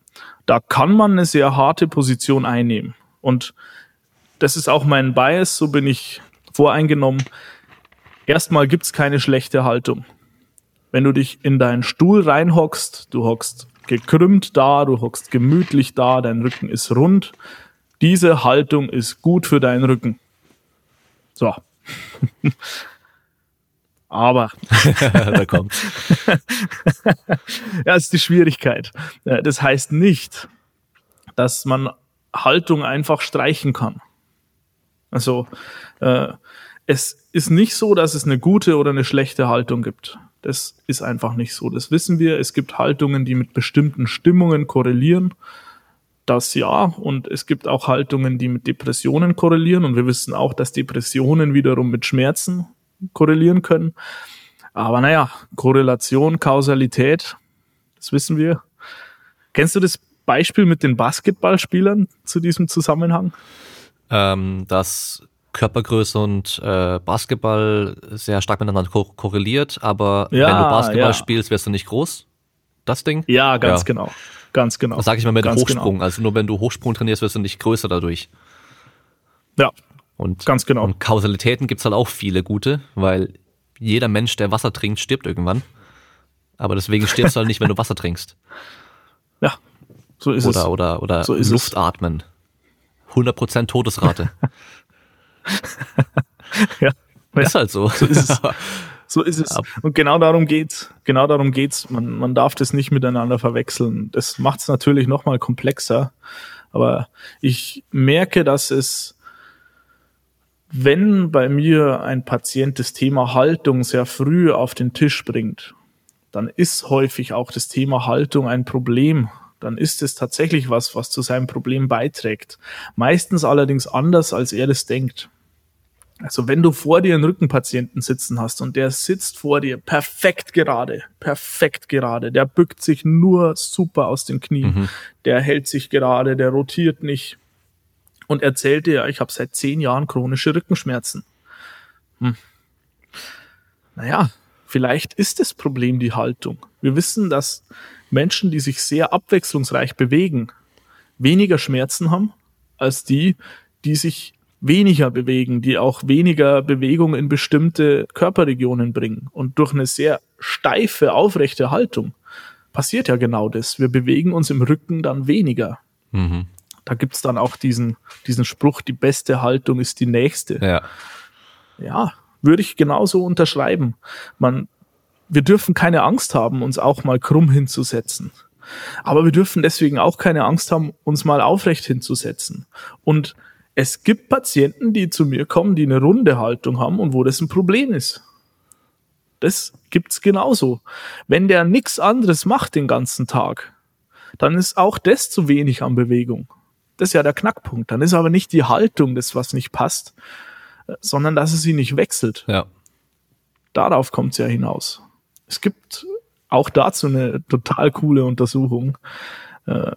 da kann man eine sehr harte Position einnehmen. Und das ist auch mein Bias, so bin ich voreingenommen. Erstmal gibt's keine schlechte Haltung. Wenn du dich in deinen Stuhl reinhockst, du hockst gekrümmt da, du hockst gemütlich da, dein Rücken ist rund. Diese Haltung ist gut für deinen Rücken. So. (laughs) Aber (laughs) da kommt's. (laughs) Ja, ist die Schwierigkeit. Das heißt nicht, dass man Haltung einfach streichen kann. Also äh, es ist nicht so, dass es eine gute oder eine schlechte Haltung gibt. Das ist einfach nicht so. Das wissen wir. Es gibt Haltungen, die mit bestimmten Stimmungen korrelieren. Das ja. Und es gibt auch Haltungen, die mit Depressionen korrelieren. Und wir wissen auch, dass Depressionen wiederum mit Schmerzen korrelieren können. Aber naja, Korrelation, Kausalität, das wissen wir. Kennst du das Beispiel mit den Basketballspielern zu diesem Zusammenhang? Ähm, dass Körpergröße und äh, Basketball sehr stark miteinander ko korreliert, aber Ja, wenn du Basketball ja. spielst, wirst du nicht groß. Das Ding? Ja, ganz Ja. genau. Ganz genau. Das sage ich mal mit Ganz Hochsprung. Also nur wenn du Hochsprung trainierst, wirst du nicht größer dadurch. Genau. Ja, Und, Ganz genau. Und Kausalitäten gibt's halt auch viele gute, weil jeder Mensch, der Wasser trinkt, stirbt irgendwann. Aber deswegen stirbst du halt nicht, wenn du Wasser trinkst. (laughs) ja. So ist Oder, es. oder, oder So Luft atmen. 100% Todesrate. (laughs) (laughs) Ja. Ist halt so. So ist es. (laughs) So ist es. Und genau darum geht's. Genau darum geht's. Man, man darf das nicht miteinander verwechseln. Das macht es natürlich noch mal komplexer. Aber ich merke, dass es, wenn bei mir ein Patient das Thema Haltung sehr früh auf den Tisch bringt, dann ist häufig auch das Thema Haltung ein Problem. Dann ist es tatsächlich was, was zu seinem Problem beiträgt. Meistens allerdings anders, als er das denkt. Also wenn du vor dir einen Rückenpatienten sitzen hast und der sitzt vor dir perfekt gerade, perfekt gerade, der bückt sich nur super aus den Knien, der hält sich gerade, der rotiert nicht und erzählt dir, ich habe seit zehn Jahren chronische Rückenschmerzen. Hm. Naja, vielleicht ist das Problem die Haltung. Wir wissen, dass Menschen, die sich sehr abwechslungsreich bewegen, weniger Schmerzen haben als die, die sich weniger bewegen, die auch weniger Bewegung in bestimmte Körperregionen bringen. Und durch eine sehr steife, aufrechte Haltung passiert ja genau das. Wir bewegen uns im Rücken dann weniger. Mhm. Da gibt's dann auch diesen, diesen Spruch, die beste Haltung ist die nächste. Ja. Ja, würde ich genauso unterschreiben. Man, wir dürfen keine Angst haben, uns auch mal krumm hinzusetzen. Aber wir dürfen deswegen auch keine Angst haben, uns mal aufrecht hinzusetzen. Und es gibt Patienten, die zu mir kommen, die eine runde Haltung haben und wo das ein Problem ist. Das gibt's genauso. Wenn der nichts anderes macht den ganzen Tag, dann ist auch das zu wenig an Bewegung. Das ist ja der Knackpunkt. Dann ist aber nicht die Haltung das, was nicht passt, äh, sondern dass es sie nicht wechselt. Ja. Darauf kommt es ja hinaus. Es gibt auch dazu eine total coole Untersuchung, äh,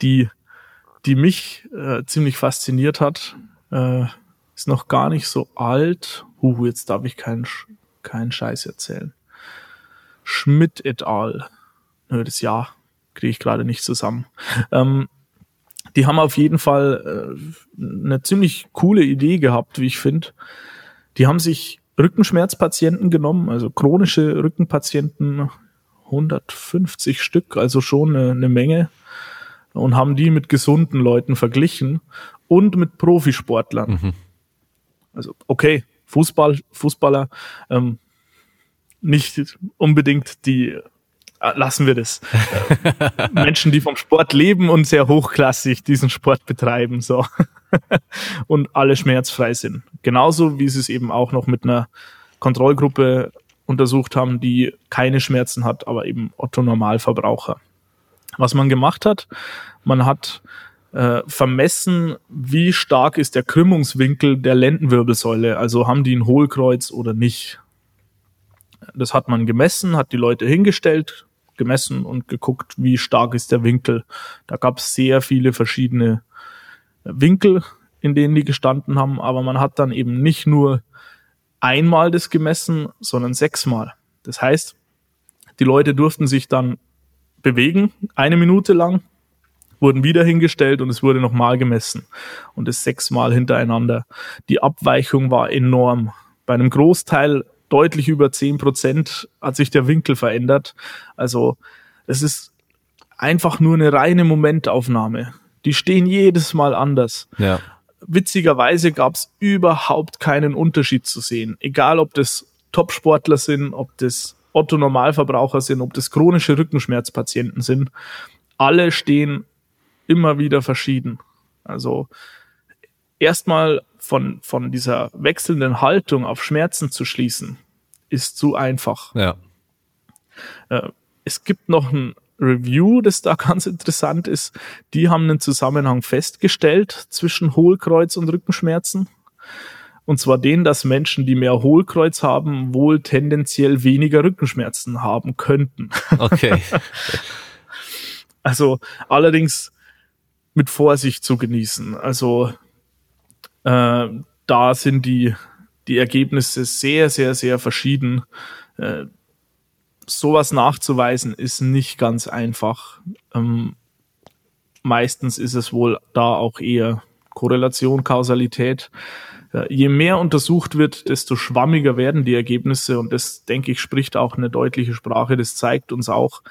die, die mich äh, ziemlich fasziniert hat. Äh, ist noch gar nicht so alt. Uh, jetzt darf ich keinen keinen Scheiß erzählen. Schmidt et al. Nö, das Jahr kriege ich gerade nicht zusammen. Ähm, die haben auf jeden Fall äh, eine ziemlich coole Idee gehabt, wie ich finde. Die haben sich Rückenschmerzpatienten genommen, also chronische Rückenpatienten, 150 Stück, also schon eine, eine Menge, und haben die mit gesunden Leuten verglichen und mit Profisportlern. Also okay, Fußball, Fußballer, ähm, nicht unbedingt die äh, lassen wir das. (laughs) Menschen, die vom Sport leben und sehr hochklassig diesen Sport betreiben, so. (laughs) und alle schmerzfrei sind. Genauso wie sie es eben auch noch mit einer Kontrollgruppe untersucht haben, die keine Schmerzen hat, aber eben Otto Normalverbraucher. Was man gemacht hat, man hat äh, vermessen, wie stark ist der Krümmungswinkel der Lendenwirbelsäule, also haben die ein Hohlkreuz oder nicht. Das hat man gemessen, hat die Leute hingestellt, gemessen und geguckt, wie stark ist der Winkel. Da gab es sehr viele verschiedene Winkel, in denen die gestanden haben, aber man hat dann eben nicht nur einmal das gemessen, sondern sechsmal. Das heißt, die Leute durften sich dann bewegen, eine Minute lang, wurden wieder hingestellt und es wurde nochmal gemessen. Und das sechsmal hintereinander. Die Abweichung war enorm. Bei einem Großteil deutlich über zehn Prozent hat sich der Winkel verändert. Also es ist einfach nur eine reine Momentaufnahme. Die stehen jedes Mal anders. Ja. Witzigerweise gab es überhaupt keinen Unterschied zu sehen. Egal, ob das Top-Sportler sind, ob das Otto-Normalverbraucher sind, ob das chronische Rückenschmerzpatienten sind. Alle stehen immer wieder verschieden. Also erstmal von, von dieser wechselnden Haltung auf Schmerzen zu schließen, ist zu einfach. Ja. Äh, es gibt noch ein Review, das da (laughs) ganz interessant ist. Die haben einen Zusammenhang festgestellt zwischen Hohlkreuz und Rückenschmerzen. Und zwar den, dass Menschen, die mehr Hohlkreuz haben, wohl tendenziell weniger Rückenschmerzen haben könnten. Okay. (laughs) also allerdings mit Vorsicht zu genießen. Also äh, da sind die, die Ergebnisse sehr, sehr, sehr verschieden. Äh, sowas nachzuweisen ist nicht ganz einfach. Ähm, meistens ist es wohl da auch eher Korrelation, Kausalität. Je mehr untersucht wird, desto schwammiger werden die Ergebnisse und das, denke ich, spricht auch eine deutliche Sprache. Das zeigt uns auch,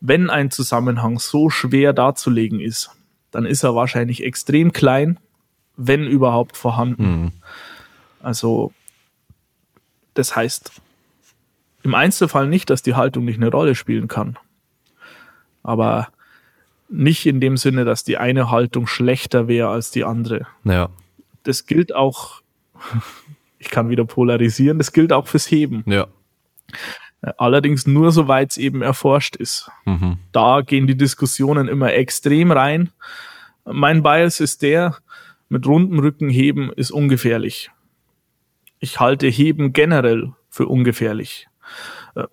wenn ein Zusammenhang so schwer darzulegen ist, dann ist er wahrscheinlich extrem klein, wenn überhaupt vorhanden. Mhm. Also das heißt im Einzelfall nicht, dass die Haltung nicht eine Rolle spielen kann. Aber nicht in dem Sinne, dass die eine Haltung schlechter wäre als die andere. Ja. Das gilt auch, ich kann wieder polarisieren, das gilt auch fürs Heben. Ja. Allerdings nur soweit es eben erforscht ist. Mhm. Da gehen die Diskussionen immer extrem rein. Mein Bias ist der, mit rundem Rücken heben ist ungefährlich. Ich halte Heben generell für ungefährlich. Äh,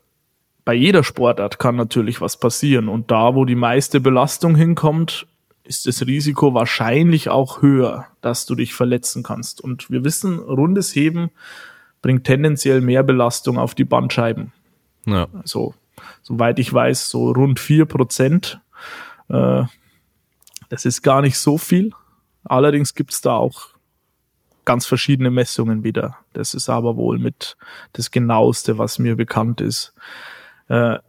bei jeder Sportart kann natürlich was passieren und da, wo die meiste Belastung hinkommt, ist das Risiko wahrscheinlich auch höher, dass du dich verletzen kannst. Und wir wissen, rundes Heben bringt tendenziell mehr Belastung auf die Bandscheiben. Ja. Also, soweit ich weiß, so rund vier Prozent. Äh, das ist gar nicht so viel. Allerdings gibt es da auch ganz verschiedene Messungen wieder. Das ist aber wohl mit das genaueste, was mir bekannt ist. Äh,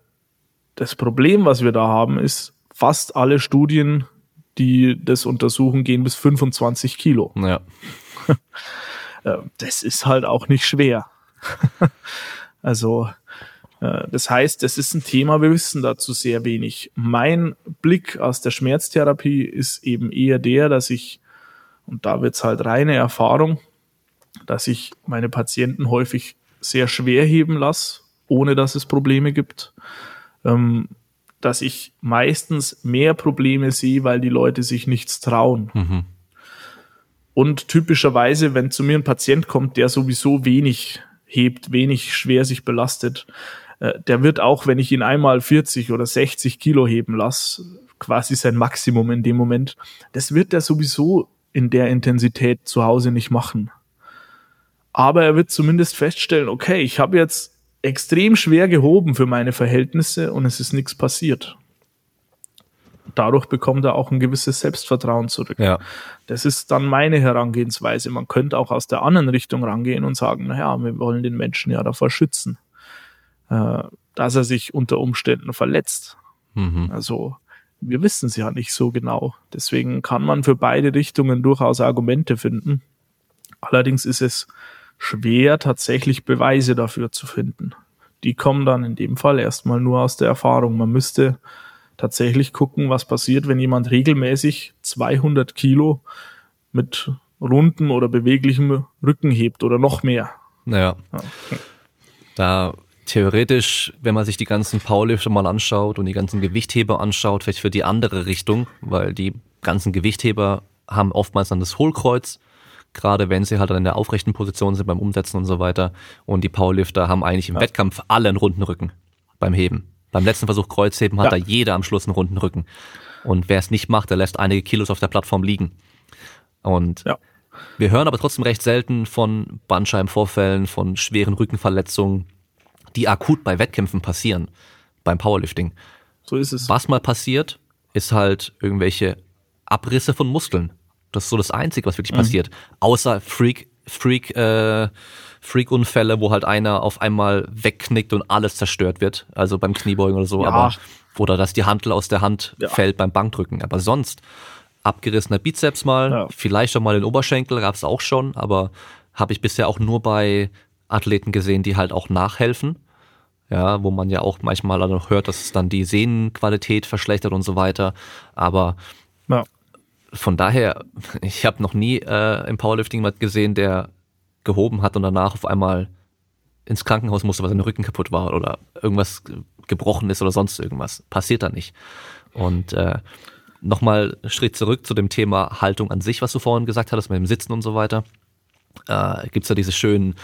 das Problem, was wir da haben, ist, fast alle Studien, die das untersuchen, gehen bis 25 Kilo. Ja. (laughs) Äh, das ist halt auch nicht schwer. (laughs) also äh, das heißt, es ist ein Thema, wir wissen dazu sehr wenig. Mein Blick aus der Schmerztherapie ist eben eher der, dass ich, und da wird's halt reine Erfahrung, dass ich meine Patienten häufig sehr schwer heben lasse, ohne dass es Probleme gibt. Ähm, dass ich meistens mehr Probleme sehe, weil die Leute sich nichts trauen. Mhm. Und typischerweise, wenn zu mir ein Patient kommt, der sowieso wenig hebt, wenig schwer sich belastet, äh, der wird auch, wenn ich ihn einmal 40 oder 60 Kilo heben lasse, quasi sein Maximum in dem Moment, das wird er sowieso in der Intensität zu Hause nicht machen. Aber er wird zumindest feststellen, okay, ich habe jetzt extrem schwer gehoben für meine Verhältnisse und es ist nichts passiert. Dadurch bekommt er auch ein gewisses Selbstvertrauen zurück. Ja. Das ist dann meine Herangehensweise. Man könnte auch aus der anderen Richtung rangehen und sagen, naja, wir wollen den Menschen ja davor schützen äh, dass er sich unter Umständen verletzt. Mhm. Also wir wissen es ja nicht so genau. Deswegen kann man für beide Richtungen durchaus Argumente finden. Allerdings ist es schwer, tatsächlich Beweise dafür zu finden. Die kommen dann in dem Fall erstmal nur aus der Erfahrung. Man müsste tatsächlich gucken, was passiert, wenn jemand regelmäßig 200 Kilo mit runden oder beweglichem Rücken hebt oder noch mehr. Naja. Ja. Da theoretisch, wenn man sich die ganzen Powerlifter mal anschaut und die ganzen Gewichtheber anschaut, vielleicht für die andere Richtung, weil die ganzen Gewichtheber haben oftmals dann das Hohlkreuz, gerade wenn sie halt in der aufrechten Position sind beim Umsetzen und so weiter. Und die Powerlifter haben eigentlich im ja. Wettkampf alle einen runden Rücken beim Heben. Beim letzten Versuch Kreuzheben hat ja. da jeder am Schluss einen runden Rücken. Und wer es nicht macht, der lässt einige Kilos auf der Plattform liegen. Und ja. wir hören aber trotzdem recht selten von Bandscheibenvorfällen, von schweren Rückenverletzungen, die akut bei Wettkämpfen passieren, beim Powerlifting. So ist es. Was mal passiert, ist halt irgendwelche Abrisse von Muskeln. Das ist so das Einzige, was wirklich mhm. passiert. Außer Freak, Freak, äh, Freak-Unfälle, wo halt einer auf einmal wegknickt und alles zerstört wird. Also beim Kniebeugen oder so, ja. aber oder dass die Handel aus der Hand ja. fällt beim Bankdrücken. Aber sonst abgerissener Bizeps mal, ja. vielleicht auch mal den Oberschenkel, gab's auch schon, aber habe ich bisher auch nur bei Athleten gesehen, die halt auch nachhelfen. Ja, wo man ja auch manchmal noch hört, dass es dann die Sehnenqualität verschlechtert und so weiter. Aber ja. Von daher, ich habe noch nie äh, im Powerlifting jemand gesehen, der gehoben hat und danach auf einmal ins Krankenhaus musste, weil sein Rücken kaputt war oder irgendwas gebrochen ist oder sonst irgendwas. Passiert da nicht. Und äh, nochmal Schritt zurück zu dem Thema Haltung an sich, was du vorhin gesagt hattest, mit dem Sitzen und so weiter. äh, gibt es da diese schönen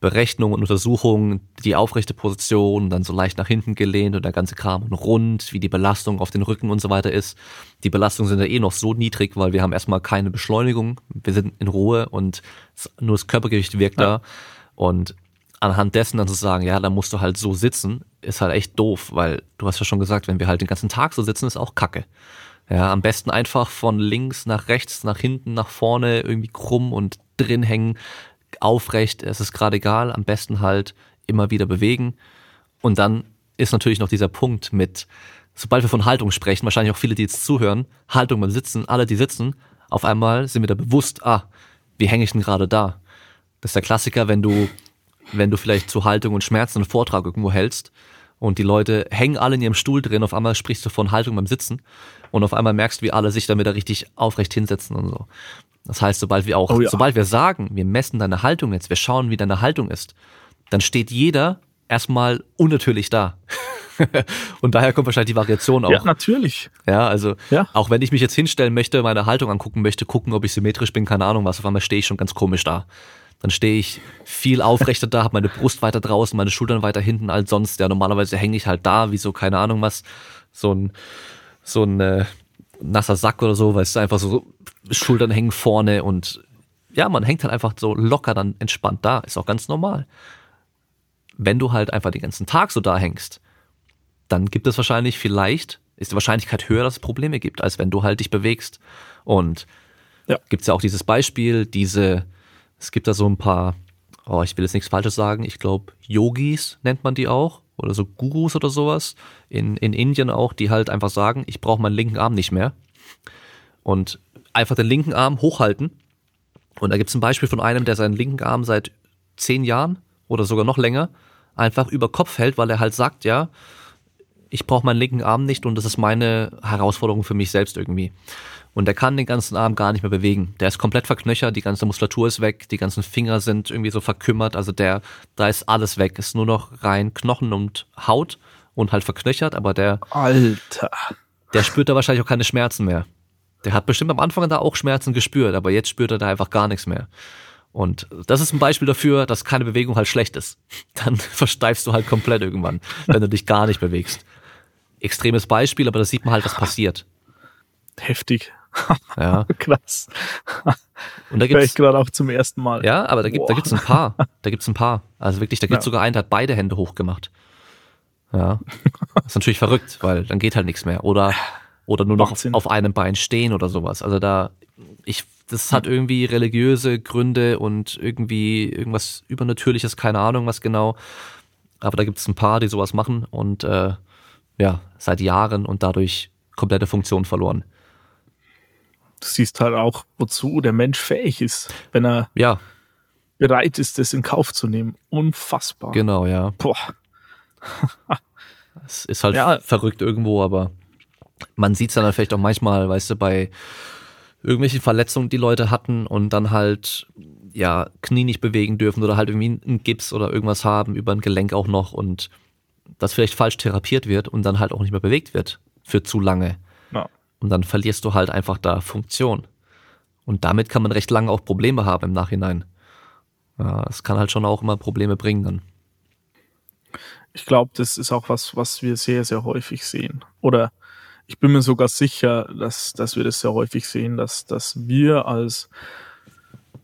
Berechnungen und Untersuchungen, die aufrechte Position, dann so leicht nach hinten gelehnt und der ganze Kram und rund, wie die Belastung auf den Rücken und so weiter ist. Die Belastungen sind ja eh noch so niedrig, weil wir haben erstmal keine Beschleunigung, wir sind in Ruhe und nur das Körpergewicht wirkt ja. da. Und anhand dessen dann zu sagen, ja, da musst du halt so sitzen, ist halt echt doof, weil du hast ja schon gesagt, wenn wir halt den ganzen Tag so sitzen, ist auch Kacke. Ja, am besten einfach von links nach rechts, nach hinten, nach vorne irgendwie krumm und drin hängen aufrecht, es ist gerade egal, am besten halt immer wieder bewegen. Und dann ist natürlich noch dieser Punkt mit, sobald wir von Haltung sprechen, wahrscheinlich auch viele, die jetzt zuhören, Haltung beim Sitzen, alle, die sitzen, auf einmal sind wir da bewusst, ah, wie hänge ich denn gerade da? Das ist der Klassiker, wenn du, wenn du vielleicht zu Haltung und Schmerzen einen Vortrag irgendwo hältst und die Leute hängen alle in ihrem Stuhl drin, auf einmal sprichst du von Haltung beim Sitzen und auf einmal merkst du, wie alle sich damit da richtig aufrecht hinsetzen und so. Das heißt, sobald wir auch, oh ja. sobald wir sagen, wir messen deine Haltung jetzt, wir schauen, wie deine Haltung ist, dann steht jeder erstmal unnatürlich da. (laughs) und daher kommt wahrscheinlich die Variation auch. Ja, natürlich. Ja, also ja. auch wenn ich mich jetzt hinstellen möchte, meine Haltung angucken möchte, gucken, ob ich symmetrisch bin, keine Ahnung was, auf einmal stehe ich schon ganz komisch da. Dann stehe ich viel aufrechter da, habe meine Brust weiter draußen, meine Schultern weiter hinten als sonst. Ja, normalerweise hänge ich halt da, wie so, keine Ahnung was, so ein, so ein äh, nasser Sack oder so, weil es einfach so Schultern hängen vorne und ja, man hängt halt einfach so locker dann entspannt da. Ist auch ganz normal. Wenn du halt einfach den ganzen Tag so da hängst, dann gibt es wahrscheinlich vielleicht, ist die Wahrscheinlichkeit höher, dass es Probleme gibt, als wenn du halt dich bewegst. Und ja. gibt es ja auch dieses Beispiel, diese, es gibt da so ein paar, oh, ich will jetzt nichts Falsches sagen, ich glaube, Yogis nennt man die auch, oder so Gurus oder sowas, in, in Indien auch, die halt einfach sagen, ich brauche meinen linken Arm nicht mehr. Und einfach den linken Arm hochhalten. Und da gibt es ein Beispiel von einem, der seinen linken Arm seit zehn Jahren oder sogar noch länger einfach über Kopf hält, weil er halt sagt, ja, ich brauche meinen linken Arm nicht und das ist meine Herausforderung für mich selbst irgendwie. Und der kann den ganzen Arm gar nicht mehr bewegen. Der ist komplett verknöchert, die ganze Muskulatur ist weg, die ganzen Finger sind irgendwie so verkümmert, also der, da ist alles weg. Ist nur noch rein Knochen und Haut und halt verknöchert, aber der. Alter. Der spürt da wahrscheinlich auch keine Schmerzen mehr. Der hat bestimmt am Anfang da auch Schmerzen gespürt, aber jetzt spürt er da einfach gar nichts mehr. Und das ist ein Beispiel dafür, dass keine Bewegung halt schlecht ist. (laughs) Dann versteifst du halt komplett irgendwann, wenn du dich gar nicht bewegst. Extremes Beispiel, aber da sieht man halt, was passiert. Heftig. Ja. (laughs) Krass. Und da gibt's ich gerade auch zum ersten Mal. Ja, aber da gibt da gibt's ein paar. (laughs) Da gibt's ein paar. Also wirklich, da gibt's ja. sogar einen, der hat beide Hände hochgemacht. Ja. Das (laughs) ist natürlich verrückt, weil dann geht halt nichts mehr. Oder oder nur noch auf, auf einem Bein stehen oder sowas. Also da, ich, das hat irgendwie religiöse Gründe und irgendwie irgendwas Übernatürliches, keine Ahnung was genau. Aber da gibt es ein paar, die sowas machen und äh, ja, seit Jahren und dadurch komplette Funktion verloren. Du siehst halt auch, wozu der Mensch fähig ist, wenn er ja. bereit ist, das in Kauf zu nehmen. Unfassbar. Genau, ja. Boah. (laughs) Es ist halt ja. verrückt irgendwo, aber man sieht es dann vielleicht auch manchmal, weißt du, bei irgendwelchen Verletzungen, die Leute hatten und dann halt ja Knie nicht bewegen dürfen oder halt irgendwie einen Gips oder irgendwas haben über ein Gelenk auch noch und das vielleicht falsch therapiert wird und dann halt auch nicht mehr bewegt wird für zu lange. Ja. Und dann verlierst du halt einfach da Funktion. Und damit kann man recht lange auch Probleme haben im Nachhinein. Ja, es kann halt schon auch immer Probleme bringen dann. Ich glaube, das ist auch was, was wir sehr, sehr häufig sehen. Oder ich bin mir sogar sicher, dass, dass wir das sehr häufig sehen, dass, dass wir als,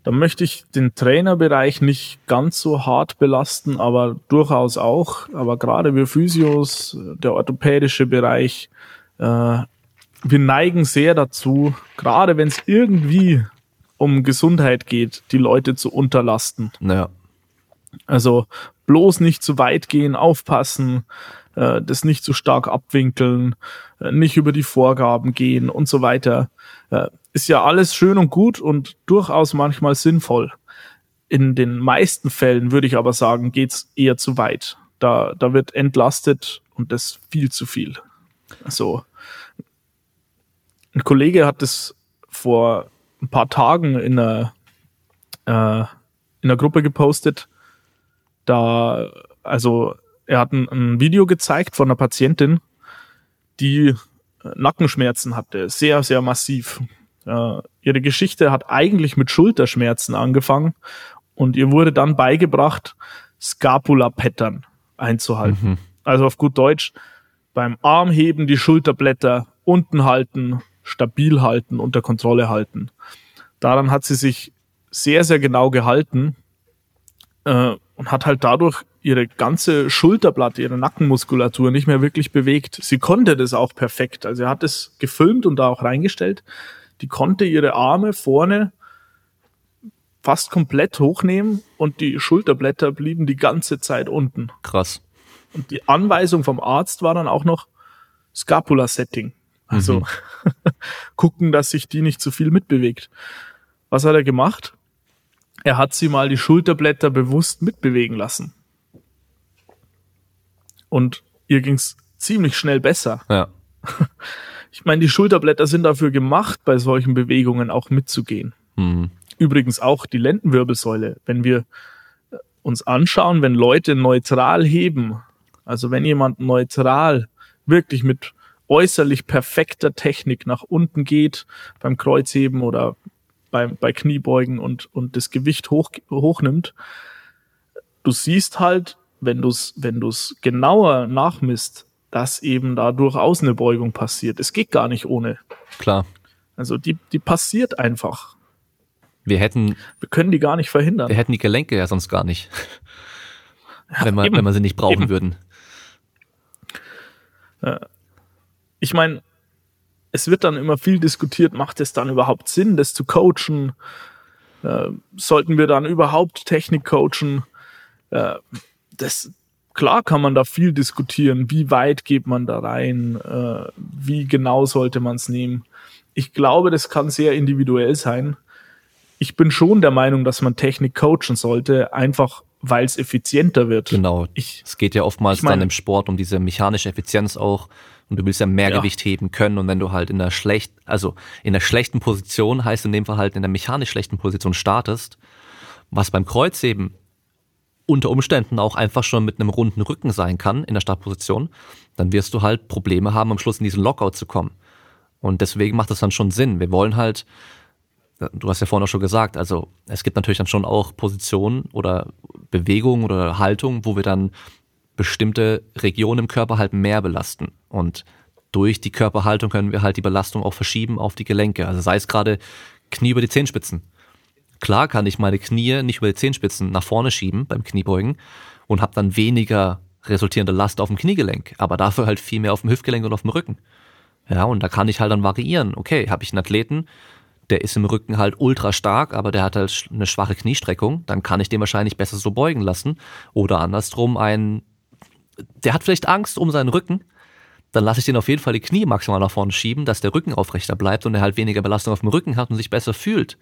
da möchte ich den Trainerbereich nicht ganz so hart belasten, aber durchaus auch, aber gerade wir Physios, der orthopädische Bereich, äh, wir neigen sehr dazu, gerade wenn es irgendwie um Gesundheit geht, die Leute zu unterlasten. Ja. Also bloß nicht zu weit gehen, aufpassen, äh, das nicht zu stark abwinkeln, äh, nicht über die Vorgaben gehen und so weiter. Äh, ist ja alles schön und gut und durchaus manchmal sinnvoll. In den meisten Fällen würde ich aber sagen, geht's eher zu weit. Da, da wird entlastet und das viel zu viel. Also, ein Kollege hat das vor ein paar Tagen in einer, äh, in einer Gruppe gepostet. Da, also er hat ein, ein Video gezeigt von einer Patientin, die äh, Nackenschmerzen hatte, sehr, sehr massiv. Äh, ihre Geschichte hat eigentlich mit Schulterschmerzen angefangen und ihr wurde dann beigebracht, Scapula-Pattern einzuhalten. Mhm. Also auf gut Deutsch, beim Armheben die Schulterblätter unten halten, stabil halten, unter Kontrolle halten. Daran hat sie sich sehr, sehr genau gehalten äh, und hat halt dadurch ihre ganze Schulterblatt, ihre Nackenmuskulatur nicht mehr wirklich bewegt. Sie konnte das auch perfekt. Also er hat es gefilmt und da auch reingestellt. Die konnte ihre Arme vorne fast komplett hochnehmen und die Schulterblätter blieben die ganze Zeit unten. Krass. Und die Anweisung vom Arzt war dann auch noch Scapula-Setting. Also mhm. (laughs) gucken, dass sich die nicht zu viel mitbewegt. Was hat er gemacht? Er hat sie mal die Schulterblätter bewusst mitbewegen lassen. Und ihr ging's ziemlich schnell besser. Ja. (laughs) Ich meine, die Schulterblätter sind dafür gemacht, bei solchen Bewegungen auch mitzugehen. Mhm. Übrigens auch die Lendenwirbelsäule. Wenn wir äh, uns anschauen, wenn Leute neutral heben, also wenn jemand neutral wirklich mit äußerlich perfekter Technik nach unten geht beim Kreuzheben oder bei, bei Kniebeugen und, und das Gewicht hoch, hochnimmt, du siehst halt, wenn du es wenn du's genauer nachmisst, dass eben da durchaus eine Beugung passiert. Es geht gar nicht ohne. Klar. Also die, die passiert einfach. Wir hätten. Wir können die gar nicht verhindern. Wir hätten die Gelenke ja sonst gar nicht. Ja, wenn, man, wenn man sie nicht brauchen eben. würden. Ich meine, es wird dann immer viel diskutiert, macht es dann überhaupt Sinn, das zu coachen? Äh, sollten wir dann überhaupt Technik coachen? Äh, das, klar kann man da viel diskutieren. Wie weit geht man da rein? Äh, wie genau sollte man es nehmen? Ich glaube, das kann sehr individuell sein. Ich bin schon der Meinung, dass man Technik coachen sollte, einfach weil es effizienter wird. Genau. Ich, es geht ja oftmals ich mein, dann im Sport um diese mechanische Effizienz auch und du willst ja mehr ja. Gewicht heben können und wenn du halt in der schlecht, also in der schlechten Position heißt in dem Fall halt in der mechanisch schlechten Position startest, was beim Kreuzheben unter Umständen auch einfach schon mit einem runden Rücken sein kann in der Startposition, dann wirst du halt Probleme haben, am Schluss in diesen Lockout zu kommen. Und deswegen macht das dann schon Sinn. Wir wollen halt, du hast ja vorhin auch schon gesagt, also es gibt natürlich dann schon auch Positionen oder Bewegungen oder Haltungen, wo wir dann bestimmte Regionen im Körper halt mehr belasten. Und durch die Körperhaltung können wir halt die Belastung auch verschieben auf die Gelenke. Also sei es gerade Knie über die Zehenspitzen. Klar kann ich meine Knie nicht über die Zehenspitzen nach vorne schieben beim Kniebeugen und habe dann weniger resultierende Last auf dem Kniegelenk, aber dafür halt viel mehr auf dem Hüftgelenk und auf dem Rücken. Ja, und da kann ich halt dann variieren. Okay, habe ich einen Athleten, der ist im Rücken halt ultra stark, aber der hat halt eine schwache Kniestreckung, dann kann ich den wahrscheinlich besser so beugen lassen. Oder andersrum ein, der hat vielleicht Angst um seinen Rücken, dann lasse ich den auf jeden Fall die Knie maximal nach vorne schieben, dass der Rücken aufrechter bleibt und er halt weniger Belastung auf dem Rücken hat und sich besser fühlt.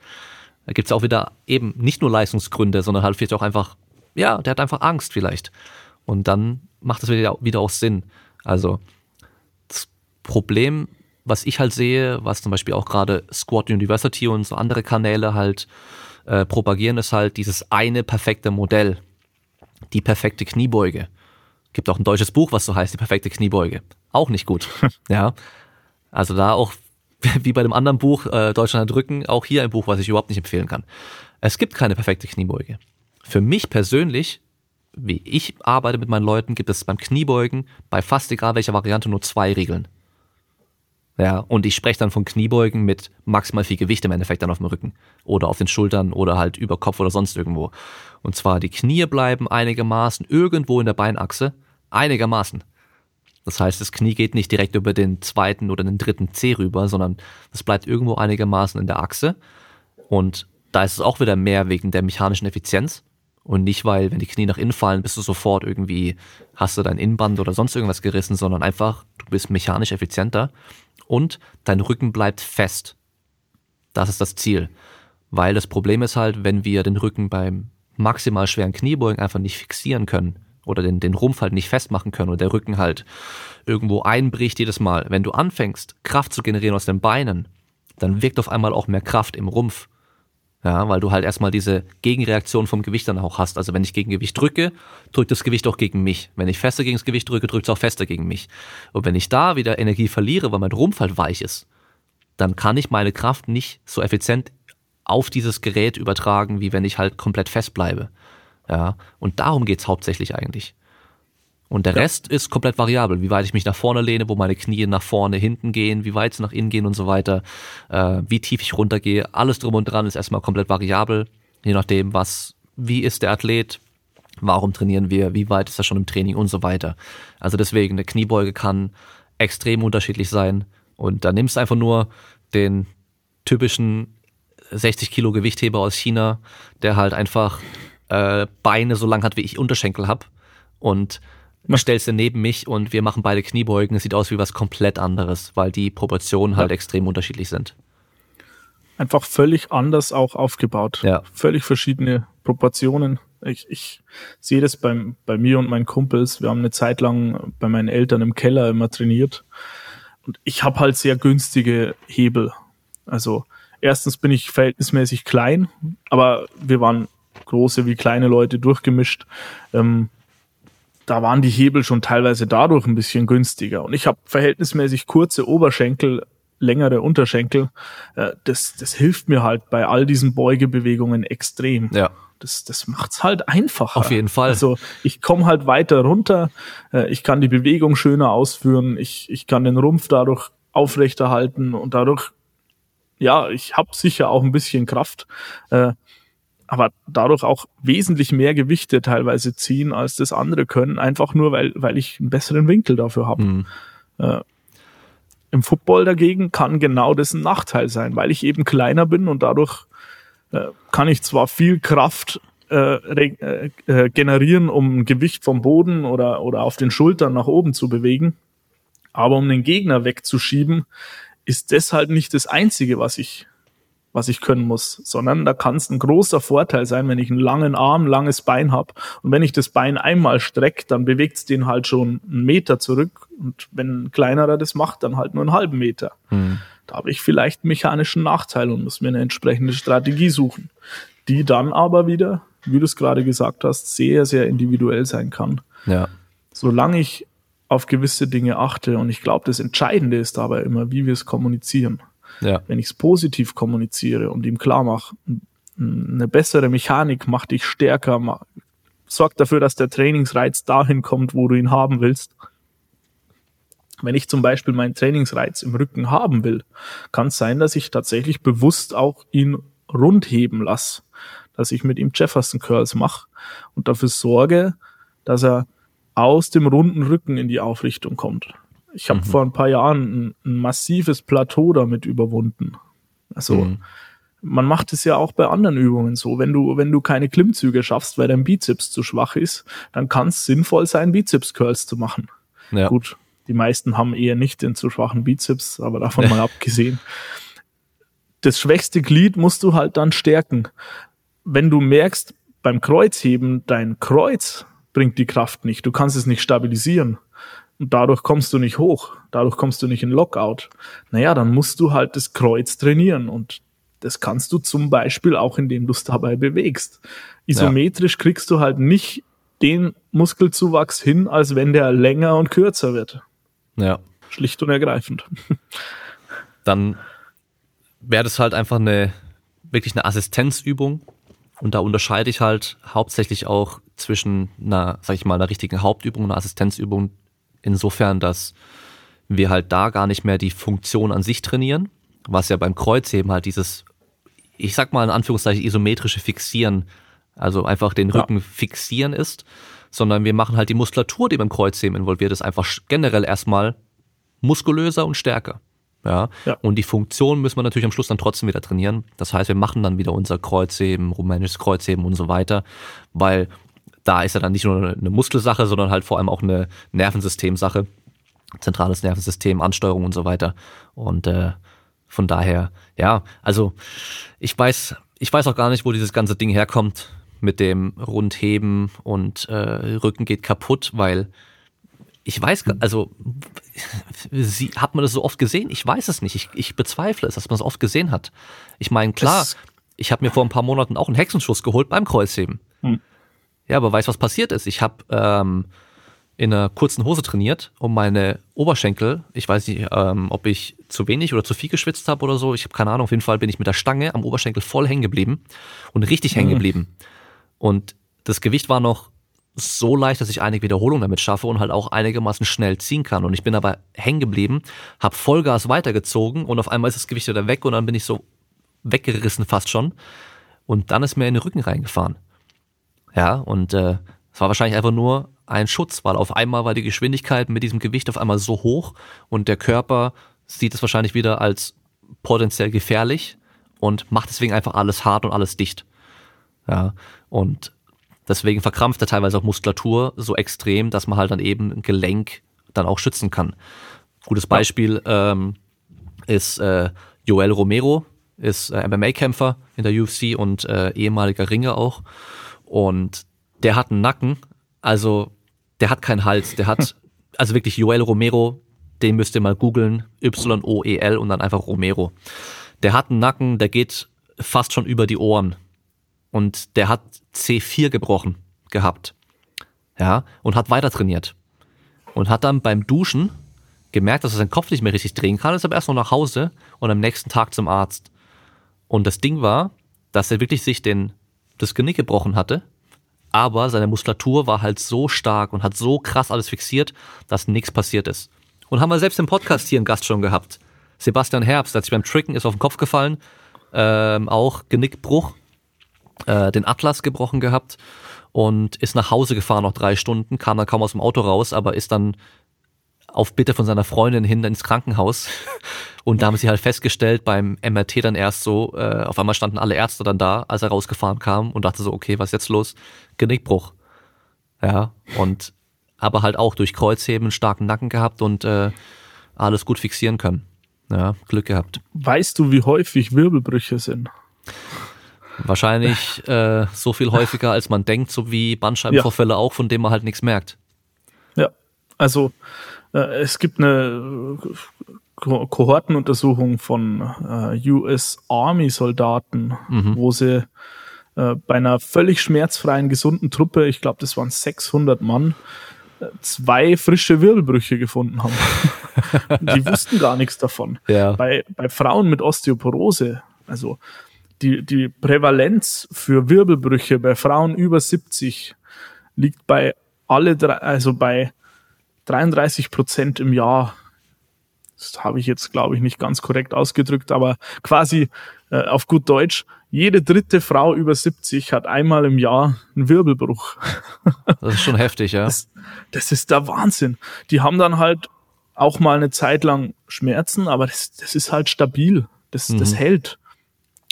Da gibt's auch wieder eben nicht nur Leistungsgründe, sondern halt vielleicht auch einfach, ja, der hat einfach Angst vielleicht. Und dann macht das wieder, wieder auch Sinn. Also das Problem, was ich halt sehe, was zum Beispiel auch gerade Squad University und so andere Kanäle halt äh, propagieren, ist halt dieses eine perfekte Modell. Die perfekte Kniebeuge. Gibt auch ein deutsches Buch, was so heißt, die perfekte Kniebeuge. Auch nicht gut. (laughs) ja. Also da auch (laughs) wie bei dem anderen Buch, äh, Deutschland drücken, auch hier ein Buch, was ich überhaupt nicht empfehlen kann. Es gibt keine perfekte Kniebeuge. Für mich persönlich, wie ich arbeite mit meinen Leuten, gibt es beim Kniebeugen bei fast egal welcher Variante nur zwei Regeln. Ja, und ich spreche dann von Kniebeugen mit maximal viel Gewicht im Endeffekt dann auf dem Rücken oder auf den Schultern oder halt über Kopf oder sonst irgendwo. Und zwar die Knie bleiben einigermaßen irgendwo in der Beinachse, einigermaßen. Das heißt, das Knie geht nicht direkt über den zweiten oder den dritten C rüber, sondern das bleibt irgendwo einigermaßen in der Achse. Und da ist es auch wieder mehr wegen der mechanischen Effizienz und nicht, weil, wenn die Knie nach innen fallen, bist du sofort irgendwie, hast du dein Innenband oder sonst irgendwas gerissen, sondern einfach, du bist mechanisch effizienter und dein Rücken bleibt fest. Das ist das Ziel. Weil das Problem ist halt, wenn wir den Rücken beim maximal schweren Kniebeugen einfach nicht fixieren können, oder den, den Rumpf halt nicht festmachen können und der Rücken halt irgendwo einbricht jedes Mal. Wenn du anfängst, Kraft zu generieren aus den Beinen, dann wirkt auf einmal auch mehr Kraft im Rumpf. Ja, weil du halt erstmal diese Gegenreaktion vom Gewicht dann auch hast. Also wenn ich gegen Gewicht drücke, drückt das Gewicht auch gegen mich. Wenn ich fester gegen das Gewicht drücke, drückt es auch fester gegen mich. Und wenn ich da wieder Energie verliere, weil mein Rumpf halt weich ist, dann kann ich meine Kraft nicht so effizient auf dieses Gerät übertragen, wie wenn ich halt komplett fest bleibe. Ja, und darum geht's hauptsächlich eigentlich. Und der ja. Rest ist komplett variabel, wie weit ich mich nach vorne lehne, wo meine Knie nach vorne, hinten gehen, wie weit sie nach innen gehen und so weiter, äh, wie tief ich runtergehe. Alles drum und dran ist erstmal komplett variabel, je nachdem, was, wie ist der Athlet, warum trainieren wir, wie weit ist er schon im Training und so weiter. Also deswegen, eine Kniebeuge kann extrem unterschiedlich sein. Und da nimmst du einfach nur den typischen 60 Kilo Gewichtheber aus China, der halt einfach äh, Beine so lang hat, wie ich Unterschenkel hab und stellst ihn neben mich und wir machen beide Kniebeugen. Es sieht aus wie was komplett anderes, weil die Proportionen halt extrem unterschiedlich sind. Einfach völlig anders auch aufgebaut. Ja. Völlig verschiedene Proportionen. Ich, ich sehe das beim, bei mir und meinen Kumpels. Wir haben eine Zeit lang bei meinen Eltern im Keller immer trainiert. Und ich habe halt sehr günstige Hebel. Also erstens bin ich verhältnismäßig klein, aber wir waren große wie kleine Leute durchgemischt. Ähm, da waren die Hebel schon teilweise dadurch ein bisschen günstiger. Und ich habe verhältnismäßig kurze Oberschenkel, längere Unterschenkel. Äh, das, das hilft mir halt bei all diesen Beugebewegungen extrem. Ja. Das, das macht's halt einfacher. Auf jeden Fall. Also ich komme halt weiter runter, äh, ich kann die Bewegung schöner ausführen, ich, ich kann den Rumpf dadurch aufrechterhalten und dadurch, ja, ich habe sicher auch ein bisschen Kraft. Äh, aber dadurch auch wesentlich mehr Gewichte teilweise ziehen, als das andere können, einfach nur, weil, weil ich einen besseren Winkel dafür habe. Mhm. Äh, Im Football dagegen kann genau das ein Nachteil sein, weil ich eben kleiner bin und dadurch äh, kann ich zwar viel Kraft äh, äh, äh, generieren, um Gewicht vom Boden oder, oder auf den Schultern nach oben zu bewegen, aber um den Gegner wegzuschieben, ist das halt nicht das Einzige, was ich was ich können muss, sondern da kann es ein großer Vorteil sein, wenn ich einen langen Arm, langes Bein habe und wenn ich das Bein einmal strecke, dann bewegt es den halt schon einen Meter zurück und wenn ein kleinerer das macht, dann halt nur einen halben Meter. Mhm. Da habe ich vielleicht einen mechanischen Nachteil und muss mir eine entsprechende Strategie suchen, die dann aber wieder, wie du es gerade gesagt hast, sehr, sehr individuell sein kann. Ja. Solange ich auf gewisse Dinge achte und ich glaube, das Entscheidende ist dabei immer, wie wir es kommunizieren. Ja. Wenn ich es positiv kommuniziere und ihm klar mache, eine bessere Mechanik macht dich stärker, sorgt dafür, dass der Trainingsreiz dahin kommt, wo du ihn haben willst. Wenn ich zum Beispiel meinen Trainingsreiz im Rücken haben will, kann es sein, dass ich tatsächlich bewusst auch ihn rund heben lasse, dass ich mit ihm Jefferson Curls mache und dafür sorge, dass er aus dem runden Rücken in die Aufrichtung kommt. Ich habe mhm. vor ein paar Jahren ein, ein, massives Plateau damit überwunden. Also mhm. man macht es ja auch bei anderen Übungen so. Wenn du, wenn du keine Klimmzüge schaffst, weil dein Bizeps zu schwach ist, dann kann es sinnvoll sein, Bizeps-Curls zu machen. Ja. Gut, die meisten haben eher nicht den zu schwachen Bizeps, aber davon (laughs) mal abgesehen. Das schwächste Glied musst du halt dann stärken. Wenn du merkst, beim Kreuzheben, dein Kreuz bringt die Kraft nicht, du kannst es nicht stabilisieren, dadurch kommst du nicht hoch, dadurch kommst du nicht in Lockout. Naja, dann musst du halt das Kreuz trainieren und das kannst du zum Beispiel auch, indem du es dabei bewegst. Isometrisch ja. kriegst du halt nicht den Muskelzuwachs hin, als wenn der länger und kürzer wird. Ja. Schlicht und ergreifend. (laughs) Dann wäre das halt einfach eine, wirklich eine Assistenzübung. Und da unterscheide ich halt hauptsächlich auch zwischen einer, sag ich mal, einer richtigen Hauptübung und einer Assistenzübung, Insofern, dass wir halt da gar nicht mehr die Funktion an sich trainieren, was ja beim Kreuzheben halt dieses, ich sag mal in Anführungszeichen, isometrische Fixieren, also einfach den Rücken ja. fixieren ist, sondern wir machen halt die Muskulatur, die beim Kreuzheben involviert ist, einfach generell erstmal muskulöser und stärker. Ja? ja. Und die Funktion müssen wir natürlich am Schluss dann trotzdem wieder trainieren. Das heißt, wir machen dann wieder unser Kreuzheben, rumänisches Kreuzheben und so weiter, weil da ist ja dann nicht nur eine Muskelsache, sondern halt vor allem auch eine Nervensystemsache, zentrales Nervensystem, Ansteuerung und so weiter. Und äh, von daher, ja, also ich weiß, ich weiß auch gar nicht, wo dieses ganze Ding herkommt mit dem Rundheben und äh, Rücken geht kaputt, weil ich weiß, also sie, hat man das so oft gesehen? Ich weiß es nicht. Ich, ich bezweifle es, dass man es oft gesehen hat. Ich meine, klar, das ich habe mir vor ein paar Monaten auch einen Hexenschuss geholt beim Kreuzheben. Hm. Ja, aber weißt was passiert ist? Ich habe ähm, in einer kurzen Hose trainiert und meine Oberschenkel, ich weiß nicht, ähm, ob ich zu wenig oder zu viel geschwitzt habe oder so, ich habe keine Ahnung, auf jeden Fall bin ich mit der Stange am Oberschenkel voll hängen geblieben und richtig hängen Mhm. geblieben. Und das Gewicht war noch so leicht, dass ich einige Wiederholungen damit schaffe und halt auch einigermaßen schnell ziehen kann. Und ich bin aber hängen geblieben, habe Vollgas weitergezogen und auf einmal ist das Gewicht wieder weg und dann bin ich so weggerissen fast schon. Und dann ist mir in den Rücken reingefahren. Ja, und äh, es war wahrscheinlich einfach nur ein Schutz, weil auf einmal war die Geschwindigkeit mit diesem Gewicht auf einmal so hoch und der Körper sieht es wahrscheinlich wieder als potenziell gefährlich und macht deswegen einfach alles hart und alles dicht. Ja, und deswegen verkrampft er teilweise auch Muskulatur so extrem, dass man halt dann eben ein Gelenk dann auch schützen kann. Gutes Beispiel ähm, ist äh, Joel Romero, ist äh, MMA-Kämpfer in der UFC und äh, ehemaliger Ringer auch. Und der hat einen Nacken, also der hat keinen Hals, der hat, (laughs) also wirklich Joel Romero, den müsst ihr mal googeln, Y-O-E-L und dann einfach Romero. Der hat einen Nacken, der geht fast schon über die Ohren. Und der hat C4 gebrochen gehabt. Ja, und hat weiter trainiert. Und hat dann beim Duschen gemerkt, dass er seinen Kopf nicht mehr richtig drehen kann, ist aber erst noch nach Hause und am nächsten Tag zum Arzt. Und das Ding war, dass er wirklich sich den, das Genick gebrochen hatte, aber seine Muskulatur war halt so stark und hat so krass alles fixiert, dass nichts passiert ist. Und haben wir selbst im Podcast hier einen Gast schon gehabt. Sebastian Herbst, hat sich beim Tricken ist auf den Kopf gefallen, ähm, auch Genickbruch, äh, den Atlas gebrochen gehabt und ist nach Hause gefahren noch drei Stunden, kam dann kaum aus dem Auto raus, aber ist dann auf Bitte von seiner Freundin hin ins Krankenhaus. Und da haben sie halt festgestellt, beim MRT dann erst so, äh, auf einmal standen alle Ärzte dann da, als er rausgefahren kam und dachte so, okay, was ist jetzt los? Genickbruch. Ja, und aber halt auch durch Kreuzheben einen starken Nacken gehabt und äh, alles gut fixieren können. Ja, Glück gehabt. Weißt du, wie häufig Wirbelbrüche sind? Wahrscheinlich äh, so viel häufiger, als man denkt, so wie Bandscheibenvorfälle auch, von dem man halt nichts merkt. Ja, also äh, es gibt eine äh, Ko Kohortenuntersuchung von äh, US Army Soldaten, wo sie äh, bei einer völlig schmerzfreien, gesunden Truppe, ich glaube, das waren 600 Mann, äh, zwei frische Wirbelbrüche gefunden haben. (laughs) Die wussten gar nichts davon. Ja. Bei, bei Frauen mit Osteoporose, also die, die Prävalenz für Wirbelbrüche bei Frauen über 70 liegt bei alle drei, also bei 33 Prozent im Jahr. Das habe ich jetzt, glaube ich, nicht ganz korrekt ausgedrückt, aber quasi äh, auf gut Deutsch, jede dritte Frau über 70 hat einmal im Jahr einen Wirbelbruch. (laughs) Das ist schon heftig, ja. Das, das ist der Wahnsinn. Die haben dann halt auch mal eine Zeit lang Schmerzen, aber das, das ist halt stabil. Das, das hält.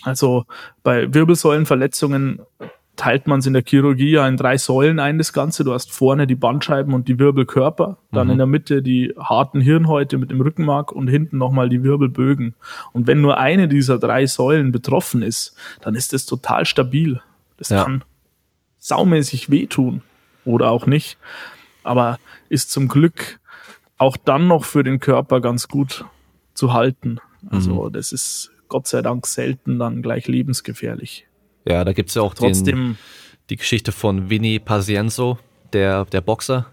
Also bei Wirbelsäulenverletzungen teilt man es in der Chirurgie ja in drei Säulen ein, das Ganze. Du hast vorne die Bandscheiben und die Wirbelkörper, dann in der Mitte die harten Hirnhäute mit dem Rückenmark und hinten nochmal die Wirbelbögen. Und wenn nur eine dieser drei Säulen betroffen ist, dann ist das total stabil. Das Ja. kann saumäßig wehtun oder auch nicht. Aber ist zum Glück auch dann noch für den Körper ganz gut zu halten. Also das ist Gott sei Dank selten dann gleich lebensgefährlich. Ja, da gibt's ja auch den, Trotzdem, die Geschichte von Vinny Pazienzo, der, der Boxer,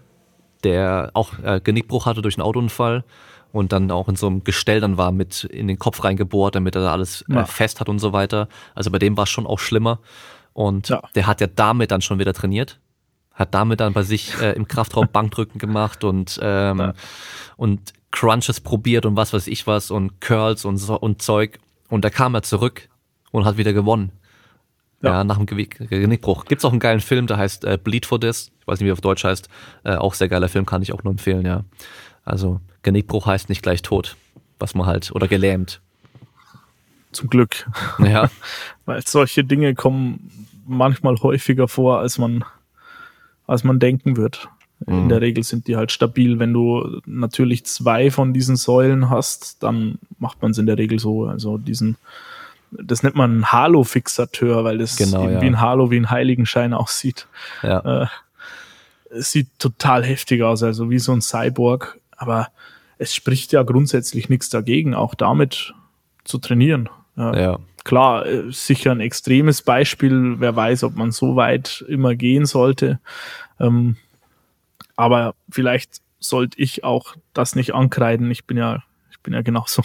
der auch äh, Genickbruch hatte durch einen Autounfall und dann auch in so einem Gestell dann war mit in den Kopf reingebohrt, damit er da alles äh, Ja. fest hat und so weiter. Also bei dem war es schon auch schlimmer. Und Ja. der hat ja damit dann schon wieder trainiert. Hat damit dann bei sich äh, im Kraftraum (laughs) Bankdrücken gemacht und, ähm, Ja. und Crunches probiert und was weiß ich was und Curls und, so, und Zeug. Und da kam er zurück und hat wieder gewonnen. Ja, Ja. nach dem Genickbruch. Gibt's auch einen geilen Film, der heißt äh, Bleed for This. Ich weiß nicht, wie er auf Deutsch heißt. Äh, auch sehr geiler Film, kann ich auch nur empfehlen, ja. Also Genickbruch heißt nicht gleich tot, was man halt, oder gelähmt. zum Glück. Ja, (laughs) Weil solche Dinge kommen manchmal häufiger vor, als man, als man denken wird. In der Regel sind die halt stabil. Wenn du natürlich zwei von diesen Säulen hast, dann macht man es in der Regel so. Also diesen, das nennt man einen Halo-Fixateur, weil das Genau, ja. wie ein Halo, wie ein Heiligenschein aussieht. ja, Es sieht total heftig aus, also wie so ein Cyborg. Aber es spricht ja grundsätzlich nichts dagegen, auch damit zu trainieren. Ja. ja. Klar, äh, sicher ein extremes Beispiel. Wer weiß, ob man so weit immer gehen sollte. Ähm, aber vielleicht sollte ich auch das nicht ankreiden. Ich bin ja, ich bin ja genauso.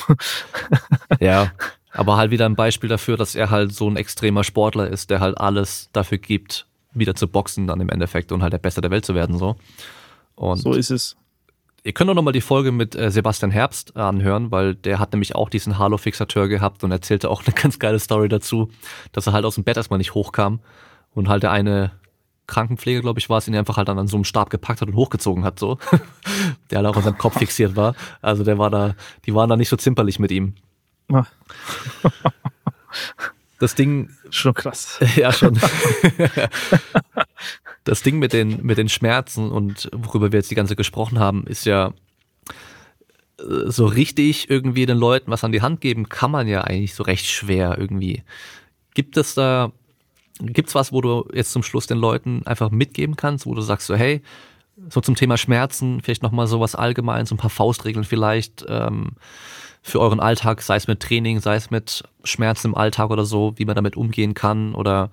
ja, (laughs) aber halt wieder ein Beispiel dafür, dass er halt so ein extremer Sportler ist, der halt alles dafür gibt, wieder zu boxen dann im Endeffekt und halt der Beste der Welt zu werden so. Und so ist es. Ihr könnt auch nochmal die Folge mit äh, Sebastian Herbst anhören, weil der hat nämlich auch diesen Halo-Fixateur gehabt und erzählte auch (laughs) eine ganz geile Story dazu, dass er halt aus dem Bett erstmal nicht hochkam und halt der eine Krankenpfleger, glaube ich, war es, ihn einfach halt dann an so einem Stab gepackt hat und hochgezogen hat, so. (laughs) der halt auch an seinem Kopf fixiert war. Also der war da, die waren da nicht so zimperlich mit ihm. (laughs) Das Ding. Schon krass. (laughs) Ja, schon. (laughs) das Ding mit den, mit den Schmerzen und worüber wir jetzt die ganze gesprochen haben, ist ja äh, so richtig irgendwie den Leuten was an die Hand geben, kann man ja eigentlich so recht schwer irgendwie. Gibt es da, gibt's was, wo du jetzt zum Schluss den Leuten einfach mitgeben kannst, wo du sagst so, hey, so zum Thema Schmerzen, vielleicht nochmal so was allgemein, so ein paar Faustregeln vielleicht, ähm, für euren Alltag, sei es mit Training, sei es mit Schmerzen im Alltag oder so, wie man damit umgehen kann oder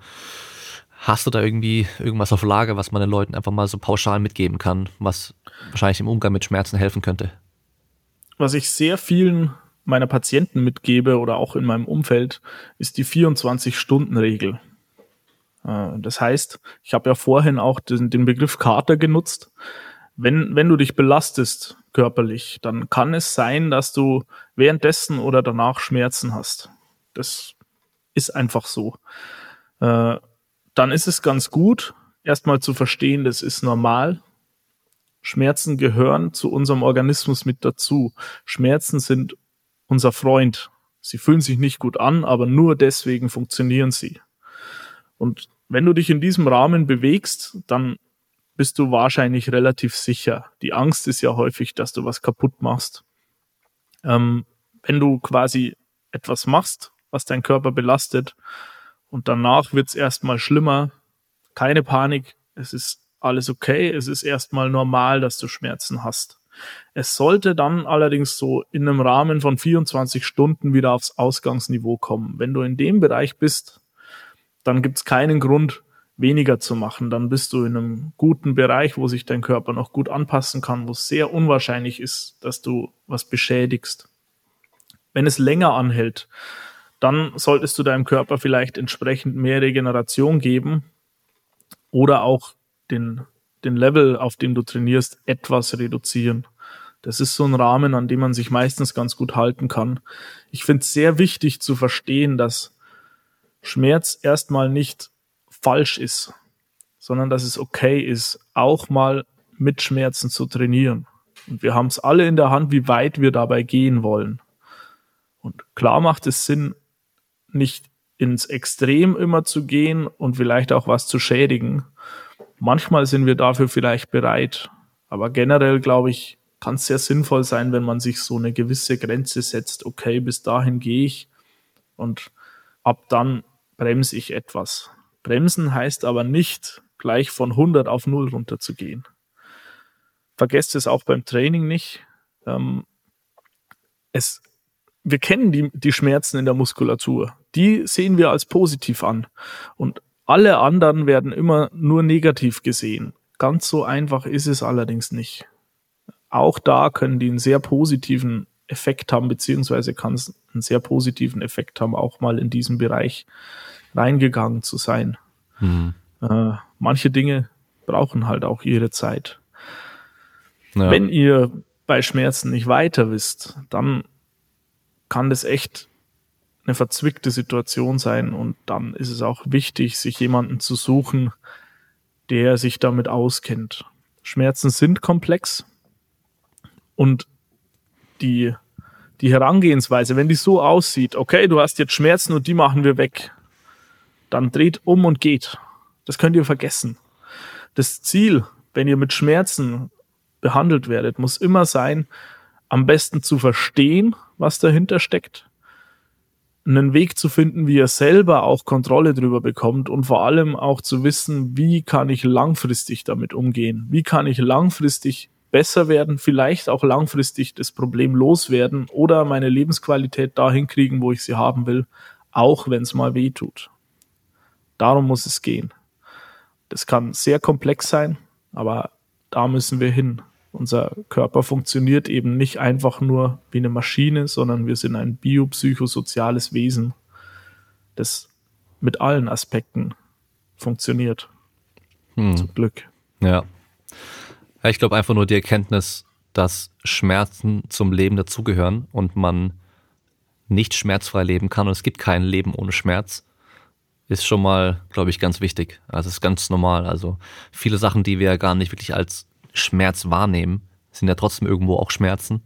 Hast du da irgendwie irgendwas auf Lage, was man den Leuten einfach mal so pauschal mitgeben kann, was wahrscheinlich im Umgang mit Schmerzen helfen könnte? Was ich sehr vielen meiner Patienten mitgebe oder auch in meinem Umfeld, ist die 24-Stunden-Regel. Äh, das heißt, ich habe ja vorhin auch den Begriff Kater genutzt. Wenn, wenn du dich belastest körperlich, dann kann es sein, dass du währenddessen oder danach Schmerzen hast. Das ist einfach so. Äh, dann ist es ganz gut, erstmal zu verstehen, das ist normal. Schmerzen gehören zu unserem Organismus mit dazu. Schmerzen sind unser Freund. Sie fühlen sich nicht gut an, aber nur deswegen funktionieren sie. Und wenn du dich in diesem Rahmen bewegst, dann bist du wahrscheinlich relativ sicher. Die Angst ist ja häufig, dass du was kaputt machst. Ähm, wenn du quasi etwas machst, was dein Körper belastet, und danach wird's erstmal schlimmer. Keine Panik, es ist alles okay, es ist erstmal normal, dass du Schmerzen hast. Es sollte dann allerdings so in einem Rahmen von 24 Stunden wieder aufs Ausgangsniveau kommen. Wenn du in dem Bereich bist, dann gibt's keinen Grund, weniger zu machen. Dann bist du in einem guten Bereich, wo sich dein Körper noch gut anpassen kann, wo es sehr unwahrscheinlich ist, dass du was beschädigst. Wenn es länger anhält, dann solltest du deinem Körper vielleicht entsprechend mehr Regeneration geben oder auch den, den Level, auf dem du trainierst, etwas reduzieren. Das ist so ein Rahmen, an dem man sich meistens ganz gut halten kann. Ich finde es sehr wichtig zu verstehen, dass Schmerz erstmal nicht falsch ist, sondern dass es okay ist, auch mal mit Schmerzen zu trainieren. Und wir haben es alle in der Hand, wie weit wir dabei gehen wollen. Und klar macht es Sinn, nicht ins Extrem immer zu gehen und vielleicht auch was zu schädigen. Manchmal sind wir dafür vielleicht bereit, aber generell glaube ich, kann es sehr sinnvoll sein, wenn man sich so eine gewisse Grenze setzt. Okay, bis dahin gehe ich und ab dann bremse ich etwas. Bremsen heißt aber nicht gleich von 100 auf 0 runterzugehen. Vergesst es auch beim Training nicht. Ähm, es wir kennen die, die Schmerzen in der Muskulatur. Die sehen wir als positiv an. Und alle anderen werden immer nur negativ gesehen. Ganz so einfach ist es allerdings nicht. Auch da können die einen sehr positiven Effekt haben, beziehungsweise kann es einen sehr positiven Effekt haben, auch mal in diesen Bereich reingegangen zu sein. Mhm. Äh, manche Dinge brauchen halt auch ihre Zeit. Ja. Wenn ihr bei Schmerzen nicht weiter wisst, dann kann das echt eine verzwickte Situation sein und dann ist es auch wichtig, sich jemanden zu suchen, der sich damit auskennt. Schmerzen sind komplex und die, die Herangehensweise, wenn die so aussieht, okay, du hast jetzt Schmerzen und die machen wir weg, dann dreht um und geht. Das könnt ihr vergessen. Das Ziel, wenn ihr mit Schmerzen behandelt werdet, muss immer sein, am besten zu verstehen, was dahinter steckt, einen Weg zu finden, wie er selber auch Kontrolle drüber bekommt und vor allem auch zu wissen, wie kann ich langfristig damit umgehen? Wie kann ich langfristig besser werden, vielleicht auch langfristig das Problem loswerden oder meine Lebensqualität dahin kriegen, wo ich sie haben will, auch wenn es mal weh tut. Darum muss es gehen. Das kann sehr komplex sein, aber da müssen wir hin. Unser Körper funktioniert eben nicht einfach nur wie eine Maschine, sondern wir sind ein biopsychosoziales Wesen, das mit allen Aspekten funktioniert. Hm. Zum Glück. Ja. ja ich glaube einfach nur die Erkenntnis, dass Schmerzen zum Leben dazugehören und man nicht schmerzfrei leben kann und es gibt kein Leben ohne Schmerz, ist schon mal, glaube ich, ganz wichtig. Also es ist ganz normal. Also viele Sachen, die wir ja gar nicht wirklich als Schmerz wahrnehmen, sind ja trotzdem irgendwo auch Schmerzen.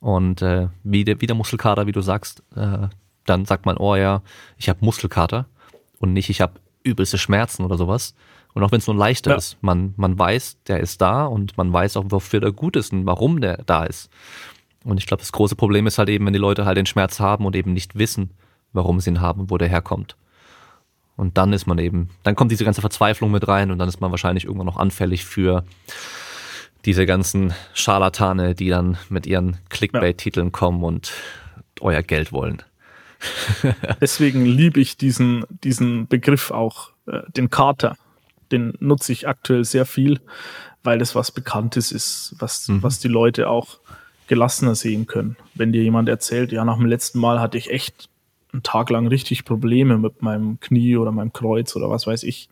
Und äh, wie, der, wie der Muskelkater, wie du sagst, äh, dann sagt man, oh ja, ich habe Muskelkater und nicht, ich habe übelste Schmerzen oder sowas. Und auch wenn es nur leichter ja. ist, man, man weiß, der ist da und man weiß auch, wofür der gut ist und warum der da ist. Und ich glaube, das große Problem ist halt eben, wenn die Leute halt den Schmerz haben und eben nicht wissen, warum sie ihn haben und wo der herkommt. Und dann ist man eben, dann kommt diese ganze Verzweiflung mit rein und dann ist man wahrscheinlich irgendwann noch anfällig für diese ganzen Scharlatane, die dann mit ihren Clickbait-Titeln kommen und euer Geld wollen. (laughs) Deswegen liebe ich diesen, diesen Begriff auch, äh, den Kater. Den nutze ich aktuell sehr viel, weil das was Bekanntes ist, was, mhm. was die Leute auch gelassener sehen können. Wenn dir jemand erzählt, ja, nach dem letzten Mal hatte ich echt einen Tag lang richtig Probleme mit meinem Knie oder meinem Kreuz oder was weiß ich,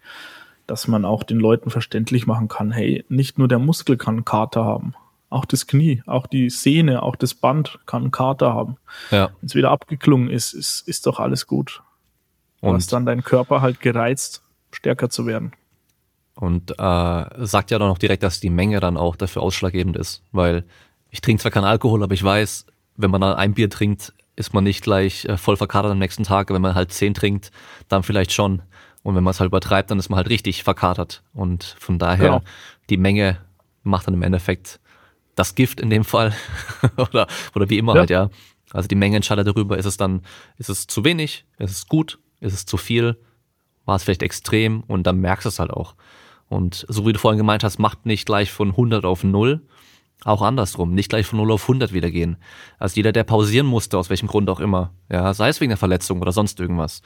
dass man auch den Leuten verständlich machen kann, hey, nicht nur der Muskel kann einen Kater haben, auch das Knie, auch die Sehne, auch das Band kann einen Kater haben. Ja. Wenn es wieder abgeklungen ist, ist, ist doch alles gut. Und hast dann dein Körper halt gereizt, stärker zu werden. Und äh, sagt ja dann auch direkt, dass die Menge dann auch dafür ausschlaggebend ist, weil ich trinke zwar keinen Alkohol, aber ich weiß, wenn man dann ein Bier trinkt, ist man nicht gleich äh, voll verkatert am nächsten Tag. Wenn man halt zehn trinkt, dann vielleicht schon. Und wenn man es halt übertreibt, dann ist man halt richtig verkatert. Und von daher, genau. die Menge macht dann im Endeffekt das Gift in dem Fall. (laughs) oder, oder wie immer ja. halt, ja. Also die Menge entscheidet darüber, ist es dann, ist es zu wenig, ist es gut, ist es zu viel, war es vielleicht extrem und dann merkst du es halt auch. Und so wie du vorhin gemeint hast, macht nicht gleich von 100 auf 0, auch andersrum, nicht gleich von 0 auf 100 wieder gehen. Also jeder, der pausieren musste, aus welchem Grund auch immer, ja, sei es wegen der Verletzung oder sonst irgendwas,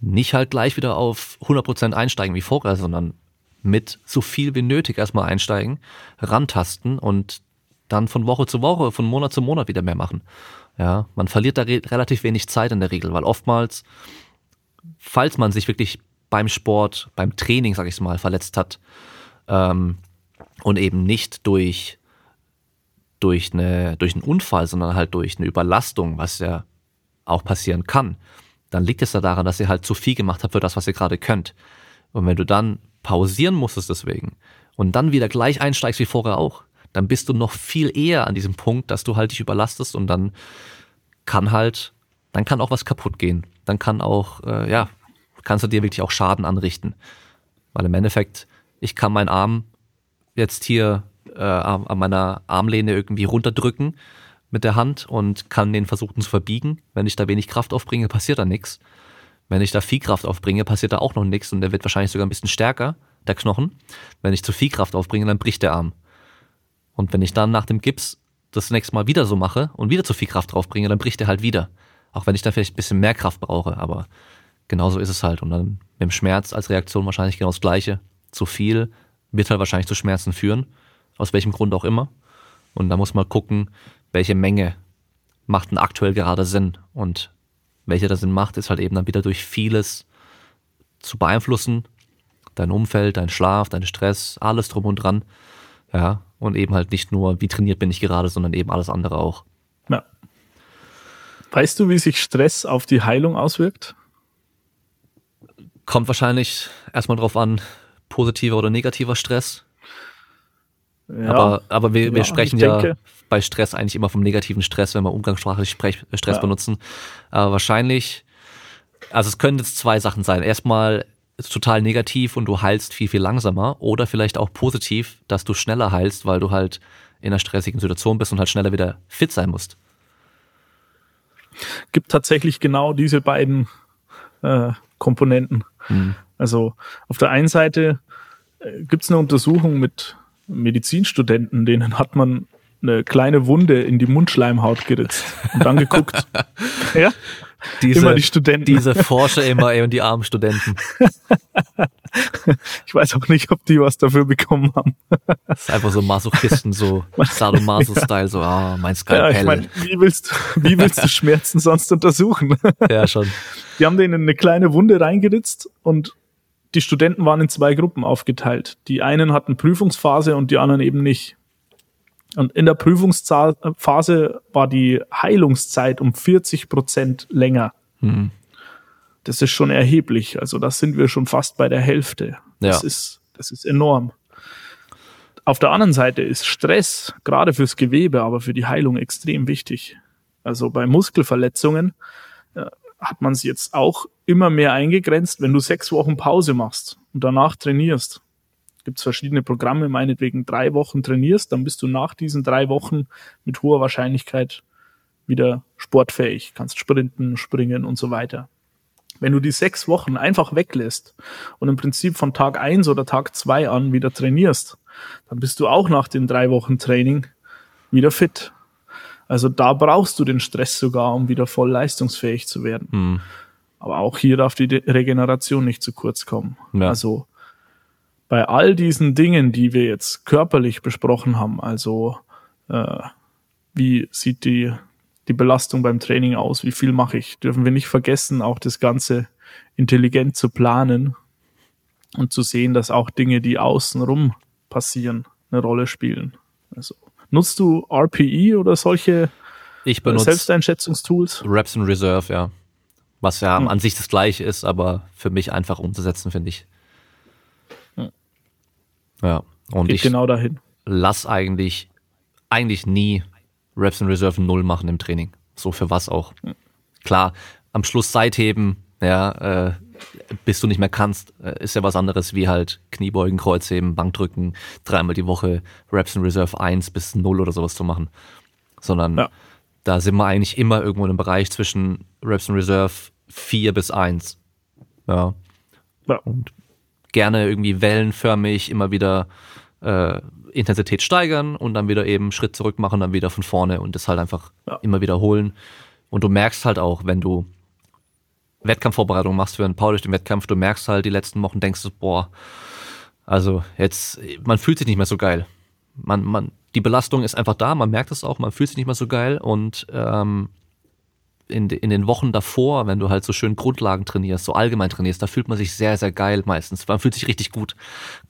nicht halt gleich wieder auf 100% einsteigen wie vorher, sondern mit so viel wie nötig erstmal einsteigen, rantasten und dann von Woche zu Woche, von Monat zu Monat wieder mehr machen. Ja, man verliert da re relativ wenig Zeit in der Regel, weil oftmals, falls man sich wirklich beim Sport, beim Training, sag ich mal, verletzt hat ähm, und eben nicht durch durch, eine, durch einen Unfall, sondern halt durch eine Überlastung, was ja auch passieren kann, dann liegt es ja daran, dass ihr halt zu viel gemacht habt für das, was ihr gerade könnt. Und wenn du dann pausieren musstest deswegen und dann wieder gleich einsteigst wie vorher auch, dann bist du noch viel eher an diesem Punkt, dass du halt dich überlastest und dann kann halt, dann kann auch was kaputt gehen. Dann kann auch, äh, ja, kannst du dir wirklich auch Schaden anrichten. Weil im Endeffekt, ich kann meinen Arm jetzt hier äh, an meiner Armlehne irgendwie runterdrücken mit der Hand und kann den versuchen zu verbiegen. Wenn ich da wenig Kraft aufbringe, passiert da nichts. Wenn ich da viel Kraft aufbringe, passiert da auch noch nichts und der wird wahrscheinlich sogar ein bisschen stärker, der Knochen. Wenn ich zu viel Kraft aufbringe, dann bricht der Arm. Und wenn ich dann nach dem Gips das nächste Mal wieder so mache und wieder zu viel Kraft draufbringe, dann bricht er halt wieder. Auch wenn ich da vielleicht ein bisschen mehr Kraft brauche, aber genauso ist es halt. Und dann mit dem Schmerz als Reaktion wahrscheinlich genau das Gleiche. Zu viel wird halt wahrscheinlich zu Schmerzen führen aus welchem Grund auch immer. Und da muss man gucken, welche Menge macht denn aktuell gerade Sinn. Und welche da Sinn macht, ist halt eben dann wieder durch vieles zu beeinflussen. Dein Umfeld, dein Schlaf, dein Stress, alles drum und dran. Ja, und eben halt nicht nur, wie trainiert bin ich gerade, sondern eben alles andere auch. Ja. Weißt du, wie sich Stress auf die Heilung auswirkt? Kommt wahrscheinlich erstmal drauf an, positiver oder negativer Stress. Ja, aber, aber wir, wir ja, sprechen ja denke, bei Stress eigentlich immer vom negativen Stress, wenn wir umgangssprachlich Sprech, Stress ja. benutzen. Aber wahrscheinlich, also es können jetzt zwei Sachen sein. Erstmal ist total negativ und du heilst viel, viel langsamer. Oder vielleicht auch positiv, dass du schneller heilst, weil du halt in einer stressigen Situation bist und halt schneller wieder fit sein musst. Gibt tatsächlich genau diese beiden äh, Komponenten. Hm. Also auf der einen Seite äh, gibt es eine Untersuchung mit Medizinstudenten, denen hat man eine kleine Wunde in die Mundschleimhaut geritzt und dann geguckt. (laughs) ja, Diese, immer die Studenten. Diese Forscher immer ey, und die armen Studenten. (laughs) ich weiß auch nicht, ob die was dafür bekommen haben. Das ist einfach so Masochisten, so (laughs) Sadomaso-Style, so, ah, mein Skalpell. Ja, ich mein, wie willst, wie willst du Schmerzen sonst untersuchen? Ja, schon. Die haben denen eine kleine Wunde reingeritzt und die Studenten waren in zwei Gruppen aufgeteilt. Die einen hatten Prüfungsphase und die anderen eben nicht. Und in der Prüfungsphase war die Heilungszeit um 40 Prozent länger. Mhm. Das ist schon erheblich. Also das sind wir schon fast bei der Hälfte. Das ja. ist, das ist enorm. Auf der anderen Seite ist Stress gerade fürs Gewebe, aber für die Heilung extrem wichtig. Also bei Muskelverletzungen äh, hat man es jetzt auch immer mehr eingegrenzt, wenn du sechs Wochen Pause machst und danach trainierst gibt es verschiedene Programme, meinetwegen drei Wochen trainierst, dann bist du nach diesen drei Wochen mit hoher Wahrscheinlichkeit wieder sportfähig, kannst sprinten, springen und so weiter. Wenn du die sechs Wochen einfach weglässt und im Prinzip von Tag eins oder Tag zwei an wieder trainierst, dann bist du auch nach den drei Wochen Training wieder fit. Also da brauchst du den Stress sogar, um wieder voll leistungsfähig zu werden. Mhm. Aber auch hier darf die Regeneration nicht zu kurz kommen. Ja. Also bei all diesen Dingen, die wir jetzt körperlich besprochen haben, also äh, wie sieht die, die Belastung beim Training aus, wie viel mache ich, dürfen wir nicht vergessen, auch das Ganze intelligent zu planen und zu sehen, dass auch Dinge, die außenrum passieren, eine Rolle spielen. Also nutzt du RPE oder solche ich äh, benutze Selbsteinschätzungstools? Reps in Reserve, ja. Was ja hm. an sich das gleiche ist, aber für mich einfach umzusetzen, finde ich. Ja. Und Geht ich genau dahin. lass eigentlich, eigentlich nie Reps in Reserve null machen im Training. So für was auch. Klar, am Schluss Seitheben, ja, äh, bis du nicht mehr kannst, äh, ist ja was anderes wie halt Kniebeugen, Kreuzheben, Bankdrücken, dreimal die Woche Reps in Reserve 1 bis 0 oder sowas zu machen. Sondern ja. da sind wir eigentlich immer irgendwo im Bereich zwischen Reps in Reserve 4 bis 1. Ja. ja. Und gerne irgendwie wellenförmig immer wieder äh, Intensität steigern und dann wieder eben Schritt zurück machen, dann wieder von vorne und das halt einfach ja. immer wiederholen. Und du merkst halt auch, wenn du Wettkampfvorbereitung machst für einen Power durch den Wettkampf, du merkst halt die letzten Wochen, denkst du, boah, also jetzt, man fühlt sich nicht mehr so geil. Man, man, die Belastung ist einfach da, man merkt es auch, man fühlt sich nicht mehr so geil und ähm, in, in den Wochen davor, wenn du halt so schön Grundlagen trainierst, so allgemein trainierst, da fühlt man sich sehr, sehr geil meistens. Man fühlt sich richtig gut.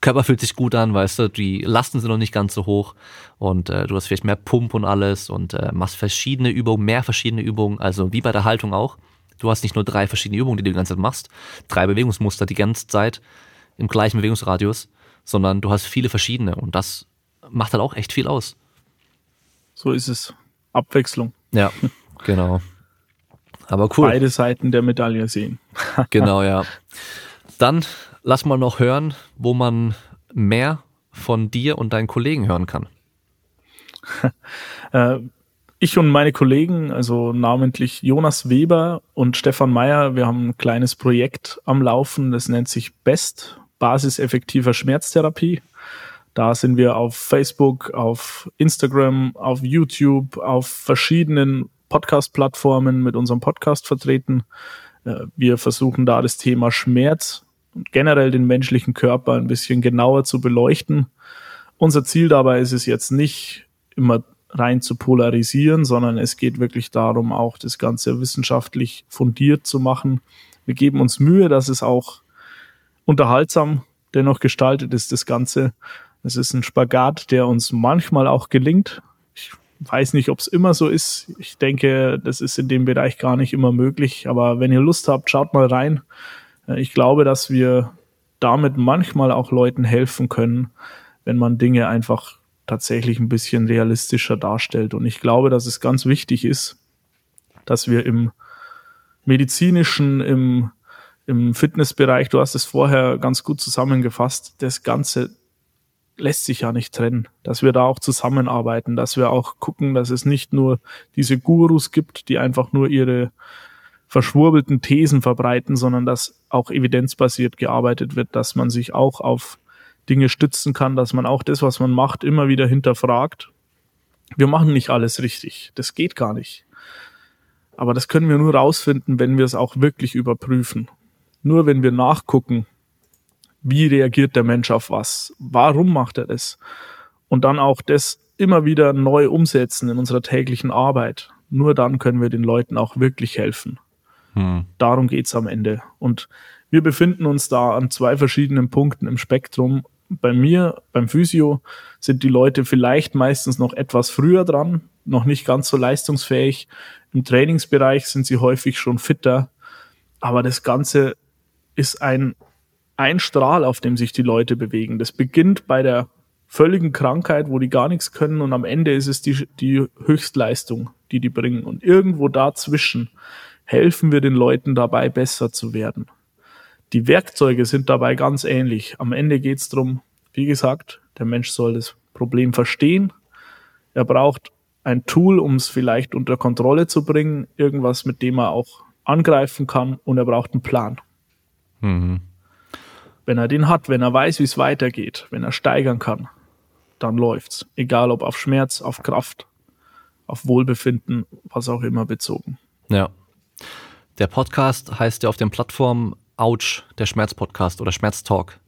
Körper fühlt sich gut an, weißt du, die Lasten sind noch nicht ganz so hoch und äh, du hast vielleicht mehr Pump und alles und äh, machst verschiedene Übungen, mehr verschiedene Übungen, also wie bei der Haltung auch. Du hast nicht nur drei verschiedene Übungen, die du die ganze Zeit machst, drei Bewegungsmuster die ganze Zeit im gleichen Bewegungsradius, sondern du hast viele verschiedene und das macht halt auch echt viel aus. So ist es. Abwechslung. Ja, genau. Aber cool. Beide Seiten der Medaille sehen. (laughs) (laughs) genau, ja. Dann lass mal noch hören, wo man mehr von dir und deinen Kollegen hören kann. (laughs) Äh, ich und meine Kollegen, also namentlich Jonas Weber und Stefan Meyer, wir haben ein kleines Projekt am Laufen, das nennt sich BEST, Basiseffektiver Schmerztherapie. Da sind wir auf Facebook, auf Instagram, auf YouTube, auf verschiedenen Podcast-Plattformen mit unserem Podcast vertreten. Äh, wir versuchen da das Thema Schmerz und generell den menschlichen Körper ein bisschen genauer zu beleuchten. Unser Ziel dabei ist es jetzt nicht immer rein zu polarisieren, sondern es geht wirklich darum, auch das Ganze wissenschaftlich fundiert zu machen. Wir geben uns Mühe, dass es auch unterhaltsam dennoch gestaltet ist, das Ganze. Es ist ein Spagat, der uns manchmal auch gelingt. Weiß nicht, ob es immer so ist. Ich denke, das ist in dem Bereich gar nicht immer möglich. Aber wenn ihr Lust habt, schaut mal rein. Äh, ich glaube, dass wir damit manchmal auch Leuten helfen können, wenn man Dinge einfach tatsächlich ein bisschen realistischer darstellt. Und ich glaube, dass es ganz wichtig ist, dass wir im medizinischen, im, im Fitnessbereich, du hast es vorher ganz gut zusammengefasst, das Ganze lässt sich ja nicht trennen, dass wir da auch zusammenarbeiten, dass wir auch gucken, dass es nicht nur diese Gurus gibt, die einfach nur ihre verschwurbelten Thesen verbreiten, sondern dass auch evidenzbasiert gearbeitet wird, dass man sich auch auf Dinge stützen kann, dass man auch das, was man macht, immer wieder hinterfragt. Wir machen nicht alles richtig. Das geht gar nicht. Aber das können wir nur rausfinden, wenn wir es auch wirklich überprüfen. Nur wenn wir nachgucken, wie reagiert der Mensch auf was, warum macht er das und dann auch das immer wieder neu umsetzen in unserer täglichen Arbeit. Nur dann können wir den Leuten auch wirklich helfen. Hm. Darum geht's am Ende. Und wir befinden uns da an zwei verschiedenen Punkten im Spektrum. Bei mir, beim Physio, sind die Leute vielleicht meistens noch etwas früher dran, noch nicht ganz so leistungsfähig. Im Trainingsbereich sind sie häufig schon fitter. Aber das Ganze ist ein, ein Strahl, auf dem sich die Leute bewegen. Das beginnt bei der völligen Krankheit, wo die gar nichts können und am Ende ist es die, die Höchstleistung, die die bringen. Und irgendwo dazwischen helfen wir den Leuten dabei, besser zu werden. Die Werkzeuge sind dabei ganz ähnlich. Am Ende geht es darum, wie gesagt, der Mensch soll das Problem verstehen. Er braucht ein Tool, um es vielleicht unter Kontrolle zu bringen, irgendwas, mit dem er auch angreifen kann und er braucht einen Plan. Mhm. Wenn er den hat, wenn er weiß, wie es weitergeht, wenn er steigern kann, dann läuft's. Egal ob auf Schmerz, auf Kraft, auf Wohlbefinden, was auch immer bezogen. Ja. Der Podcast heißt ja auf den Plattformen Ouch, der Schmerzpodcast oder Schmerztalk.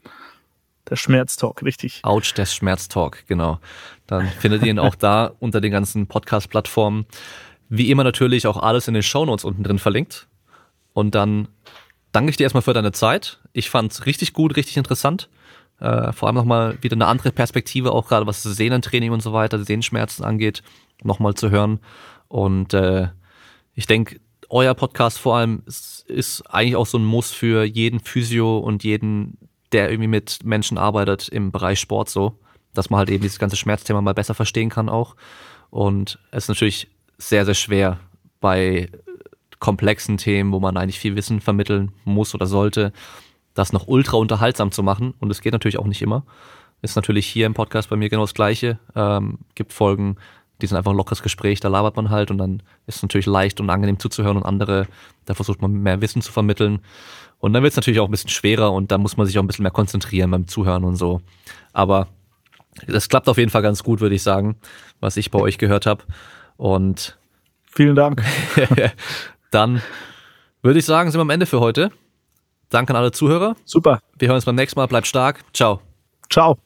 Der Schmerztalk, richtig. Ouch, der Schmerztalk, genau. Dann findet ihr ihn auch da (laughs) unter den ganzen Podcast-Plattformen. Wie immer natürlich auch alles in den Shownotes unten drin verlinkt. Und dann danke ich dir erstmal für deine Zeit. Ich fand's richtig gut, richtig interessant. Äh, vor allem nochmal wieder eine andere Perspektive, auch gerade was Sehnentraining und so weiter, Sehnenschmerzen angeht, nochmal zu hören. Und äh, ich denke, euer Podcast vor allem ist, ist eigentlich auch so ein Muss für jeden Physio und jeden, der irgendwie mit Menschen arbeitet im Bereich Sport so, dass man halt eben dieses ganze Schmerzthema mal besser verstehen kann auch. Und es ist natürlich sehr, sehr schwer bei komplexen Themen, wo man eigentlich viel Wissen vermitteln muss oder sollte, das noch ultra unterhaltsam zu machen. Und es geht natürlich auch nicht immer. Ist natürlich hier im Podcast bei mir genau das Gleiche. Ähm, gibt Folgen, die sind einfach ein lockeres Gespräch, da labert man halt und dann ist es natürlich leicht und angenehm zuzuhören und andere, da versucht man mehr Wissen zu vermitteln. Und dann wird es natürlich auch ein bisschen schwerer und da muss man sich auch ein bisschen mehr konzentrieren beim Zuhören und so. Aber das klappt auf jeden Fall ganz gut, würde ich sagen, was ich bei euch gehört habe. Und vielen Dank. (laughs) dann würde ich sagen, sind wir am Ende für heute. Danke an alle Zuhörer. Super. Wir hören uns beim nächsten Mal. Bleibt stark. Ciao. Ciao.